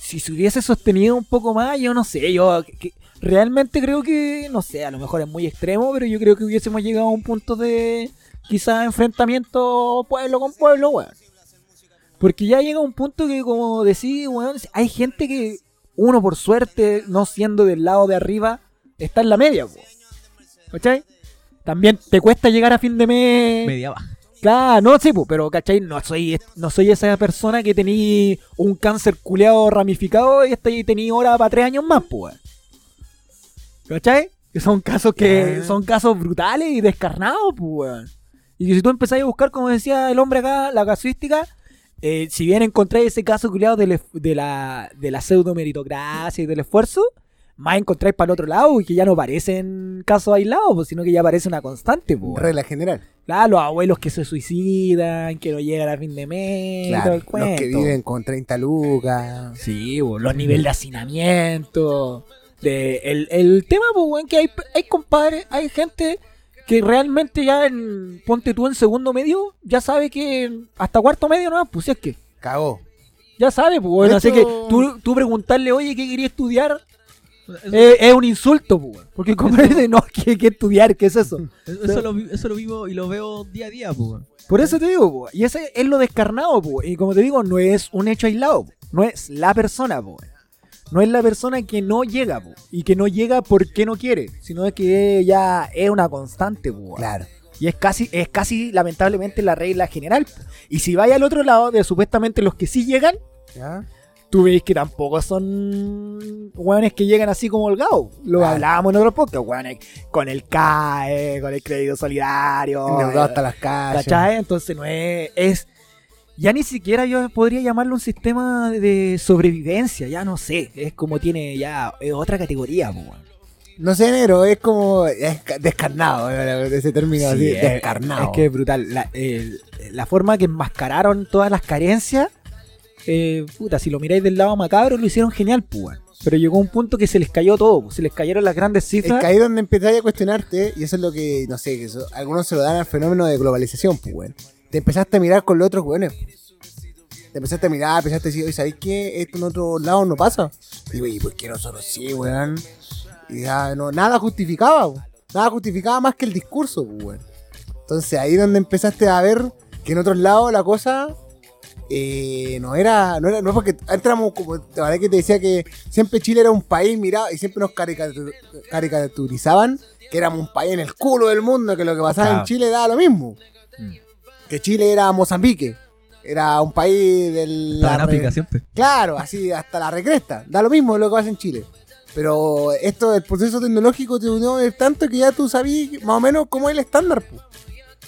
si se hubiese sostenido un poco más, yo no sé, yo que- que realmente creo que, no sé, a lo mejor es muy extremo, pero yo creo que hubiésemos llegado a un punto de quizás enfrentamiento pueblo con pueblo, weón. Porque ya llega un punto que, como decís, weón, hay gente que uno por suerte, no siendo del lado de arriba, está en la media, weón. ¿Cachai? También te cuesta llegar a fin de mes. Media baja. Claro, no, sí, pues, pero ¿cachai? No soy, no soy esa persona que tenía un cáncer culeado ramificado y tenía hora para tres años más, pues. ¿Cachai? Que son casos que son casos brutales y descarnados, pues. Y que si tú empezás a buscar, como decía el hombre acá, la casuística, eh, si bien encontráis ese caso culiado de, de la, de la pseudo meritocracia y del esfuerzo, más encontráis para el otro lado y que ya no parecen casos aislados, pues, sino que ya parece una constante, pues. Regla general. Claro, los abuelos que se suicidan, que no llegan a fin de mes, todo Claro, el los que viven con 30 lucas. Sí, los niveles de hacinamiento. De, el, el tema, pues, weón, que hay, hay compadres, hay gente que realmente ya en, ponte tú en segundo medio, ya sabe que hasta cuarto medio no, pues si es que, Cagó. ya sabe, pues, bueno, así que tú, tú preguntarle, oye, ¿qué quería estudiar? Eso, Eh, es un insulto, pues, weón. porque como no, ¿qué, qué estudiar? ¿Qué es eso? eso, lo, eso lo vivo y lo veo día a día, pues. weón. Por eso te digo, po, y ese es lo descarnado, y como te digo, no es un hecho aislado, no es la persona, no es la persona que no llega, po, y que no llega porque no quiere, sino es que ya es una constante, po, Claro. y es casi, es casi lamentablemente la regla general. po. Y si vaya al otro lado de supuestamente los que sí llegan, ¿Ya? tú veis que tampoco son hueones que llegan así como holgados. Lo Claro. hablábamos en otro podcast, hueones con el CAE, con el crédito solidario. Endeudado eh, hasta las calles. ¿Cachai? Entonces no es, es. Ya ni siquiera yo podría llamarlo un sistema de sobrevivencia, ya no sé. Es como tiene ya. Es otra categoría, po. No sé, negro, es como es ca- descarnado, eh, ese término así, Sí, es- descarnado. Es que es brutal. La, forma que enmascararon todas las carencias. eh, puta, si lo miráis del lado macabro, lo hicieron genial, pues. Pero llegó un punto que se les cayó todo, se les cayeron las grandes Es cifras. que ahí donde empezáis a cuestionarte, y eso es lo que, no sé, que eso- algunos se lo dan al fenómeno de globalización, pues. Te empezaste a mirar con los otros weones. Te empezaste a mirar, empezaste a decir, oye, ¿sabéis qué? Esto en otros lados no pasa. Y digo, ¿y por qué nosotros sí, weón? Y ya, no, nada justificaba, weón. Nada justificaba más que el discurso, weón. Entonces ahí donde empezaste a ver que en otros lados la cosa eh, no era, no era, no es porque entramos como, la verdad que te decía que siempre Chile era un país, mirado y siempre nos caricatur- caricaturizaban que éramos un país en el culo del mundo, que lo que pasaba en Claro. Chile daba lo mismo. Que Chile era Mozambique, era un país del... En la África re- siempre. Claro, así hasta la recresta. Da lo mismo lo que pasa en Chile. Pero esto del proceso tecnológico te unió tanto que ya tú sabías más o menos cómo es el estándar.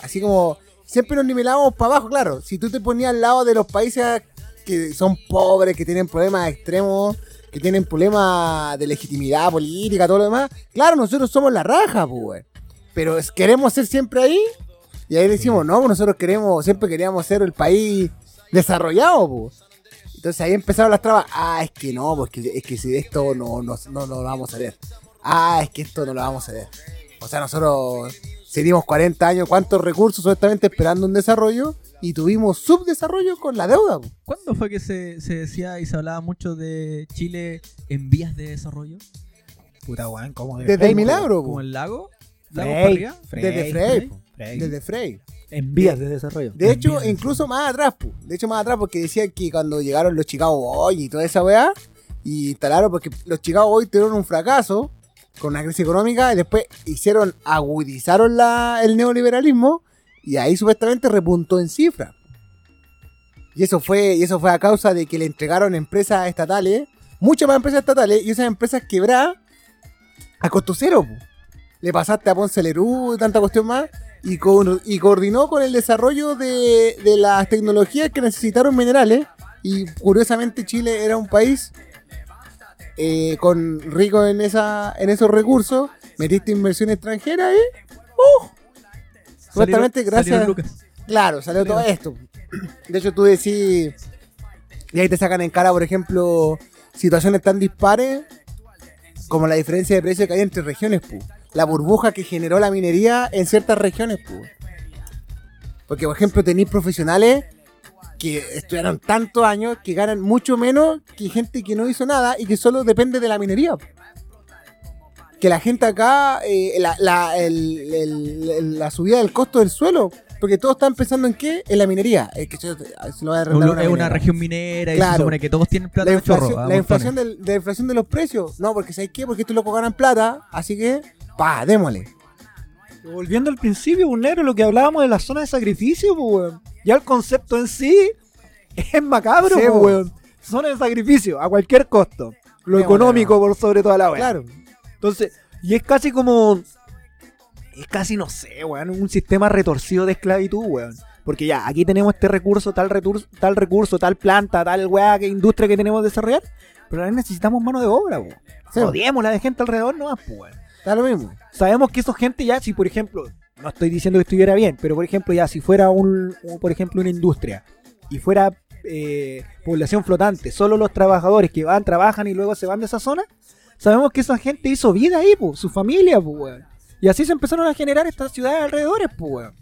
Así como siempre nos nivelábamos para abajo, claro. Si tú te ponías al lado de los países que son pobres, que tienen problemas extremos, que tienen problemas de legitimidad política, todo lo demás, claro, nosotros somos la raja, pues. Pero queremos ser siempre ahí. Y ahí decimos, no, nosotros queremos, siempre queríamos ser el país desarrollado, pues. Entonces ahí empezaron las trabas. Ah, es que no, porque es que si esto no, no, no, no lo vamos a ver. Ah, es que esto no lo vamos a ver. O sea, nosotros seguimos 40 años, ¿cuántos recursos supuestamente esperando un desarrollo? Y tuvimos subdesarrollo con la deuda. po. ¿Cuándo fue que se, se decía y se hablaba mucho de Chile en vías de desarrollo? Puta, weón, de Desde el milagro. po. ¿Como el lago? Lagos Frey, para arriba. Desde Frey, po. Frey. Desde Frey. En vías de desarrollo. De hecho, incluso más atrás, po. de hecho más atrás porque decían que cuando llegaron los Chicago Boys y toda esa weá, y instalaron porque los Chicago Boys tuvieron un fracaso con una crisis económica y después hicieron, agudizaron la, el neoliberalismo y ahí supuestamente repuntó en cifra. Y eso fue, y eso fue a causa de que le entregaron empresas estatales, muchas más empresas estatales, y esas empresas quebradas a costo cero. po. Le pasaste a Ponce Lerú y tanta cuestión más, y, co- y coordinó con el desarrollo de, de las tecnologías que necesitaron minerales. Y curiosamente Chile era un país eh, con rico en esa en esos recursos. Metiste inversión extranjera y ¡uh! Supuestamente gracias. Claro, salió todo esto. De hecho, tú decís. Y ahí te sacan en cara, por ejemplo, situaciones tan dispares como la diferencia de precio que hay entre regiones, pu. La burbuja que generó la minería en ciertas regiones. Porque, por ejemplo, tenéis profesionales que estudiaron tantos años que ganan mucho menos que gente que no hizo nada y que solo depende de la minería. Que la gente acá, eh, la, la- el- el- el- la subida del costo del suelo, porque todo está empezando en qué? En la minería. Es que se, se lo va a una, una minera. región minera y Claro. se supone que todos tienen plata La de chorro. inflación, a la, inflación del- de la inflación de los precios. No, porque ¿sabes qué? Porque estos locos ganan plata, así que, pa, démosle. Volviendo al principio, un negro, lo que hablábamos de la zona de sacrificio, pues, weón. Ya el concepto en sí es macabro, Sí, pues, po. weón. Zona de sacrificio, a cualquier costo. Lo económico por sobre toda la weá. Claro. Entonces, y es casi como. Es casi, no sé, weón, un sistema retorcido de esclavitud, weón. Porque ya, aquí tenemos este recurso, tal recurso, tal recurso, tal planta, tal weá, que industria que tenemos que desarrollar. Pero ahora necesitamos mano de obra, weón. Sí. Odiémosla de gente alrededor nomás, pues, weón. Está lo mismo. Sabemos que esa gente ya, si por ejemplo, no estoy diciendo que estuviera bien, pero por ejemplo, ya si fuera un, un- por ejemplo, una industria y fuera eh, población flotante, solo los trabajadores que van, trabajan y luego se van de esa zona, sabemos que esa gente hizo vida ahí, pues, su familia, pues, weón. Y así se empezaron a generar estas ciudades alrededores, pues, weón.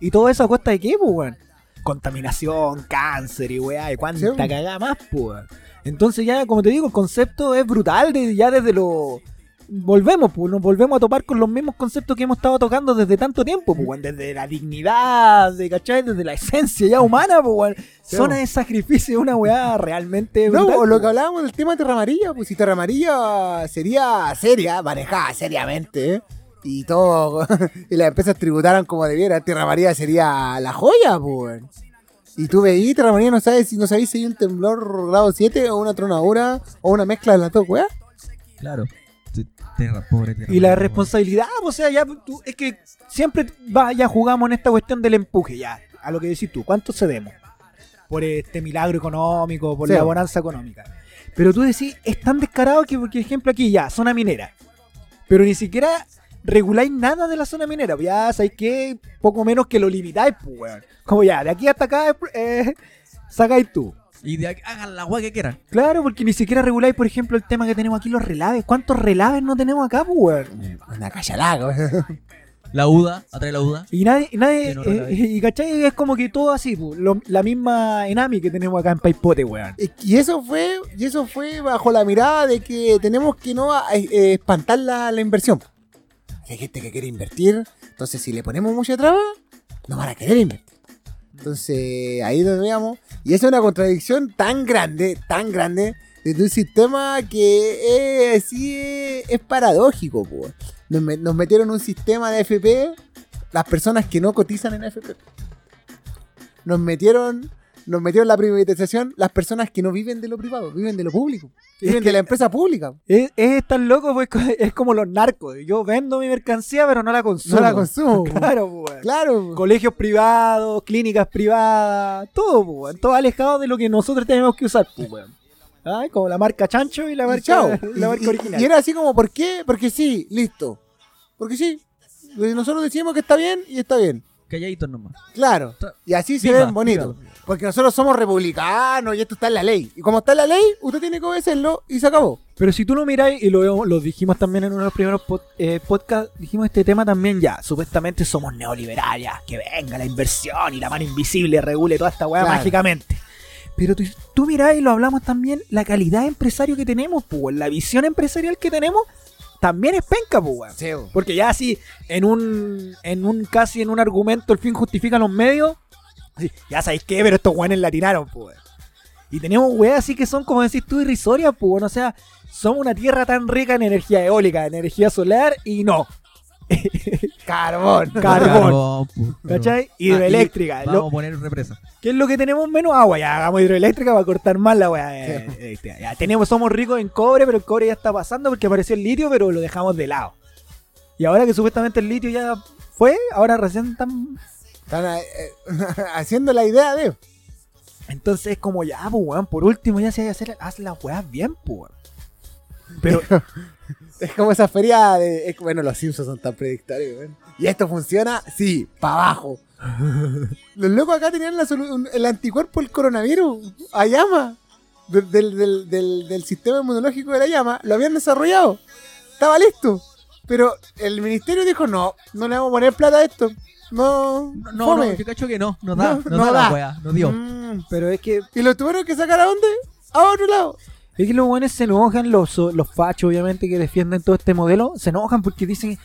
Y todo eso a costa de qué, pues, weón. Contaminación, cáncer y weá, y cuánta Sí, cagada más, weón. Entonces ya, como te digo, el concepto es brutal de, ya desde lo... Volvemos, pues, nos volvemos a topar con los mismos conceptos que hemos estado tocando desde tanto tiempo, pues, desde la dignidad, de, ¿cachai? Desde la esencia ya humana, pues. Sí, Zona weón. de sacrificio, una weá realmente No, brutal, o lo pues. que hablábamos del tema de Terra Amarilla, pues si Terra Amarilla sería seria, manejada seriamente, ¿eh? y todo, y las empresas tributaran como debiera, Tierra Amarilla sería la joya, pues. Y tú veís, Tierra Amarilla no sabes si no sabéis si hay un temblor grado 7 o una tronadura o una mezcla de las dos, weá. Claro. Te- Tierra, pobre tierra. Y la pobre, responsabilidad, o sea, ya tú- es que siempre va, ya jugamos en esta cuestión del empuje, ya, a lo que decís tú, ¿cuánto cedemos? Por este milagro económico, por Sí. la bonanza económica. Pero tú decís, es tan descarado que, por ejemplo, aquí ya, zona minera. Pero ni siquiera reguláis nada de la zona minera. Ya sabéis que poco menos que lo limitáis, pues, weón. Como ya, de aquí hasta acá eh, sacáis tú. Y de aquí, hagan la agua que quieran. Claro, porque ni siquiera reguláis, por ejemplo, el tema que tenemos aquí, los relaves. ¿Cuántos relaves no tenemos acá, pues, weón? Una cachalaga, weón. La UDA, atrae la UDA. Y nadie, y nadie, Que no eh, y cachai, es como que todo así, pu, lo- la misma Enami que tenemos acá en Paipote, weón. Y eso fue, y eso fue bajo la mirada de que tenemos que no eh, eh, espantar la, la inversión. Hay gente que quiere invertir, entonces si le ponemos mucha traba, no van a querer invertir. Entonces ahí veamos. Y esa es una contradicción tan grande, tan grande, de un sistema que es, sí es, es paradójico. po. Nos, nos metieron un sistema de FP las personas que no cotizan en FP. Nos metieron, nos metieron la privatización las personas que no viven de lo privado, viven de lo público. Viven de la empresa pública. Es, es tan loco, pues, es como los narcos. Yo vendo mi mercancía, pero no la consumo. No la consumo. Claro, pu, weón. Claro. Colegios privados, clínicas privadas, todo, pu, weón. Todo alejado de lo que nosotros tenemos que usar, pu, weón. Ay, como la marca Chancho y la Y marca, chao. la Y- marca y- original. Y era así como, ¿por qué? Porque sí, listo. Porque sí. Nosotros decimos que está bien y está bien. Calladitos nomás. Claro. Y así se Viva, ven bonitos. viva. Porque nosotros somos republicanos y esto está en la ley. Y como está en la ley, usted tiene que obedecerlo y se acabó. Pero si tú lo miráis, y lo, lo dijimos también en uno de los primeros pod- eh, podcasts, dijimos este tema también ya. Supuestamente somos neoliberales, que venga la inversión y la mano invisible regule toda esta weá Claro. mágicamente. Pero tú, tú miráis y lo hablamos también, la calidad de empresario que tenemos, pues, la visión empresarial que tenemos, también es penca, pues. Sí. Porque ya así, en un, en un casi en un argumento, el fin justifica los medios. Así, ya sabéis qué, pero estos weones latinaron, pues. weón. Y tenemos weas así que son, como decís tú, irrisorias, pues. weón. O sea, somos una tierra tan rica en energía eólica, en energía solar, y no. Carbón. Carbón. pu. ¿Cachai? Ah, Hidroeléctrica. y Lo- Vamos a poner represa. ¿Qué es lo que tenemos menos? Agua, ya hagamos hidroeléctrica para cortar más la weá. eh, eh, ya tenemos, somos ricos en cobre, pero el cobre ya está pasando porque apareció el litio, pero lo dejamos de lado. Y ahora que supuestamente el litio ya fue, ahora recién están. Están eh, haciendo la idea de. Entonces es como ya, pues weón, por último ya se hay que hacer, haz las weas bien, pues. Pero Es como esa feria de. es- bueno, los Simpsons son tan predictorios, weón. ¿Y esto funciona? Sí, para abajo. los locos acá tenían la el anticuerpo del coronavirus a llama. Del, del- del- del- del sistema inmunológico de la llama. Lo habían desarrollado. Estaba listo. Pero el ministerio dijo: no, no le vamos a poner plata a esto. No, No, no, yo cacho que no, no da, No, no, no da, da. la weá, no dio. Mm. pero es que ¿Y lo tuvieron que sacar a dónde? A otro lado. Es que los buenos se enojan, los, los fachos, obviamente, que defienden todo este modelo, se enojan porque dicen,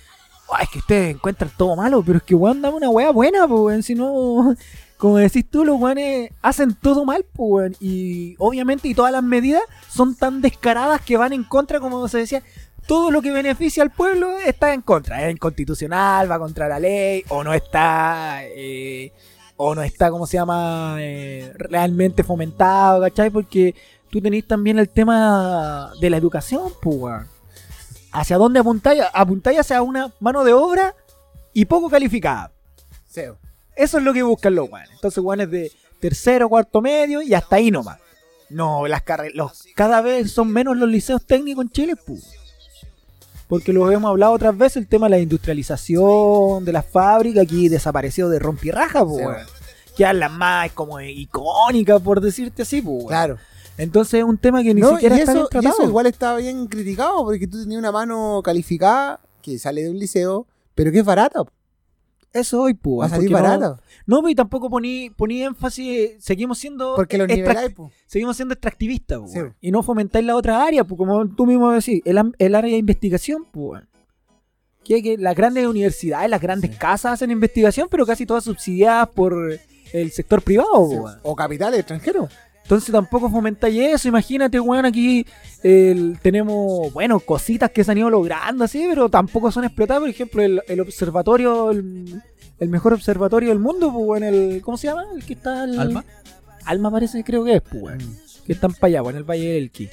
"Ay, es que ustedes encuentran todo malo, pero es que weón, dame una weá buena, pues, weón, si no, como decís tú, los weones hacen todo mal, pues, weón, y obviamente, y todas las medidas son tan descaradas que van en contra, como se decía, todo lo que beneficia al pueblo está en contra, es inconstitucional, va contra la ley, o no está, eh, o no está, ¿cómo se llama?, eh, realmente fomentado, ¿cachai? Porque tú tenés también el tema de la educación, pues. ¿Hacia dónde apuntáis? Apuntáis hacia una mano de obra y poco calificada. Eso es lo que buscan los weones. Entonces, weones de tercero, cuarto medio y hasta ahí nomás. No, las carreras. Cada vez son menos los liceos técnicos en Chile, pues. Porque lo hemos hablado otras veces, el tema de la industrialización de las fábricas, aquí desapareció de rompirraja, pues, Sí, weón. Quedan las más como icónicas, por decirte así, pues. Claro. Entonces es un tema que ni No, siquiera y, está eso, bien y tratado. eso igual estaba bien criticado porque tú tenías una mano calificada que sale de un liceo, pero que es barata. Eso hoy, pues. Va a salir porque no- pues y tampoco poní, poní énfasis, seguimos siendo Porque los niveláis, po. seguimos siendo extractivistas, pues, Sí. y no fomentáis la otra área, pues como tú mismo decís, el, el área de investigación, pues. Que, que las grandes universidades, las grandes casas hacen investigación, pero casi todas subsidiadas por el sector privado, pues, weón. O capitales extranjeros. Entonces tampoco fomentáis eso. Imagínate, weón, aquí el- tenemos, bueno, cositas que se han ido logrando así, pero tampoco son explotadas. Por ejemplo, el, el observatorio, el, el mejor observatorio del mundo, pues, weón, el, ¿cómo se llama? El que está... el- ¿Alma? Alma parece, creo que es, pues, weón. Que están para allá, en el Valle del Elqui.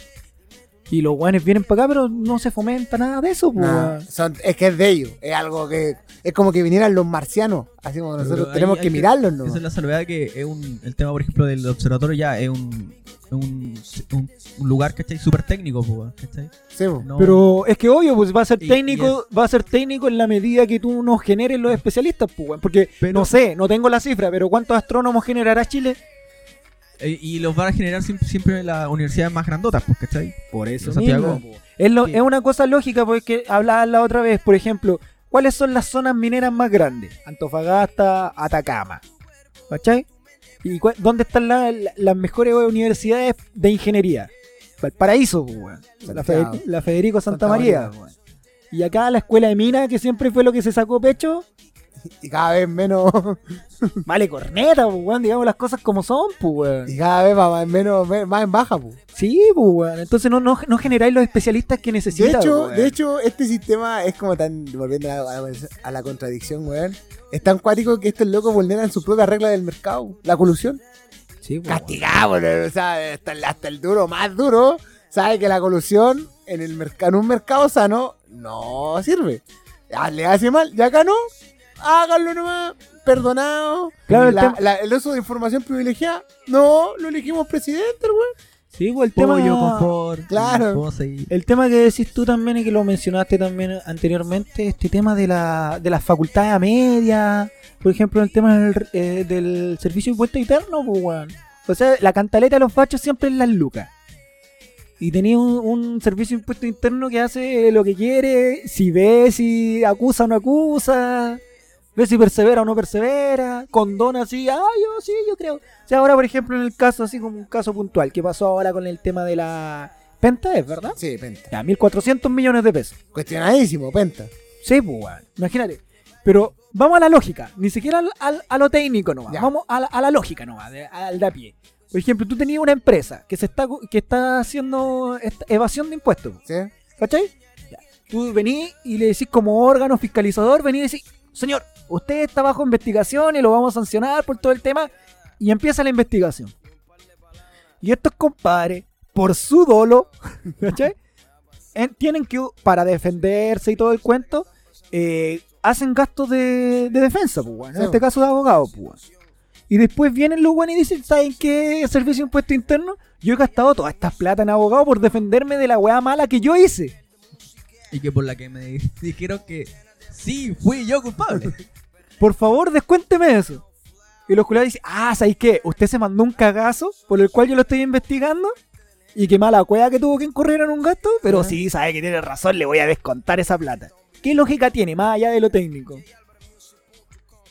Y los weones vienen para acá, pero no se fomenta nada de eso, pues, Nah, son- es que es de ellos. Es algo que. Es como que vinieran los marcianos. Así como nosotros Pero tenemos que hay mirarlos, ¿no? Esa es la salvedad que es un, el tema, por ejemplo, del observatorio ya es un, un, un, un lugar, ¿cachai? Súper técnico, po, weón, ¿cachai? Sí. No- Pero es que obvio, pues va a ser Y- y técnico, va a ser técnico en la medida que tú nos generes los especialistas, pues. Porque Pero- no sé, no tengo la cifra, pero ¿cuántos astrónomos generará Chile? Eh, y los van a generar siempre, las universidades más grandotas, pues, ¿cachai? Por eso Santiago. Es, lo- Sí. es una cosa lógica porque hablaba la otra vez, por ejemplo, ¿cuáles son las zonas mineras más grandes? Antofagasta, Atacama. ¿Cachai? ¿Y cu- dónde están la- la- las mejores universidades de ingeniería? Valparaíso, weón. La, Federico Santa, Santa María. Y acá la escuela de mina, que siempre fue lo que se sacó pecho, Y cada vez menos. vale corneta, pues, weón. Digamos las cosas como son, pues, weón. y cada vez más, menos, más en baja, po. Sí, pues, weón. Entonces no, no, no generáis los especialistas que De necesitan. hecho, weón. de hecho, este sistema es como tan, volviendo a la, a la contradicción, weón, es tan cuático que estos locos vulneran su propia regla del mercado, la colusión. Sí, pues, weón. Castigamos, o sea, hasta el, hasta el duro más duro sabe que la colusión en, el en un mercado sano no sirve. Ya, le hace mal, ya acá no, háganlo nomás, perdonado. Claro, el La- tema- la- el uso de información privilegiada, no, lo elegimos presidente, el weón. Sí, pues el tema... Pollo, confort, Claro. El tema que decís tú también y que lo mencionaste también anteriormente, este tema de, la, de las facultades a media, por ejemplo, el tema del, eh, del servicio de impuesto interno, pues, weón. O sea, la cantaleta de los fachos siempre es las lucas. Y tenía un, un servicio de impuesto interno que hace lo que quiere, si ve si acusa o no acusa, ve si persevera o no persevera, condona así, ah, yo sí, yo creo. O sea, ahora, por ejemplo, en el caso, así como un caso puntual, que pasó ahora con el tema de la Penta es, ¿verdad? Sí, penta. Ya, 1400 millones de pesos. Cuestionadísimo, penta. Sí, pues, weón. Imagínate. Pero vamos a la lógica, ni siquiera al- al- a lo técnico nomás. Ya. Vamos a la, a la lógica nomás, de- al de a pie. Por ejemplo, tú tenías una empresa que se está que está haciendo evasión de impuestos. ¿Sí? ¿Cachai? Ya. Tú venís y le decís como órgano fiscalizador, venís y decís, señor, usted está bajo investigación y lo vamos a sancionar por todo el tema. Y empieza la investigación. Y estos compadres, por su dolo, ¿cachai? En- tienen que, para defenderse y todo el cuento, eh, hacen gastos de, de defensa, pues, en este caso de abogados. Pues. Y después vienen los buenos y dicen, ¿saben qué? Servicio de Impuesto Interno, yo he gastado toda esta plata en abogado por defenderme de la weá mala que yo hice. Y que por la que me di- dijeron que sí, fui yo culpable. Por favor, descuénteme eso. Y los culiados dicen, ah, ¿sabéis qué? Usted se mandó un cagazo por el cual yo lo estoy investigando. Y qué mala cueva que tuvo que incurrir en un gasto. Pero sí, sabe que tiene razón, le voy a descontar esa plata. ¿Qué lógica tiene, más allá de lo técnico?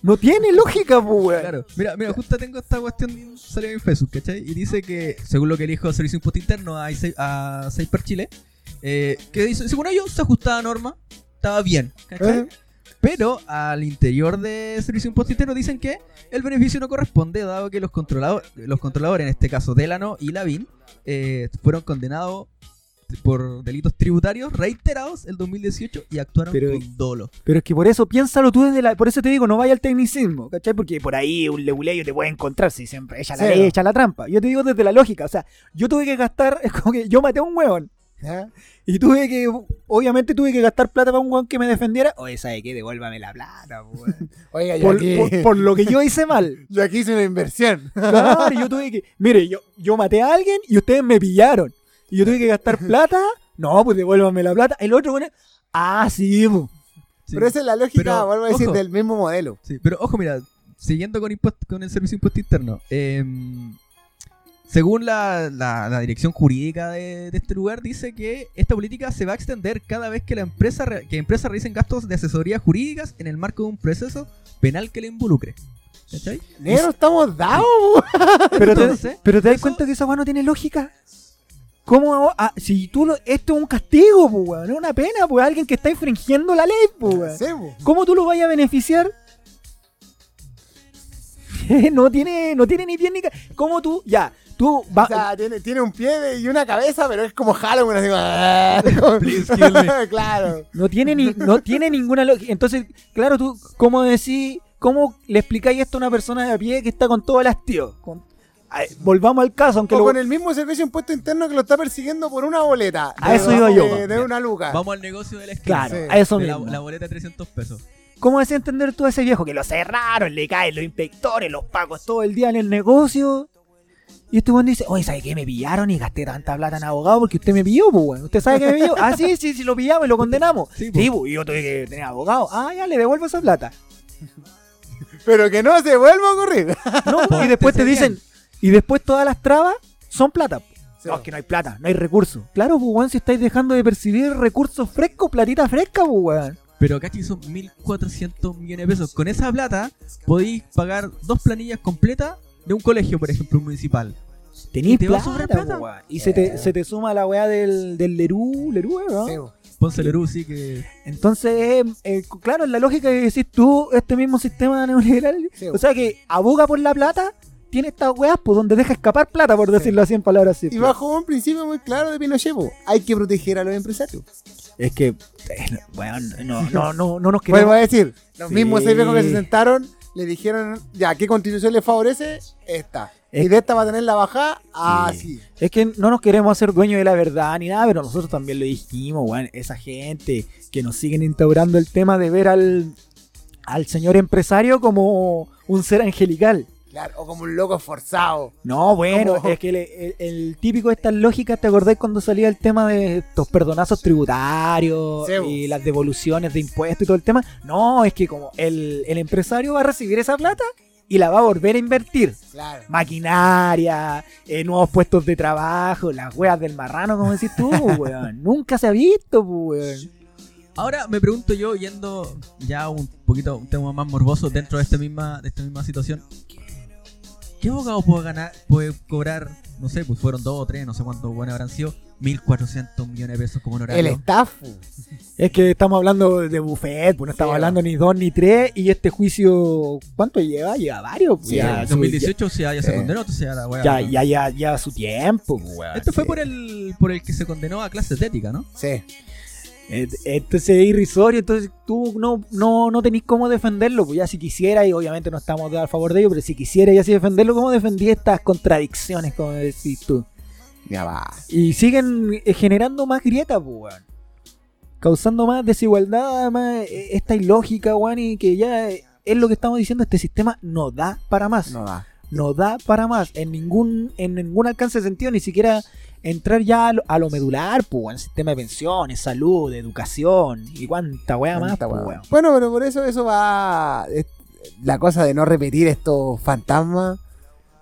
No tiene lógica, pues, weón. Claro, mira, mira, justo tengo esta cuestión, salió en Facebook, ¿cachai? Y dice que, según lo que dijo el Servicio Impuesto Interno a, a Cyper Chile, eh, que dice, según ellos, se ajustaba a norma, estaba bien, ¿cachai? ¿Eh? Pero al interior de Servicio Interno dicen que el beneficio no corresponde, dado que los, controlado- los controladores, en este caso Delano y Lavín, eh, fueron condenados por delitos tributarios reiterados el 2018 y actuaron Pero- con dolo. Pero es que por eso piénsalo tú desde la. Por eso te digo, no vaya al tecnicismo, ¿cachai? Porque por ahí un leguleyo te puede encontrar si siempre echa la Sí. ley, echa la trampa. Yo te digo desde la lógica, o sea, yo tuve que gastar. Es como que yo maté a un hueón. ¿Ya? Y tuve que. Obviamente tuve que gastar plata para un hueón que me defendiera. Oye, ¿sabe qué? Devuélvame la plata, weón. Oiga, yo por, aquí, por- por lo que yo hice mal. yo aquí hice una inversión. Claro, yo tuve que. Mire, yo, yo maté a alguien y ustedes me pillaron. Y yo tuve que gastar plata. No, pues devuélvame la plata. El otro, bueno. Ah, sí. Sí. Pero esa es la lógica, Pero, vuelvo a decir, ojo. del mismo modelo. Sí, pero ojo, mira, siguiendo con, con el servicio de impuesto interno, em, según la, la- la dirección jurídica de, de este lugar, dice que esta política se va a extender cada vez que la empresa re- que empresas realicen gastos de asesorías jurídicas en el marco de un proceso penal que le involucre. ¿Cachai? Negro, estamos dados. Pero, te, Entonces, pero te das cuenta que esa weá no tiene lógica. ¿Cómo? ah, si tú lo, esto es un castigo, pues, weón. Es una pena, pues, alguien que está infringiendo la ley, pues. Sí. ¿Cómo tú lo vayas a beneficiar? no tiene, no tiene ni pie ni ca- ¿Cómo tú? Ya, tú O vas. sea, tiene, tiene un pie y una cabeza, pero es como Halloween, así como... "Ah", como- Please kill me. claro. No tiene ni, no tiene ninguna lógica. Entonces, claro, tú, ¿cómo decís, cómo le explicáis esto a una persona de a pie que está con todo el hastío? Con- Ay, volvamos al caso, aunque O lo, con el mismo servicio de impuesto interno que lo está persiguiendo por una boleta. A eso iba yo. De, de una luca. Vamos al negocio de la esquina. Claro, Sí. a eso De la, mismo. la boleta de 300 pesos. ¿Cómo decía entender tú a ese viejo que lo cerraron, le caen los inspectores, los pagos todo el día en el negocio? Y este weón dice, oye, ¿sabe qué? Me pillaron y gasté tanta plata en abogado porque usted me pilló, pues, weón. ¿Usted sabe que me pilló? Ah, sí, sí, sí, lo pillamos y lo condenamos. Sí, Sí, pues. y yo tuve que tener abogado. Ah, ya, le devuelvo esa plata. Pero que no se vuelva a ocurrir. No, y después te dicen, y después todas las trabas son plata. Sí. No, es que no hay plata, no hay recursos. Claro, pues, weón, si estáis dejando de percibir recursos frescos, platita fresca, pues, weón. Pero cachi son 1.400 millones de pesos. Con esa plata podéis pagar dos planillas completas de un colegio, por ejemplo, municipal. Tenís ¿Y te plata. Y se te, se te suma la weá del, del Lerú, Lerú, ¿no? Sí, po. Ponce Lerú sí que... Entonces, eh, eh, claro, en la lógica que decís tú, este mismo sistema neoliberal, Sí, o sea que aboga por la plata, tiene estas weas pues donde deja escapar plata, por decirlo así en palabras Y simples. bajo un principio muy claro de Pinochet, po, hay que proteger a los empresarios. Es que, eh, weón, no, no, no, no nos Vuelvo queremos... a decir, los Sí. mismos seis viejos que se sentaron le dijeron, ya, ¿qué constitución les favorece? Esta. Es- Y de esta va a tener la bajada, así. Es que no nos queremos hacer dueños de la verdad ni nada, pero nosotros también lo dijimos, weón. Esa gente que nos siguen instaurando el tema de ver al, al señor empresario como un ser angelical. Claro, o como un loco esforzado. No, bueno, Como- es que le- el, el típico de estas lógicas, ¿te acordáis cuando salía el tema de estos perdonazos tributarios Sí, y las devoluciones de impuestos y todo el tema? No, es que como el, el empresario va a recibir esa plata y la va a volver a invertir. Claro. Maquinaria, eh, nuevos puestos de trabajo, las weas del marrano, como decís tú, weón. Nunca se ha visto, weón. Ahora me pregunto yo, yendo ya un poquito un tema más morboso dentro de esta misma, de esta misma situación. ¿Qué abogado puede ganar, puede cobrar, no sé, pues fueron dos o tres, no sé cuántos buenos habrán sido, 1.400 millones de pesos como El honorario. staff. Es que estamos hablando de buffet, pues no estamos Sí, hablando ni dos ni tres. Y este juicio, ¿cuánto lleva? Lleva varios. pues, Sí, ya, En su- 2018 ya, ya se Sí. condenó, entonces ya la. Ya, ya, ya, ya su tiempo, weón. Este fue por el, por el que se condenó a clases de ética, ¿no? Sí. Entonces es irrisorio, entonces tú no, no, no tenés cómo defenderlo, pues ya si quisiera, y obviamente no estamos a favor de ello, pero si quisiera y así defenderlo, ¿cómo defendí estas contradicciones, como decís tú? Ya va. Y siguen eh, generando más grietas, pues, weón. Causando más desigualdad, más eh, esta ilógica, weón, y que ya eh, es lo que estamos diciendo, este sistema no da para más. No da. No da para más, en ningún, en ningún alcance de sentido, ni siquiera entrar ya a lo, a lo medular, pues, weón, sistema de pensiones, salud, educación, y cuánta weá más, pues, weón. Bueno, pero por eso eso va. es- la cosa de no repetir estos fantasmas.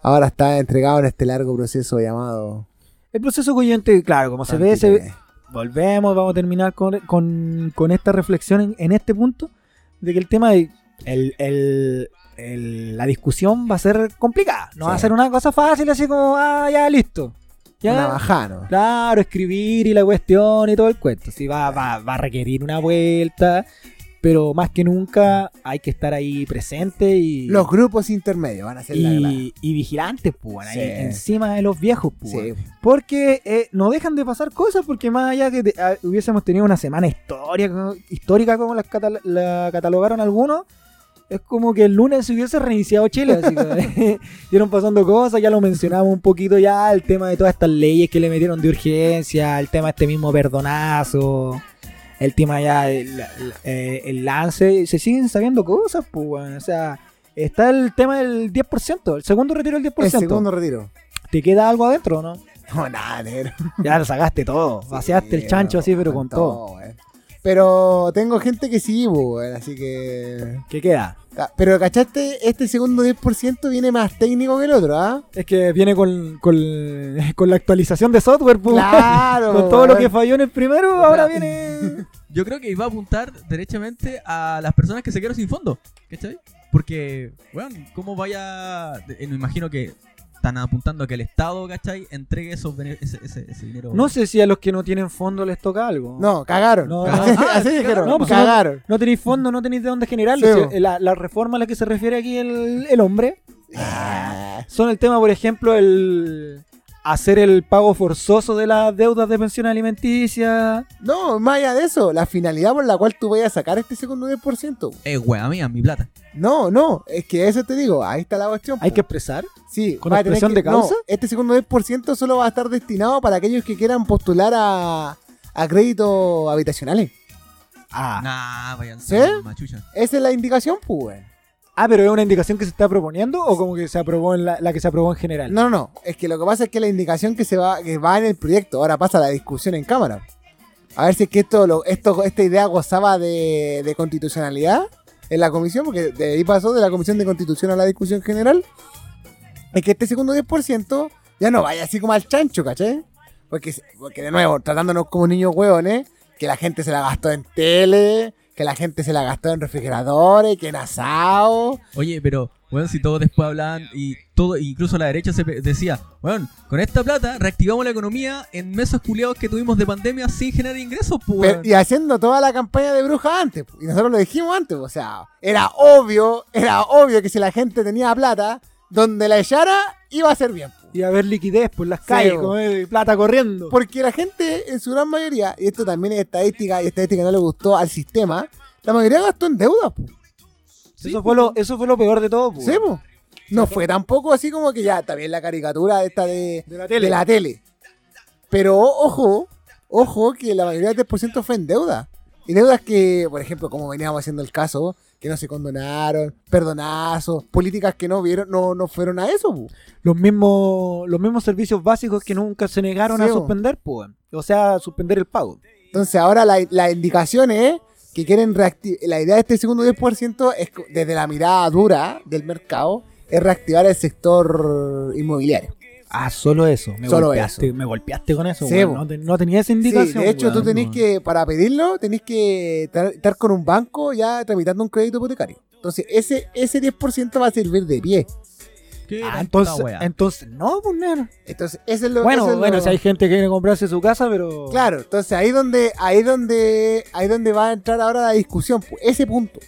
Ahora está entregado en este largo proceso llamado. El proceso coyente, claro, como se ve, se ve, volvemos, vamos a terminar con, con- con esta reflexión en, en este punto, de que el tema de el, el- el- la discusión va a ser complicada, no va a ser una cosa fácil así como, ah, ya listo. Ya, Claro, escribir y la cuestión y todo el cuento. Sí, va, va, va a requerir una vuelta, pero más que nunca hay que estar ahí presente y, Los grupos intermedios van a ser la y, y vigilantes, pues, Sí. encima de los viejos, pues. Sí. Porque eh, no dejan de pasar cosas, porque más allá que te- ah, hubiésemos tenido una semana histórica, histórica como las catal- la catalogaron algunos, es como que el lunes se hubiese reiniciado Chile. Así que dieron pasando cosas, ya lo mencionamos un poquito ya, el tema de todas estas leyes que le metieron de urgencia, el tema de este mismo perdonazo, el tema ya eh, el lance, se siguen sabiendo cosas, pues, bueno, o sea, está el tema del 10%, el segundo retiro del 10%. El segundo retiro. ¿Te queda algo adentro o no? No, nada, negro. Ya lo sacaste todo, vaciaste el chancho así, pero con todo. weón. Pero tengo gente que sí, así que. ¿Qué queda? Pero, ¿cachaste? Este segundo 10% viene más técnico que el otro, ¿ah? Es que viene con, con, con la actualización de software, pues, Claro, con todo lo que falló en el primero, ahora viene... Yo creo que iba a apuntar derechamente a las personas que se quedaron sin fondo, ¿cachai? Porque, bueno, ¿cómo vaya...? eh, me imagino que están apuntando a que el Estado, ¿cachai? Entregue esos bene- ese, ese- ese dinero. No sé si a los que no tienen fondo les toca algo. No, cagaron. No, así, no. así dijeron, No, pues cagaron. No tenéis fondo, no tenéis de dónde generarlo. Sí, Si- bo. la, la reforma a la que se refiere aquí el, el hombre Ah, son el tema, por ejemplo, el hacer el pago forzoso de las deudas de pensión alimenticia. No, más allá de eso, la finalidad por la cual tú vayas a sacar este segundo 10%. Eh, wea mía, mi plata. No, no, es que eso te digo, ahí está la cuestión. Hay po. que expresar. Sí, ¿Con expresión que- de causa? no, este segundo 10% solo va a estar destinado para aquellos que quieran postular a, a créditos habitacionales. Ah. Nah, vayan ¿Sí? machucha. Esa es la indicación, pues. Ah, pero es una indicación que se está proponiendo o como que se aprobó en la, que se aprobó en general. No, no, no. Es que lo que pasa es que la indicación que se va, que va en el proyecto, ahora pasa la discusión en cámara. A ver si es que esto, lo, esto esta idea gozaba de, de constitucionalidad en la comisión, porque de ahí pasó de la comisión de constitución a la discusión general. Es que este segundo 10% ya no vaya así como al chancho, ¿caché? Porque, porque de nuevo, tratándonos como niños hueones, que la gente se la gastó en tele, que la gente se la gastó en refrigeradores, que en asado. Oye, pero, bueno, si todos después hablaban y todo, incluso la derecha se decía, bueno, con esta plata reactivamos la economía en meses culiados que tuvimos de pandemia sin generar ingresos, pues, Pero- y haciendo toda la campaña de bruja antes. Y nosotros lo dijimos antes. O sea, era obvio, era obvio que si la gente tenía plata, donde la echara, iba a ser bien. Y a ver liquidez por las Sí, calles, como eh, plata corriendo. Porque la gente, en su gran mayoría, y esto también es estadística, y estadística no le gustó al sistema, la mayoría gastó en deuda. po. eso, fue lo, eso fue lo peor de todo. po. Sí. No fue tampoco así como que ya, también la caricatura esta de, De la tele. de la tele. Pero ojo, ojo que la mayoría del 10% fue en deuda. Y deudas que, por ejemplo, como veníamos haciendo el caso, que no se condonaron, perdonazos, políticas que no vieron, no, no fueron a eso. po. Los mismos, los mismos servicios básicos que nunca se negaron Sí, a suspender, pues. O sea, suspender el pago. Entonces ahora la, la indicación es que quieren reactivar, la idea de este segundo 10% es desde la mirada dura del mercado, es reactivar el sector inmobiliario. Ah, solo eso. Me Solo golpeaste, eso. Me golpeaste con eso. Sí, no, te- no tenía esa Sí, indicación. de hecho, tú tenés que, para pedirlo, tenés que estar con un banco ya tramitando un crédito hipotecario. Entonces, ese, ese 10% va a servir de pie. ¿Qué Ah, entonces, entonces, no, pues. Entonces, eso es lo Bueno, eso es bueno, lo- si hay gente que quiere comprarse su casa, pero. Claro, entonces ahí donde, ahí donde, ahí donde va a entrar ahora la discusión, pu- ese punto.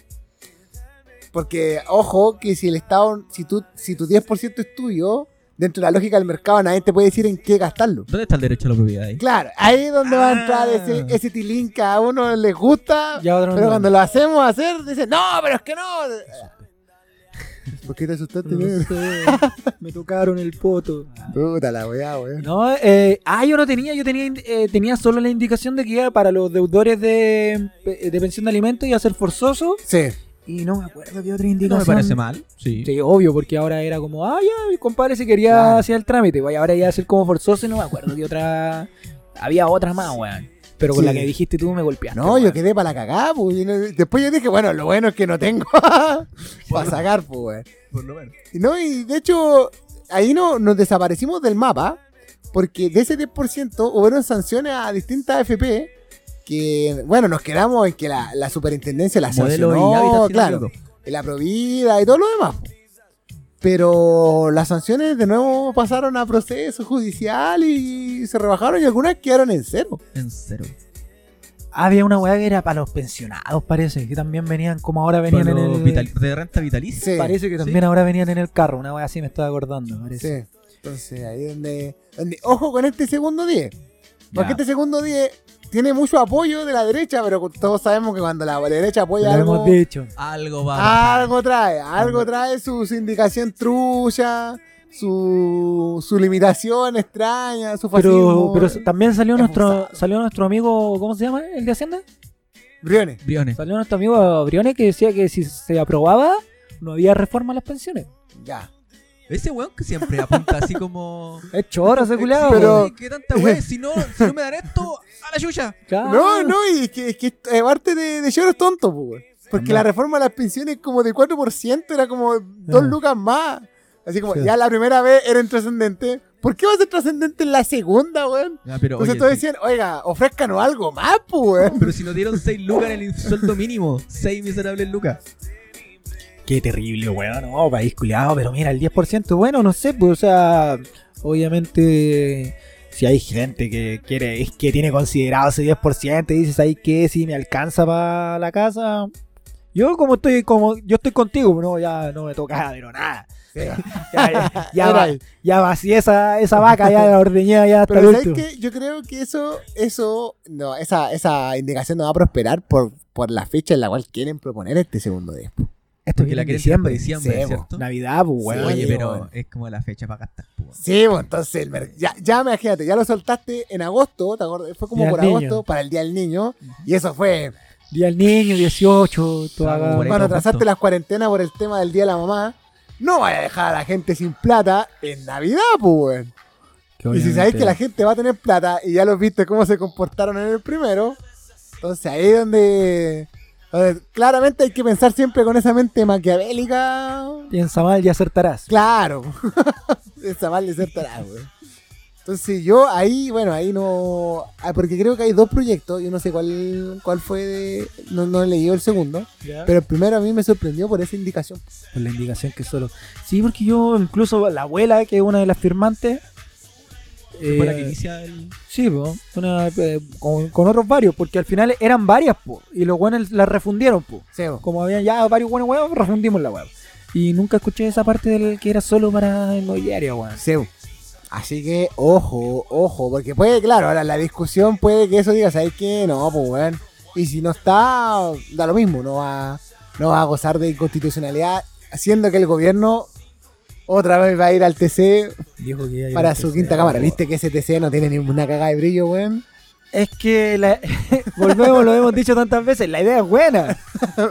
Porque, ojo, que si el Estado, si tú, si tu 10% es tuyo, dentro de la lógica del mercado, nadie te puede decir en qué gastarlo. ¿Dónde está el derecho a la propiedad ahí? Claro, ahí es donde va a entrar Ah. ese, ese tilín que a uno les gusta, Y a otro pero no. cuando lo hacemos hacer, dicen, no, pero es que no. ¿Por qué te asustaste, No negro? sé, me tocaron el poto. Puta la weá, weón. No, eh, ah, yo no tenía, yo tenía, eh, tenía solo la indicación de que iba para los deudores de, de pensión de alimentos iba a ser forzoso Sí. Y no me acuerdo qué otra No indicación. me parece mal. Sí. Sí, obvio, porque ahora era como, ah, ya, mi compadre si quería Claro. hacer el trámite, pues ahora iba a ser como forzoso y no me acuerdo qué otra, había otra más, weón. Pero con Sí. la que dijiste tú me golpeaste. No, yo quedé para la cagada, pues. no- Después yo dije, bueno, lo bueno es que no tengo para sacar, pues, weón. Por lo menos. Y No, y de hecho, ahí no, nos desaparecimos del mapa, porque de ese 10% hubieron sanciones a distintas FP, que, bueno, nos quedamos en que la, la superintendencia la y sancionó, me claro, en la Provida y todo lo demás. Pero las sanciones de nuevo pasaron a proceso judicial y se rebajaron y algunas quedaron en cero. En cero. Había una weá que era para los pensionados, parece, que también venían como ahora venían en el... vital- de renta vitalicia. Sí. Parece que también ahora venían en el carro, una weá así me estaba acordando, parece. Sí. Entonces ahí donde, donde- Ojo con este segundo 10. Porque este segundo 10 tiene mucho apoyo de la derecha, pero todos sabemos que cuando la derecha apoya algo, hemos dicho. Algo va algo trae, algo trae su sindicación trucha, su, su limitación extraña, su Pero, fascismo. pero también salió es nuestro, salió nuestro amigo, ¿cómo se llama? ¿El de Hacienda? Briones. Briones. Salió nuestro amigo Briones que decía que si se aprobaba, no había reforma a las pensiones. Ya. Ese weón que siempre apunta así como. Es choro ese culiao. Pero- Ay, ¿Qué tanta weón? Si no, si no me dan esto, a la chucha. Claro. No, no, y es que, es que eh, parte de, de lloro es tonto, pues. Porque la reforma de las pensiones como de 4% era como dos Ah. lucas más. Así como, Sí. ya la primera vez era intrascendente. ¿Por qué va a ser trascendente en la segunda, weón? Ya, pero, Entonces oye, todos decían, oiga, ofrezcanos algo más, pues, weón. pero si nos dieron 6 lucas en el sueldo mínimo. 6 miserables lucas. Qué terrible, weón. No, país culiado. Pero mira, el 10%, bueno, no sé, pues, o sea, obviamente, si hay gente que quiere, que tiene considerado ese 10% y dices ahí que si me alcanza para la casa. Yo como estoy, como yo estoy contigo, no, ya no me toca, pero nada. Ya, ya, ya, va- ya vacié esa, esa vaca, ya la ordeñé ya Pero ¿sabes qué? Yo creo que eso, eso, no, esa, esa indicación no va a prosperar por, por la fecha en la cual quieren proponer este segundo día. Esto Porque la en quieren tirar para diciembre. Sí, ¿cierto? Navidad, pues, Sí, weón. Oye, pero es como la fecha para gastar. pues. Sí, pues entonces el ya, ya me imagínate, ya lo soltaste en agosto, ¿te acuerdas? Fue como Día por agosto niño. para el Día del Niño. Y eso fue Día del niño, 18, toda todo atrasaste las cuarentenas por el tema del Día de la Mamá, no vaya a dejar a la gente sin plata en Navidad, pues, weón. Y si sabéis que la gente va a tener plata y ya los viste cómo se comportaron en el primero, entonces ahí es donde, claramente hay que pensar siempre con esa mente maquiavélica. Piensa mal y acertarás. Claro. Esa mal ser tarado, weón. Entonces yo ahí, bueno, ahí no... ah, porque creo que hay dos proyectos, yo no sé cuál cuál fue de... No, no he leído el segundo, pero el primero a mí me sorprendió por esa indicación. Por la indicación que solo. Sí, porque yo, incluso la abuela, que es una de las firmantes. Fue la que eh, inicia el. Sí, po, una, eh, con, con otros varios, porque al final eran varias, po, y los buenos las refundieron, po. Sí. Como habían ya varios buenos huevos, refundimos la hueá. Y nunca escuché esa parte del que era solo para inmobiliaria, weón. Sí. Así que, ojo, ojo, porque puede, claro, ahora la discusión puede que eso diga, ¿sabes qué? No, pues, weón. Y si no está, da lo mismo, no va, no va a gozar de inconstitucionalidad, haciendo que el gobierno otra vez va a ir al TC Dijo que para su TC, quinta cámara. ¿Viste que ese TC no tiene ninguna cagada de brillo, weón? Es que la- volvemos, lo hemos dicho tantas veces, la idea es buena.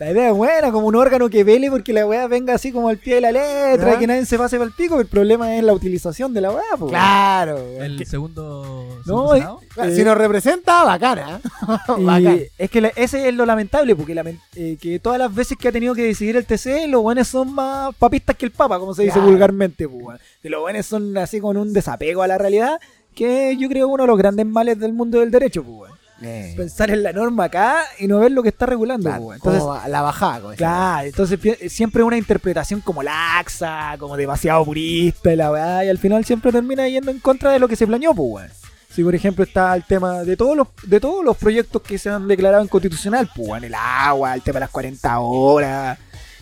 La idea es buena, como un órgano que vele porque la weá venga así como al pie de la letra y que nadie se pase para el pico. El problema es la utilización de la weá, po. Claro, weón. El segundo. No, segundo eh, Eh, si nos representa, bacana. Y Bacán. es que la- ese es lo lamentable, porque lamen- eh, que todas las veces que ha tenido que decidir el TC, los buenos son más papistas que el Papa, como se dice Claro. vulgarmente. Pues, los buenos son así con un desapego a la realidad, que yo creo uno de los grandes males del mundo del derecho. Pues, weón. Eh, Pensar en la norma acá y no ver lo que está regulando, claro. Entonces, como la bajada. como Claro, entonces siempre una interpretación como laxa, como demasiado purista y la weá, y al final siempre termina yendo en contra de lo que se planeó, pues. Si por ejemplo está el tema de todos los, de todos los proyectos que se han declarado inconstitucional, pues el agua, el tema de las 40 horas,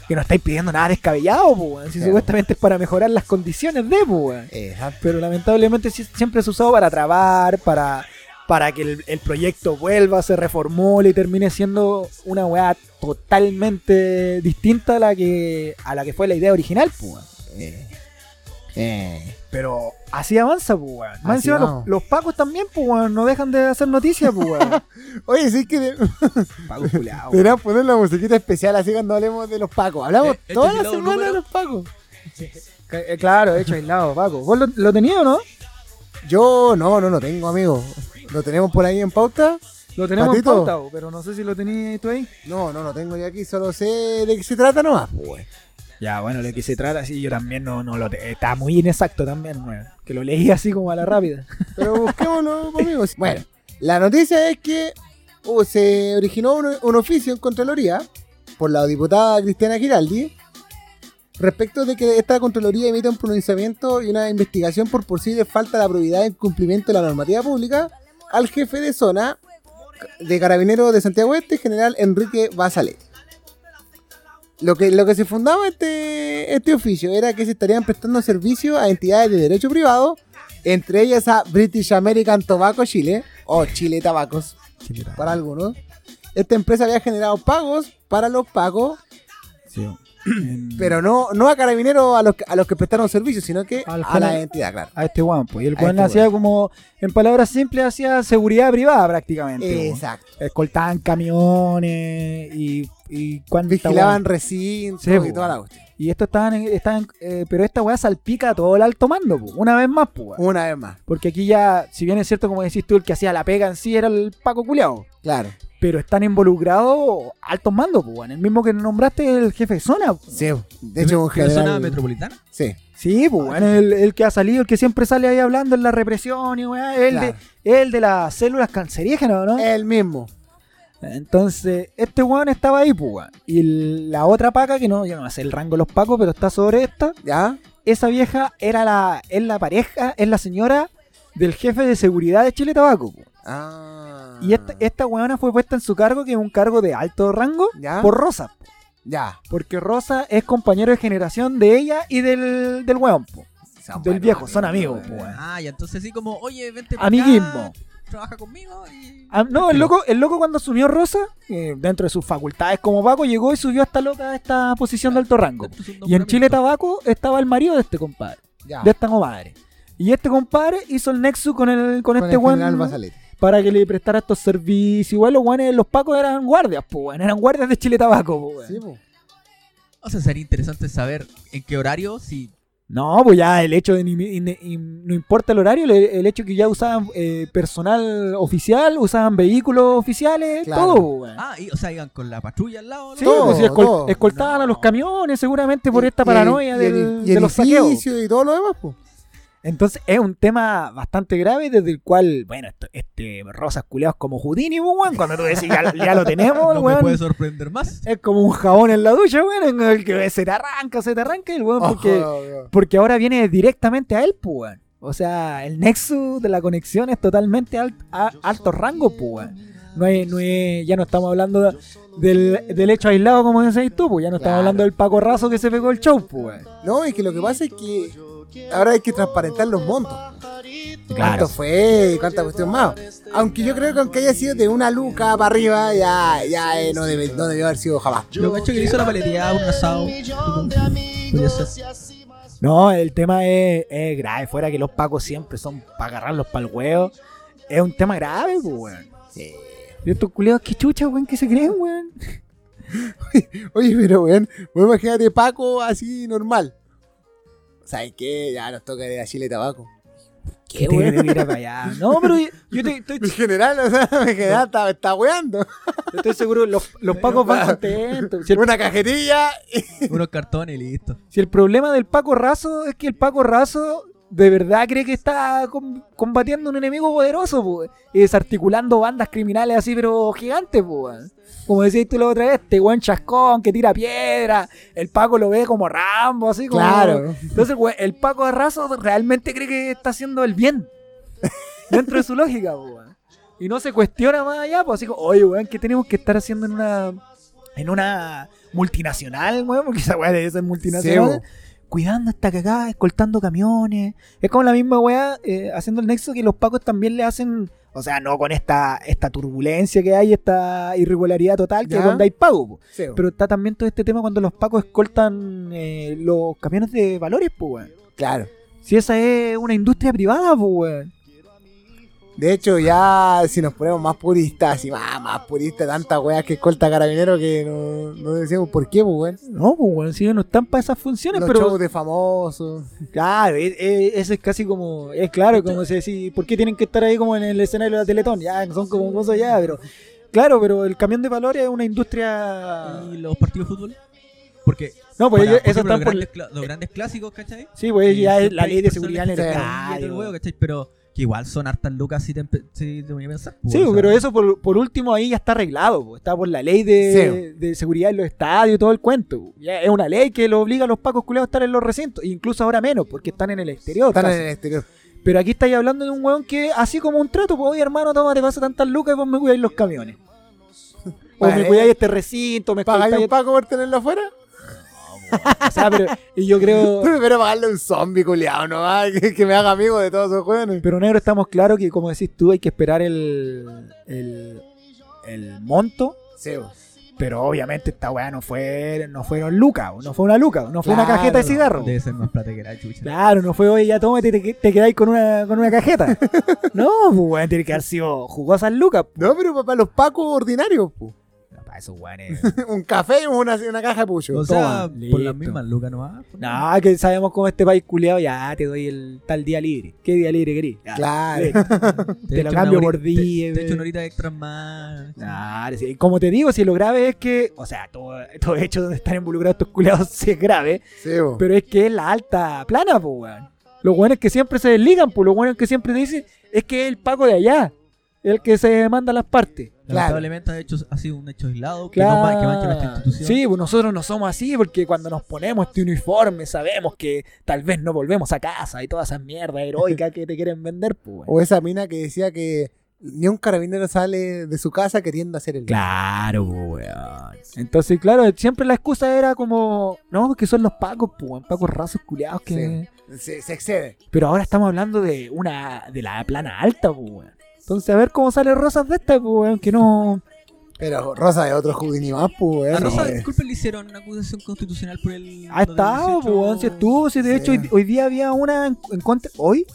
que no estáis pidiendo nada descabellado, pues. Si Claro. supuestamente es para mejorar las condiciones de, pues. Pero lamentablemente si- siempre ha usado para trabar, para, para que el, el proyecto vuelva, se reformule y termine siendo una weá totalmente distinta a la que, a la que fue la idea original, pues. weón. Eh, eh. Pero así avanza, pues, weón. Más encima los, los pacos también, pues, weón, no dejan de hacer noticias, pues, weón. Oye, sí que de- Pacos culiados. deberíamos poner la musiquita especial así cuando hablemos de los pacos. Hablamos Eh, toda la semana de los pacos. Eh, Claro, hecho aislado, Paco. ¿Vos lo, lo tenías o no? Yo no, no lo tengo, amigo. ¿Lo tenemos por ahí en pauta? Lo tenemos en pauta, bo, pero no sé si lo tenías tú ahí. No, no lo tengo yo aquí, solo sé de qué se trata nomás. Pues. Ya, bueno, lo que se trata, sí, yo también no, no lo Está muy inexacto también. Que lo leí así como a la rápida. Pero busquémoslo, amigos. Bueno, la noticia es que uh, se originó un, un oficio en Contraloría por la diputada Cristiana Giraldi respecto de que esta Contraloría emita un pronunciamiento y una investigación por posible falta de probidad en cumplimiento de la normativa pública al jefe de zona de Carabineros de Santiago Este, general Enrique Basaletti. Lo que, lo que se fundaba este, este oficio era que se estarían prestando servicio a entidades de derecho privado, entre ellas a British American Tobacco Chile, o Chile Tabacos, para algunos. Esta empresa había generado pagos para los pagos, pero no, no a carabineros a los, que- a los que prestaron servicio, sino que Al a la entidad, claro. A este weón, pues. Y el weón este hacía como, en palabras simples, hacía seguridad privada prácticamente. weón. Exacto. Escoltaban camiones y, y cuánta Vigilaban recintos Sí, y po. toda la cuestión. Y esto estaban, en- estaban eh, pero esta weá salpica a todo el alto mando, pues. Una vez más, pues. weón. Una vez más, Porque aquí ya, si bien es cierto, como decís tú, el que hacía la pega en sí era el Paco Culeado. claro. Pero están involucrados altos mandos, pues. El mismo que nombraste el jefe de zona. pues. Sí, de hecho un ¿De la zona general... metropolitana? Sí, Sí, pues, el, el que ha salido, el que siempre sale ahí hablando en la represión y weá, el, Claro. de, el de las células cancerígenas, ¿no? el mismo. Entonces, este weón estaba ahí, pues, weón. Y la otra paca, que no, yo no sé el rango de los pacos, pero está sobre esta, ¿Ya? esa vieja era la, es la pareja, es la señora del jefe de seguridad de Chile Tabaco. pues. Ah. Y esta, esta weona fue puesta en su cargo, que es un cargo de alto rango, ¿Ya? por Rosa. po. Ya. Porque Rosa es compañero de generación de ella y del, del weón, po. del viejo, son amigos, po, weón. Ah, y entonces sí como, oye, vente para Amiguismo. trabaja conmigo y... Ah, no, el loco, el loco cuando asumió Rosa, eh, dentro de sus facultades como Paco, llegó y subió hasta loca a esta posición de alto rango. Y en. Chile Tabaco estaba el marido de este compadre, Ya. de esta comadre. Y este compadre hizo el nexo con el con, Con este el general weón. Para que le prestara estos servicios. Igual los guanes, los pacos eran guardias, pues eran guardias de Chile Tabaco, weón. Sí, po. O sea, sería interesante saber en qué horario, si... No, pues ya el hecho de ni- ni- ni- no importa el horario, el, el hecho que ya usaban eh, personal oficial, usaban vehículos oficiales, Claro. todo, weón. Ah, y, o sea, iban con la patrulla al lado. ¿no? Sí, Todo, pues, escol- todo. escoltaban a los camiones seguramente por Y- esta paranoia y del- el- y de los saqueos. y todo lo demás, pues. Entonces es un tema bastante grave desde el cual, bueno, esto- este Rosas culeados como Houdini, pues, weón, cuando tú decís ya, ya lo tenemos, No me weón, puede sorprender más. es como un jabón en la ducha, weón, en el que se te arranca, se te arranca, el weón, porque, porque ahora viene directamente a él, pues, weón. O sea, el nexo de la conexión es totalmente alt- a- alto rango, pues, weón. No hay, no hay- ya no estamos hablando del, del hecho aislado, como decís tú, pues ya no estamos Claro. hablando del Paco Razo que se pegó el show, pues, weón. No, es que lo que pasa es que ahora hay que transparentar los montos. Claro. ¿Cuánto fue y cuánta cuestión más? Aunque yo creo que aunque haya sido de una luca para arriba, ya, ya eh, no, debe, no debió haber sido jamás. Yo cacho que le hizo la paleteada un asado. No, el tema es, es grave. Fuera que los pacos siempre son para agarrarlos para el huevo. Es un tema grave, pues, weón. Sí. Y estos culiados, qué chucha, weón, que se creen, weón. Oye, pero weón, vos imagínate Paco así normal. ¿Sabes qué? Ya nos toca ir a Chile Tabaco. ¿Qué, mira para allá. No, pero yo, te- estoy, Mi general, o sea, mi general está, está weando. estoy seguro, los, los pacos van contentos. Si el, Una cajetilla. Unos cartones y listo. si el problema del paco raso es que el paco raso de verdad cree que está com- combatiendo un enemigo poderoso, pues, y desarticulando bandas criminales así, pero gigantes, pues. Como decías tú la otra vez, este buen chascón que tira piedra, el Paco lo ve como Rambo, así como... Claro. Entonces, güey, el Paco de Razo realmente cree que está haciendo el bien. Dentro de su lógica, weón. Y no se cuestiona más allá, pues así como, oye, weón, ¿qué tenemos que estar haciendo en una en una multinacional, weón? Porque esa weá debe ser multinacional. cuidando esta cagada, escoltando camiones. Es como la misma weá, eh, haciendo el nexo que los pacos también le hacen, o sea, no con esta, esta turbulencia que hay, esta irregularidad total, que Ya. es donde hay pago. Sí, Pero está también todo este tema cuando los pacos escoltan eh, los camiones de valores, pues, claro. Si esa es una industria privada, pues. De hecho, ya si nos ponemos más puristas, así más, más puristas, tantas weas que escolta carabinero que no, no decíamos por qué, pues, weón. No, pues, weón, si no están para esas funciones, Los pero. shows de famosos. Claro, es- es- eso es casi como. Es claro, como se decía, ¿por qué tienen que estar ahí como en el escenario de la Teletón? Ya, son como cosas ya, pero. Claro, pero el camión de valores es una industria. ¿Y los partidos de fútbol? Porque No, pues ellos, eso están los, por. grandes, los grandes clásicos, ¿cachai? Sí, pues Y ya es la ley de seguridad en el estadio. Pero que igual son hartas lucas si te, si te voy a pensar. pues, Sí, o sea, pero eso por, por último ahí ya está arreglado, po. está por la ley de, de seguridad en los estadios y todo el cuento. Ya es una ley que lo obliga a los pacos culeados a estar en los recintos, incluso ahora menos, porque están en el exterior. Están casi. en el exterior. Pero aquí estáis hablando de un weón que, así como un trato, pues oye hermano, toma, te paso tantas lucas y vos me cuidáis los camiones. O me cuidáis este recinto, me ¿Pagáis un paco por tenerlo afuera? O sea, pero, y yo creo. Pero pagarle un zombie culiado nomás, que, que me haga amigo de todos esos jóvenes. Pero negro, estamos claros que, como decís tú, hay que esperar el, el, el monto. Sí. Pero obviamente esta weá no fue no fueron lucas, no fue una luca, no fue una cajeta de cigarro. Debe ser más plata que la chucha. Claro, no fue, oye, ya tómate, te, te quedáis con una, con una cajeta. no, pues weón, tiene que haber sido jugosas lucas. No, pero para los pacos ordinarios, po. Esos weones. un café y una, una caja de pucho. O sea, Toma, por las mismas lucas nomás. pues, No, que sabemos cómo este país culiado, ya te doy el tal día libre. ¿Qué día libre querís? Ya, Claro. Te te lo cambio por día, Te, te echo una horita extra más. Claro, sí. Como te digo, si lo grave es que, o sea, todo, todo hecho donde están involucrados estos culiados sí es grave, Sí, bo. pero es que es la alta plana, pues, weón. Los buenos que siempre se desligan, pues, los buenos que siempre te dicen es que es el pago de allá, el que se manda las partes. Lamentablemente ha, hecho, ha sido un hecho aislado que, no va, que mancha nuestra institución. Sí, pues nosotros no somos así porque cuando nos ponemos este uniforme sabemos que tal vez no volvemos a casa y todas esas mierdas heroicas que te quieren vender, pues, weón. O esa mina que decía que ni un carabinero sale de su casa queriendo hacer el Claro, pues, weón. Entonces, claro, siempre la excusa era como, no, que son los pacos, pues, weón, pacos rasos culiados que... Se, se excede. Pero ahora estamos hablando de una, de la plana alta, pues, weón. Entonces, a ver cómo sale Rosas de esta, pues, weón, que no... Pero Rosa de otro Houdini más, pues, A. Rosa, disculpe, le hicieron una acusación constitucional por el. Ha estado, pues, si estuvo, si de Sí. hecho hoy, hoy día había una en, en contra, hoy,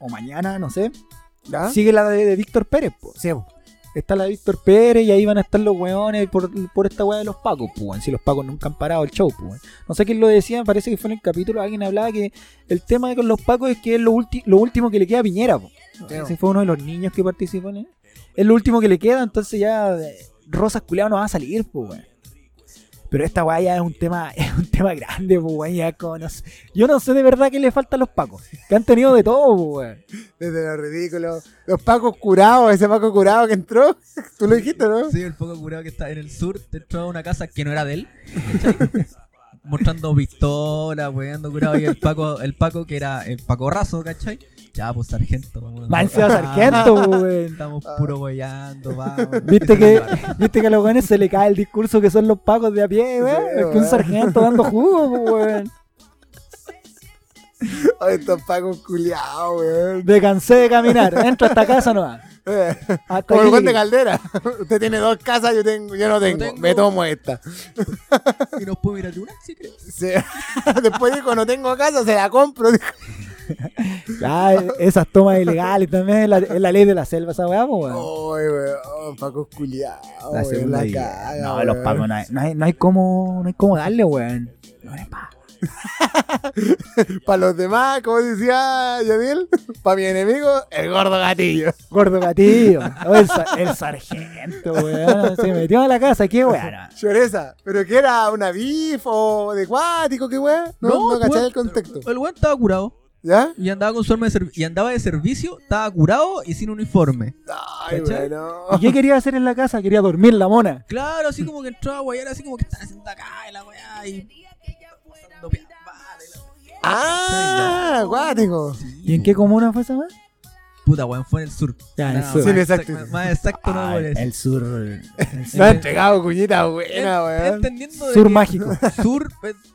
o mañana, no sé, ¿Ya? sigue la de, de Víctor Pérez, pues. Sí, bo. Está la de Víctor Pérez y ahí van a estar los weones por, por esta weá de los pacos, pues. Si los pacos nunca han parado el show, pues. No sé quién lo decía, me parece que fue en el capítulo, alguien hablaba que el tema con los pacos es que es lo, ulti- lo último que le queda a Piñera, pues. Ese fue uno de los niños que participó en él. Es lo último que le queda, entonces ya eh, Rosas Culeado no va a salir, pues, weón. Pero esta weá ya es un tema, es un tema grande, pues, weón. Ya como no sé- Yo no sé de verdad qué le falta a los pacos. Que han tenido de todo, pues, weón. Desde lo ridículo. Los pacos curados, ese paco curado que entró. Tú lo dijiste, ¿no? Sí, el poco curado que está en el sur, entró a una casa que no era de él. ¿cachai? Mostrando pistolas, weando curado. Y el Paco, el Paco que era el Paco Razo, ¿cachai? Ya, pues sargento. vamos. Más encima sargento, weón. Estamos puro boyando, vamos. Viste que, viste que a los weones se le cae el discurso que son los pacos de a pie, weón. Sí, es que un sargento dando jugo, pues, weón. Ay, estos pacos culiados, weón. Me cansé de caminar. Entro a esta casa nomás. Eh, Hasta Como el Juan de. Caldera. Usted tiene dos casas, yo tengo, yo no tengo. tengo. Me tomo esta. Y nos puede mirar de una, sí, creo. Sí. Después dijo, no tengo casa, se la compro. Ya, esas tomas ilegales también es la, es la ley de la selva, esa weá, pues, weón. Ay, weón, pacos culiados. La weón, segunda la vida. caga, No, los pacos no hay, no hay, no hay cómo, no hay cómo darle, weón. No hay pa- Para los demás, como decía Yadiel, para mi enemigo, el gordo gatillo. Gordo gatillo. Oh, el, sa- el sargento, weón. Se metió a la casa, qué weón. Lloreza, ¿pero que era una bif o de cuático, qué weón? No, no, el contexto. El weón estaba curado. ¿Ya? Y andaba con su arma de serv- y andaba de servicio, estaba curado y sin uniforme. Ay, ¿Cachai? bueno. ¿Y qué quería hacer en la casa? Quería dormir la mona. Claro, así como que entraba a guayar, así como que estaba haciendo acá y la weá y. pasando pia- vale, la- Ah, acuático. ¿Y en qué comuna fue esa weá? Puta, weón, fue en el sur. Ya, en el No, sur. Sí, más exacto. exacto. Más exacto no decir. el sur. Me ha entregado cuñita buena, weón. Entendiendo de Sur que- mágico. Sur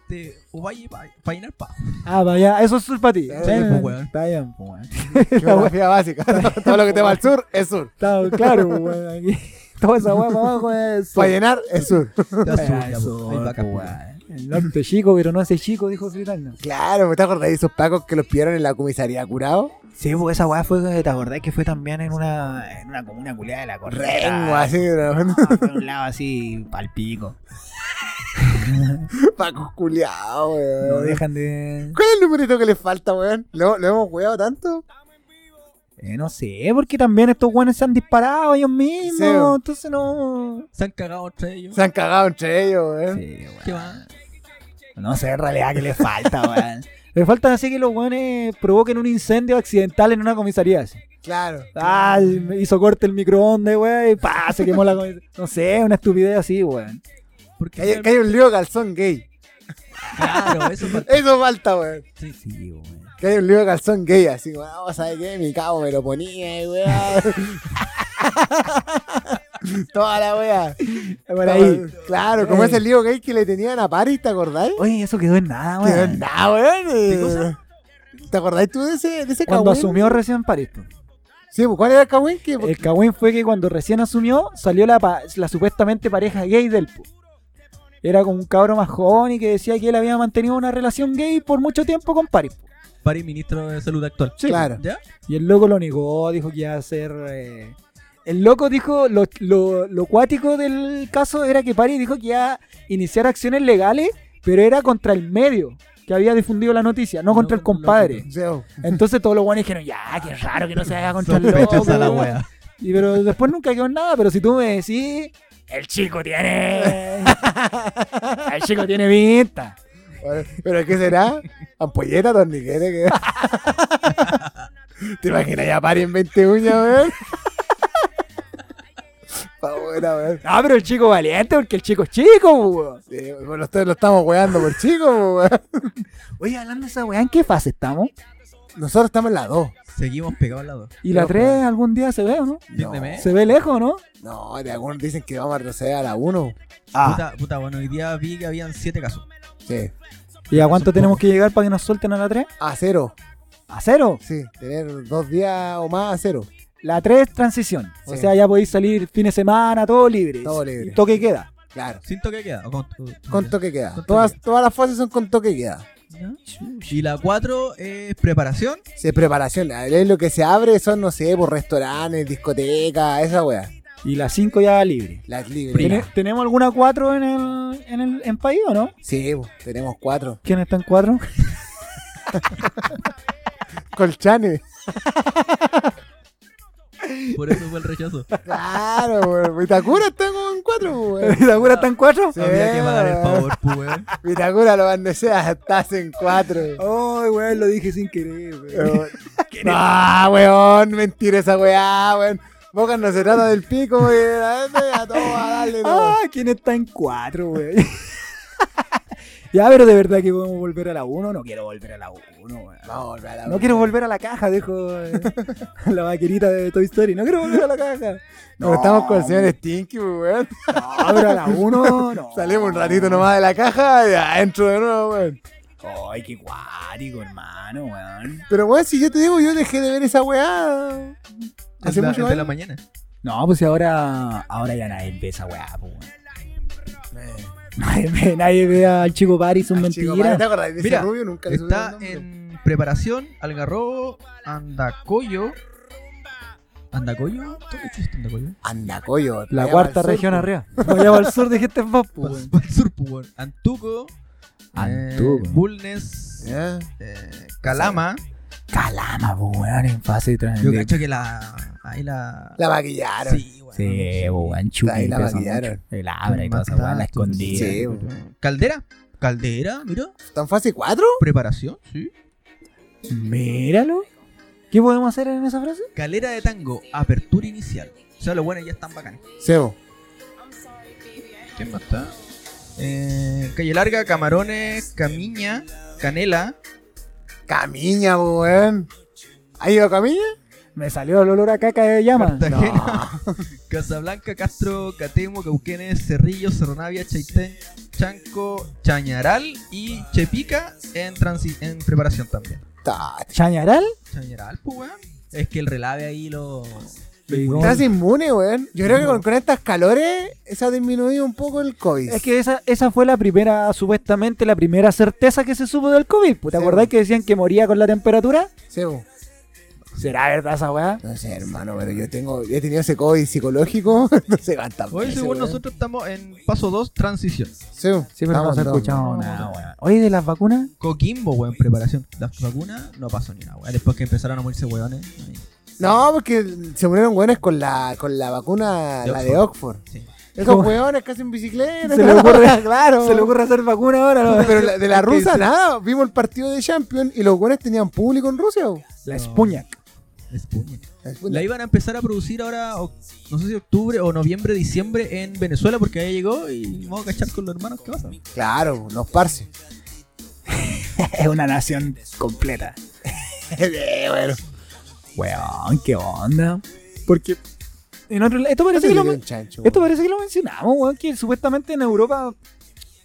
de Uvalle para llenar pa. Ah, vaya, eso es sur para ti. Sí, Está bien, pues, weón. Está bien, pues, weón. Geografía básica. Todo lo que te va al sur es sur. Está claro, pues, weón. Aquí. Toda esa weá para abajo es sur. Para llenar es sur. Ya sur, Ah, ya, sur, El norte chico, pero no ese chico, dijo Fritanga. Claro, ¿me te acordás de esos pacos que los pillaron en la comisaría curado? Sí, pues esa weá fue, ¿te acordás que fue también en una, en una comuna culiada de la correa? Rengo, así, ¿no? Fue un lado así, palpico. Pacos culiados, No weón. dejan de... ¿Cuál es el numerito que les falta, weón? ¿Lo, lo hemos weado tanto? Eh, no sé, porque también estos weones se han disparado ellos mismos. Sí, entonces no. Se han cagado entre ellos. Se han cagado entre ellos, weón. sí, weón. ¿Qué va? No sé en realidad qué les falta, weón. Le falta así que los weones provoquen un incendio accidental en una comisaría. así. Claro. Ah, me hizo corte el microondas, weón, y pa, se quemó la comisaría. No sé, una estupidez así, weón. Porque Que hay, un lío calzón gay. claro, eso falta. Eso falta, weón. Sí, weón. Que hay un lío calzón gay, así, weón. Vamos a ver qué, mi cabo me lo ponía, weón. Toda la weá. Por ahí. Claro, como ese lío gay que le tenían a Paris, ¿te acordáis? Oye, eso quedó en nada, weón. nada, weón. ¿Te acordáis tú de ese, de ese Cuando asumió recién París. pues. Sí, pues, ¿cuál era el cagüín? Que... El cagüín fue que cuando recién asumió, salió la, pa- la supuestamente pareja gay del po. Era como un cabro más joven y que decía que él había mantenido una relación gay por mucho tiempo con Paris. po. Pari, ministro de salud actual. Sí, Claro. ¿Ya? Y el loco lo negó, dijo que iba a ser. eh, El loco dijo, lo, lo, lo cuático del caso era que Paris dijo que iba a iniciar acciones legales, pero era contra el medio que había difundido la noticia, no contra el compadre. Entonces todos los guanes dijeron, ya, qué raro que no se haga contra el loco. La weón". wea. Y pero después nunca quedó nada, pero si tú me decís, el chico tiene. el chico tiene. Bueno, ¿Pero qué será? ¿Ampolleta, torniquete? ¿Te imaginas ya Paris en 20 uñas, weón? Buena, weón. Ah, pero el chico valiente, porque el chico es chico, weón. Sí, bueno, ustedes lo estamos weando por chicos, weón. Oye, hablando de esa weá, ¿en qué fase estamos? Nosotros estamos en la 2. Seguimos pegados al lado. Y la 3 algún día se ve, ¿o no? Entiéndeme. Se ve lejos, ¿no? No, de algunos dicen que vamos a retroceder a la 1. Ah, Puta, puta, bueno, hoy día vi que habían siete casos. Sí. ¿Y a cuánto tenemos que llegar para que nos suelten a la 3? A cero. A cero. Sí, tener dos días o más a cero. La 3 es transición. O Sí. sea, ya podéis salir fin de semana, todo libre. Todo libre. Y toque queda. Claro. ¿Sin toque queda? ¿O con, Con toque queda. Con toque Todas, queda. todas las fases son con toque queda. ¿Ya? Y la cuatro es preparación. Sí, preparación. Es lo que se abre son, no sé, por restaurantes, discotecas, esa weá. Y la 5 ya libre. Las libres. ¿Tene- ¿Tenemos alguna 4 en el, en el en país o no? Sí, po, tenemos cuatro. ¿Quién está en 4? Colchanes. Por eso fue el rechazo. Claro, weón. Vitacura está con cuatro, weón. ¿Vitacura está en 4? Sí, Había que pagar el favor, pues, weón. Vitacura lo van sea, estás en cuatro. Ay, weón, lo dije sin querer, weón. Ah, weón, mentira esa weá, weón. Boca no se trata del pico, weón. A todo, a darle todo. Ah, ¿quién está en 4, weón? Ya, pero de verdad que podemos volver a la 1. No quiero volver a la 1, weón. Vamos a volver a la No quiero volver a la caja, dejo eh, la vaquerita de Toy Story. No quiero volver a la caja. No, estamos con el señor Stinky, weón. No, pero a la 1, no. Salimos un ratito nomás de la caja y adentro de nuevo, weón. ay, qué cuático, hermano, weón. Pero weón, si yo te digo, yo dejé de ver esa weá. Hace la- mucho de la mañana. No, pues si ahora. Ahora ya nadie ve esa weá, po, weón. Nadie ve, nadie ve al chico Paris, un mentira. ¿Te acordás de ese Mira, rubio? Nunca Está en preparación Algarrobo, Andacoyo. ¿Andacoyo? ¿Dónde existe Andacoyo? Andacoyo. La cuarta región arriba. Para el sur dijiste vos, pues, weón. Para el sur, pues, weón. Antuco. Antuco. eh, Bulnes. Ya. eh, Calama. Calama, weón, en fase de Yo cacho que la. Ahí la. La maquillaron. Sí. Sí, chupi, Ahí la maquillaron. El abra y toda esa weá, la escondida. Sí, Caldera. Caldera, mira. ¿Está en fase 4? Preparación, sí. Míralo. ¿Qué podemos hacer en esa frase? Calera de tango, apertura inicial. O sea, los buenos ya están bacanes. Sebo. ¿Quién más está? Eh, calle Larga, Camarones, Camiña, Canela. Camiña, weón. ¿Ha ido a Camiña? Me salió el olor a caca de llama. Cartagena, Casablanca, Castro, Catemo, Cauquenes, Cerrillo, Cerro Navia, Chaitén, Chanco, Chañaral y Chepica en, transi- en preparación también. Ta- ¿Chañaral? Chañaral, pues weón. Es que el relave ahí lo. Estás inmune, weón. Yo creo que con, con estas calores se ha disminuido un poco el COVID. Es que esa, esa fue la primera, supuestamente, la primera certeza que se supo del COVID. ¿Te Sí. acordás que decían que moría con la temperatura? Sebo. ¿Será verdad esa weá? No sé, hermano, pero yo tengo, yo he tenido ese COVID psicológico. no sé cuántas Hoy, según nosotros, estamos en paso 2, transición. Sebo, Sí, pero no vamos, se ha no. escuchado nada, weón. Oye, de las vacunas, Coquimbo, weón, preparación. Las vacunas no pasó ni una, weón. Después que empezaron a morirse weones. No, porque se murieron weones con la, con la vacuna, De la de Oxford. Sí. Esos ¿Cómo? weones que hacen bicicleta. Se le ocurre- claro. se le ocurre hacer vacuna ahora, ¿no? Pero la- de la rusa sí. nada. Vimos el partido de Champions y los weones tenían público en Rusia. weón. La. Sputnik. La iban a empezar a producir ahora, o- no sé si octubre o noviembre, diciembre en Venezuela, porque ahí llegó y vamos a cachar con los hermanos. ¿Qué pasa? Claro, los parces. Es una nación completa. Bueno. Weón, qué onda. Porque en otro esto parece que lo, que chancho, esto parece que lo mencionamos, weón, que supuestamente en Europa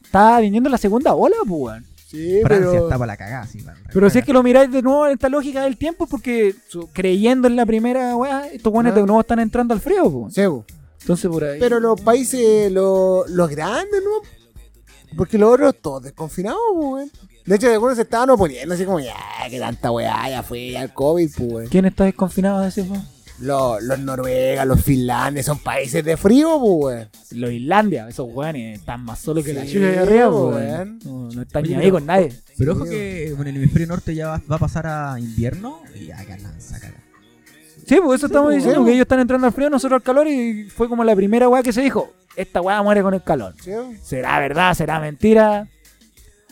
está viniendo la segunda ola, pues, weón. Sí, Francia pero... está para la cagada, sí. para la Pero si es que lo miráis de nuevo en esta lógica del tiempo, porque su- creyendo en la primera weá, estos weones Ah. de nuevo están entrando al frío, pues. Sebo. Entonces por ahí. Pero los países, los, los grandes, ¿no? Porque los otros todos desconfinados, pues, weón. De hecho, algunos se estaban oponiendo así como, ya, que tanta weá, ya fue, ya el COVID, pues, weón. ¿Quién está desconfinado de ese weón? Los, los Noruegas, los Finlandes, son países de frío, pues, weón. Los Islandia, esos weones están más solos que la Sí, chucha de arriba, pues, weón. No, no están ni ahí con nadie. Pero ojo Sí, que en el hemisferio norte ya va, va a pasar a invierno y ya lanza caga. Sí, pues eso estamos pues, diciendo, que ellos están entrando al frío, nosotros al calor, y fue como la primera weá que se dijo, esta weá muere con el calor. ¿Sí? ¿Será verdad? ¿Será mentira?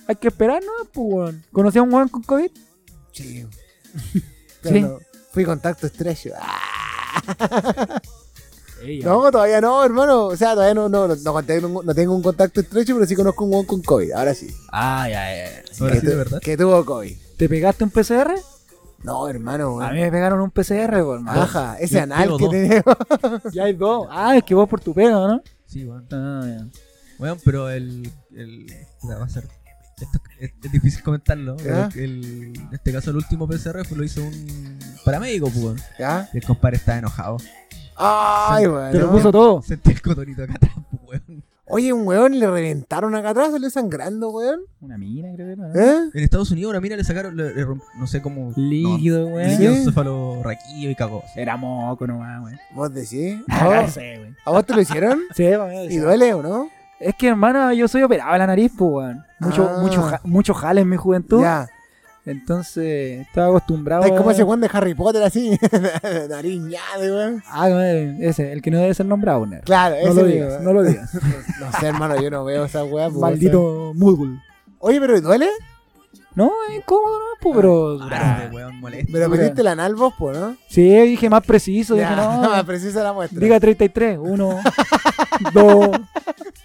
Hay que esperar, ¿no? Pues, weón. ¿Conocí a un weón con COVID? Sí. Sí. Pero no, fui contacto estrecho. No, todavía no, hermano. O sea, todavía no, no, no, no tengo, no tengo un contacto estrecho, pero sí conozco un con COVID. Ahora sí. Ah, ya, ya. Ahora que, sí, tu- de verdad. que tuvo COVID. ¿Te pegaste un PCR? No, hermano. A mí me pegaron un PCR, por hermano. Ajá, ese anal que tenemos. Ya hay dos. Ah, es que vos por tu pega, ¿no? Sí, weón. Ah, ya. Bueno, pero el. el va a ser. Esto es, es difícil comentarlo. pero ¿Ya? el- en este caso, el último PCR fue, lo hizo un paramédico, pues. weón. ¿Ya? Y el compadre estaba enojado. Ay, bueno. Te lo puso todo. Sentí el cotonito acá atrás, pues, weón. Oye, un weón le reventaron acá atrás, salió sangrando, weón. Una mina, creo que era. ¿no? ¿Eh? En Estados Unidos, una mina le sacaron, le- le romp- no sé cómo. Líquido, no, weón. líquido ¿Sí? y cagó. Era moco nomás, weón. ¿Vos decís? Ah, ¿A no vos, sé, weón. ¿A vos te lo hicieron? Sí, mí, ¿Y duele o no? Es que, hermano, yo soy operado de la nariz, pues, weón. Mucho, Ah. mucho, ja- mucho jale en mi juventud. Ya. Entonces, estaba acostumbrado. Es como ese weón de Harry Potter así. Nariz ñade, weón. Ah, no, ese, el que no debe ser nombrado, ¿no? Claro, ese No lo digas, no lo digas. No sé, hermano, yo no veo esa weá. pues, Maldito sea. Oye, pero ¿duele? No, es incómodo, ¿no? Pues, pero. Ah, weón molesto. Pero metiste la anal vos, po, ¿no? Sí, dije más preciso. Dije, Ya, no. precisa la muestra. Diga 33. 1, 2,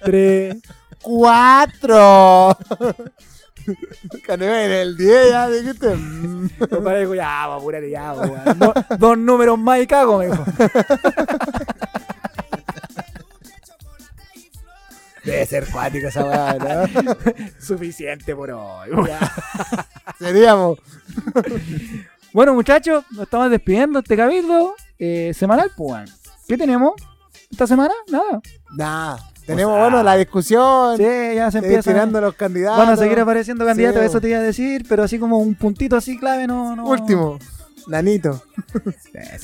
3. ¡Cuatro! Canela en el 10 ya, dijiste. Mm. Compadre, dijo, ya, va, apúrate, ya, weón. Do- Dos números más y cago, me dijo. Debe ser cuática esa weá, ¿no? Suficiente por hoy. Seríamos. Bueno, muchachos, nos estamos despidiendo este capítulo eh, semanal, pues. ¿Qué tenemos esta semana? Nada. Nada. Tenemos, O sea, bueno, la discusión. Sí, ya se empieza. tirando los candidatos. Van a seguir apareciendo candidatos, Sí. eso te iba a decir, pero así como un puntito así clave, no. no Último. Nanito.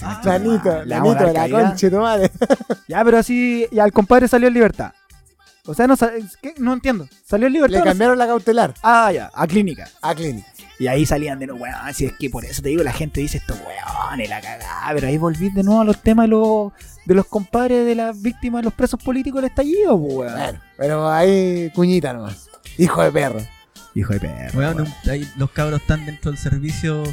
Ah, dar de la calidad. concha, tu madre. Ya, pero así, ya el compadre salió en libertad. O sea, no, ¿qué? no entiendo. ¿Salió en libertad? Le cambiaron la cautelar Ah, ya, a clínica. a Clinic. Y ahí salían de nuevo, weón, si es que por eso te digo, la gente dice esto, weón, y la cagada. Pero ahí volví de nuevo a los temas de los, de los compadres de las víctimas de los presos políticos del estallido, weón. Bueno, pero ahí cuñita nomás. Hijo de perro. Hijo de perro. Weón, weón. un- ahí los cabros están dentro del servicio,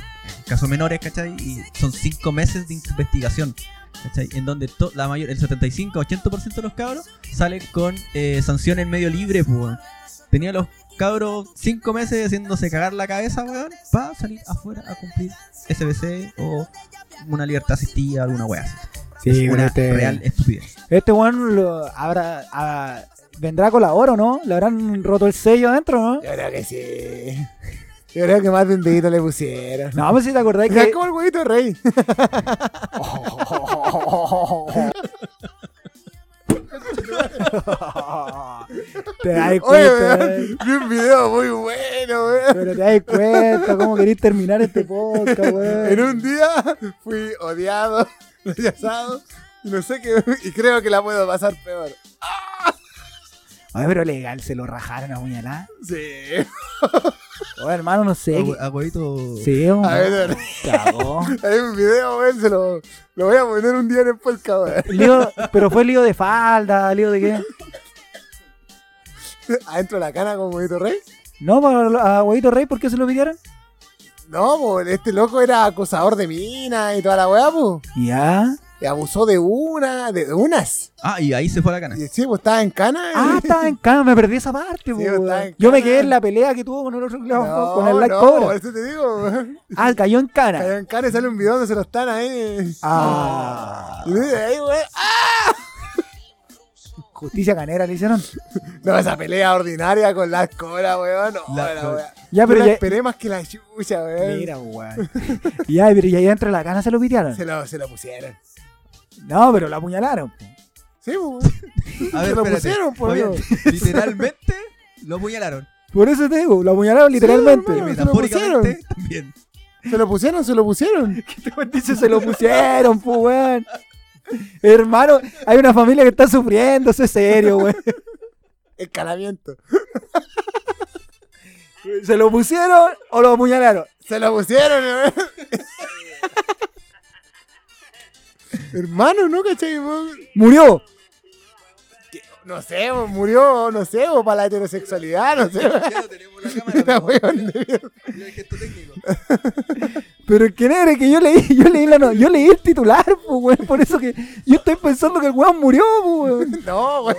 casos menores, ¿cachai? Y son cinco meses de investigación, ¿cachai? En donde to- la mayor, el 75-80% de los cabros salen con eh, sanción en medio libre, pues. Tenía los cabros cinco meses haciéndose cagar la cabeza, weón, para salir afuera a cumplir SBC o una libertad asistida, alguna weá así. Sí, es una este- real estupidez. Este weón lo habrá. vendrá con la oro, ¿no? ¿Le habrán roto el sello adentro, no? Yo creo que sí. Yo creo que más de un dedito le pusieron. No, pues si te acordáis Es que. como el huevito de rey. te das cuenta. weón, vi un video muy bueno, weón. Pero te das cuenta cómo querés terminar este podcast, weón. En un día fui odiado, rechazado, y no sé qué, y creo que la puedo pasar peor. Ay, pero legal, se lo rajaron a puñalada. Sí. Oye, hermano, no sé. A huevito. Sí, un A ver, cagó. hay un video, weón, se lo, lo voy a poner un día en el podcast, weón. Lío, pero fue lío de falda, lío de qué. Adentro de la cana con huevito rey. No, a Huevito Rey, ¿por qué se lo pidieron? No, pues este loco era acosador de minas y toda la weá, pues. Ya. Y abusó de una, de unas. Ah, y ahí se fue la cana. Y sí, pues estaba en cana. Ah, estaba en cama, me perdí esa parte, estaba weón. en Yo me cana. quedé en la pelea que tuvo con el otro no, con el Like no, Cobra. por eso te digo, weón. Ah, cayó en Cayó cana. en cana y sale un video donde se lo están ahí. Ah. Y dice, ahí, weón. ¡ah! Justicia canera le hicieron. No, esa pelea ordinaria con las cobras, weón. No, La- la, weón. Ya, pero Yo la ya- esperé más que la chucha, weón. Mira, weón. ya, pero y ahí dentro de la cana se lo pitearon. Se lo, se lo pusieron. No, pero la apuñalaron. Sí, pues. A ver, Se lo pusieron, por Dios. Literalmente lo apuñalaron. Por eso te digo, lo apuñalaron literalmente. hermano. Y se lo metafóricamente también. Se lo pusieron, se lo pusieron. ¿Qué te dice? Se lo pusieron, pues, weón. Hermano, hay una familia que está sufriendo, eso es serio, weón. Escalamiento. ¿Se lo pusieron o lo apuñalaron? Se lo pusieron, weón. Hermano, ¿no, cachai? weón? Murió. No sé, weón, murió, no sé, weón, para la heterosexualidad, no sé. Ya tenemos la cámara. el gesto técnico. Pero es que negro, es que yo leí, yo leí la no- yo leí el titular, pues, weón. Por eso que yo estoy pensando que el weón murió, pues, weón. No, weón.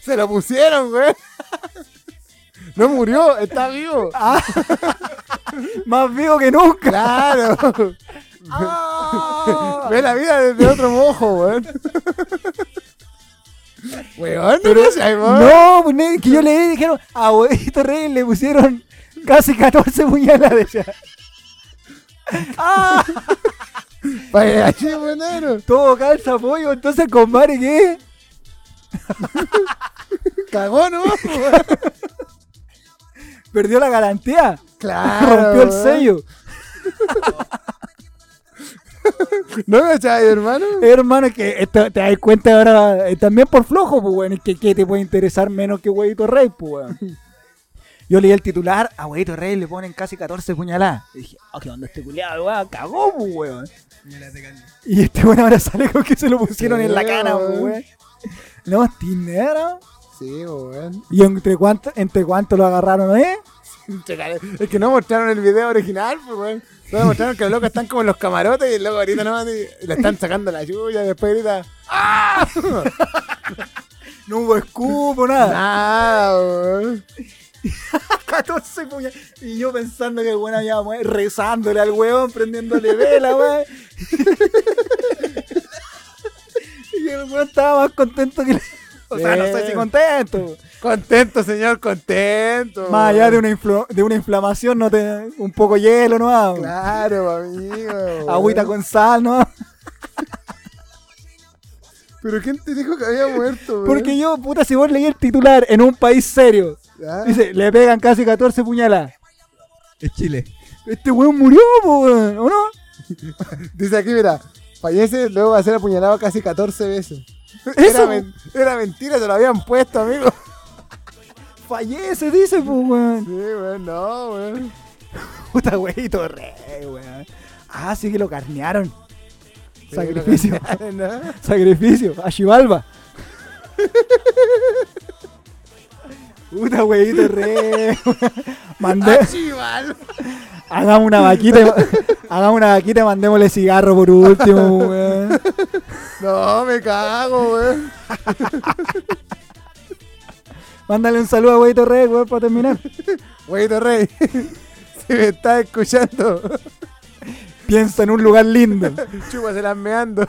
Se lo pusieron, weón. No murió, está vivo. Ah, más vivo que nunca. Claro. Ah. Ve la vida desde otro mojo, weón. Weón, no. No, pues que yo leí y dijeron, a abuelito rey le pusieron casi 14 puñaladas ya. Ah, Vaya, weón, negro. todo calza pollo, entonces compadre, ¿qué? Cagó, ¿no? weón. Perdió la garantía. Claro. Rompió el sello. ¿No cachai, hermano? Hermano, es que esto- te das cuenta ahora, eh, también por flojo, pues, weón, es que, que te puede interesar menos que Huevito Rey, pues, weón. Yo leí el titular, a Huevito Rey le ponen casi 14 puñaladas. Y dije, ah, ¿qué onda este culiado, weón? Cagó, pues, weón. Y este weón ahora sale con que se lo pusieron en la cara, pues, weón. weón. No, tinera. Sí, weón. ¿Y entre cuánto, entre cuánto lo agarraron, eh? Es que no mostraron el video original, pues, weón. Solo mostraron que los locos están como en los camarotes y el loco ahorita nomás y le están sacando la lluvia y después grita No hubo escupo, nada. nada, weón. 14 puñaladas. Y yo pensando que el weón había muerto, rezándole al weón, prendiéndole vela, weón. y el weón estaba más contento que la... O sea, no sé si contento. Contento, señor, contento. Más allá de una, influ- de una inflamación, no te... un poco hielo, ¿no? Claro, amigo. Agüita con sal, ¿no? Pero ¿quién te dijo que había muerto, weón? Porque yo, puta, si vos leí el titular en un país serio, dice, le pegan casi 14 puñaladas. Es Chile. Este weón murió, weón, ¿o no? Dice aquí, mira, fallece, luego va a ser apuñalado casi 14 veces. Era, men- era mentira, se lo habían puesto, amigo. fallece, dice, pues, weón. Sí, weón, no, weón. Puta weito rey, weón. Ah, sí que lo carnearon. Sacrificio. ¿No? Sacrificio. A Xibalba. Puta, weito, re. Mandé, Chival. Hagamos una vaquita, y- hagamos una vaquita y mandémosle cigarro por último, weón. No, me cago, weón. Mándale un saludo a Weito Rey, weón, para terminar. Weito Rey. Si me estás escuchando, Piensa en un lugar lindo. chúpaselas meando.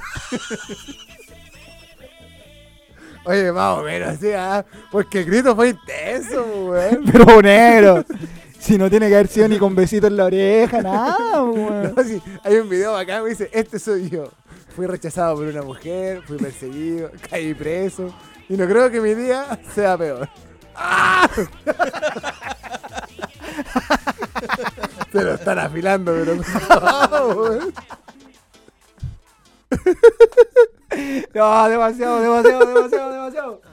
Oye, más o menos así, ¿ah? Porque el grito fue intenso, weón. Pero negro. Si no tiene que haber sido ni con besito en la oreja, nada, weón. No, hay un video acá que dice, este soy yo. Fui rechazado por una mujer, fui perseguido, caí preso. Y no creo que mi día sea peor. ¡Ah! Se lo están afilando, pero no. No, demasiado, demasiado, demasiado, demasiado.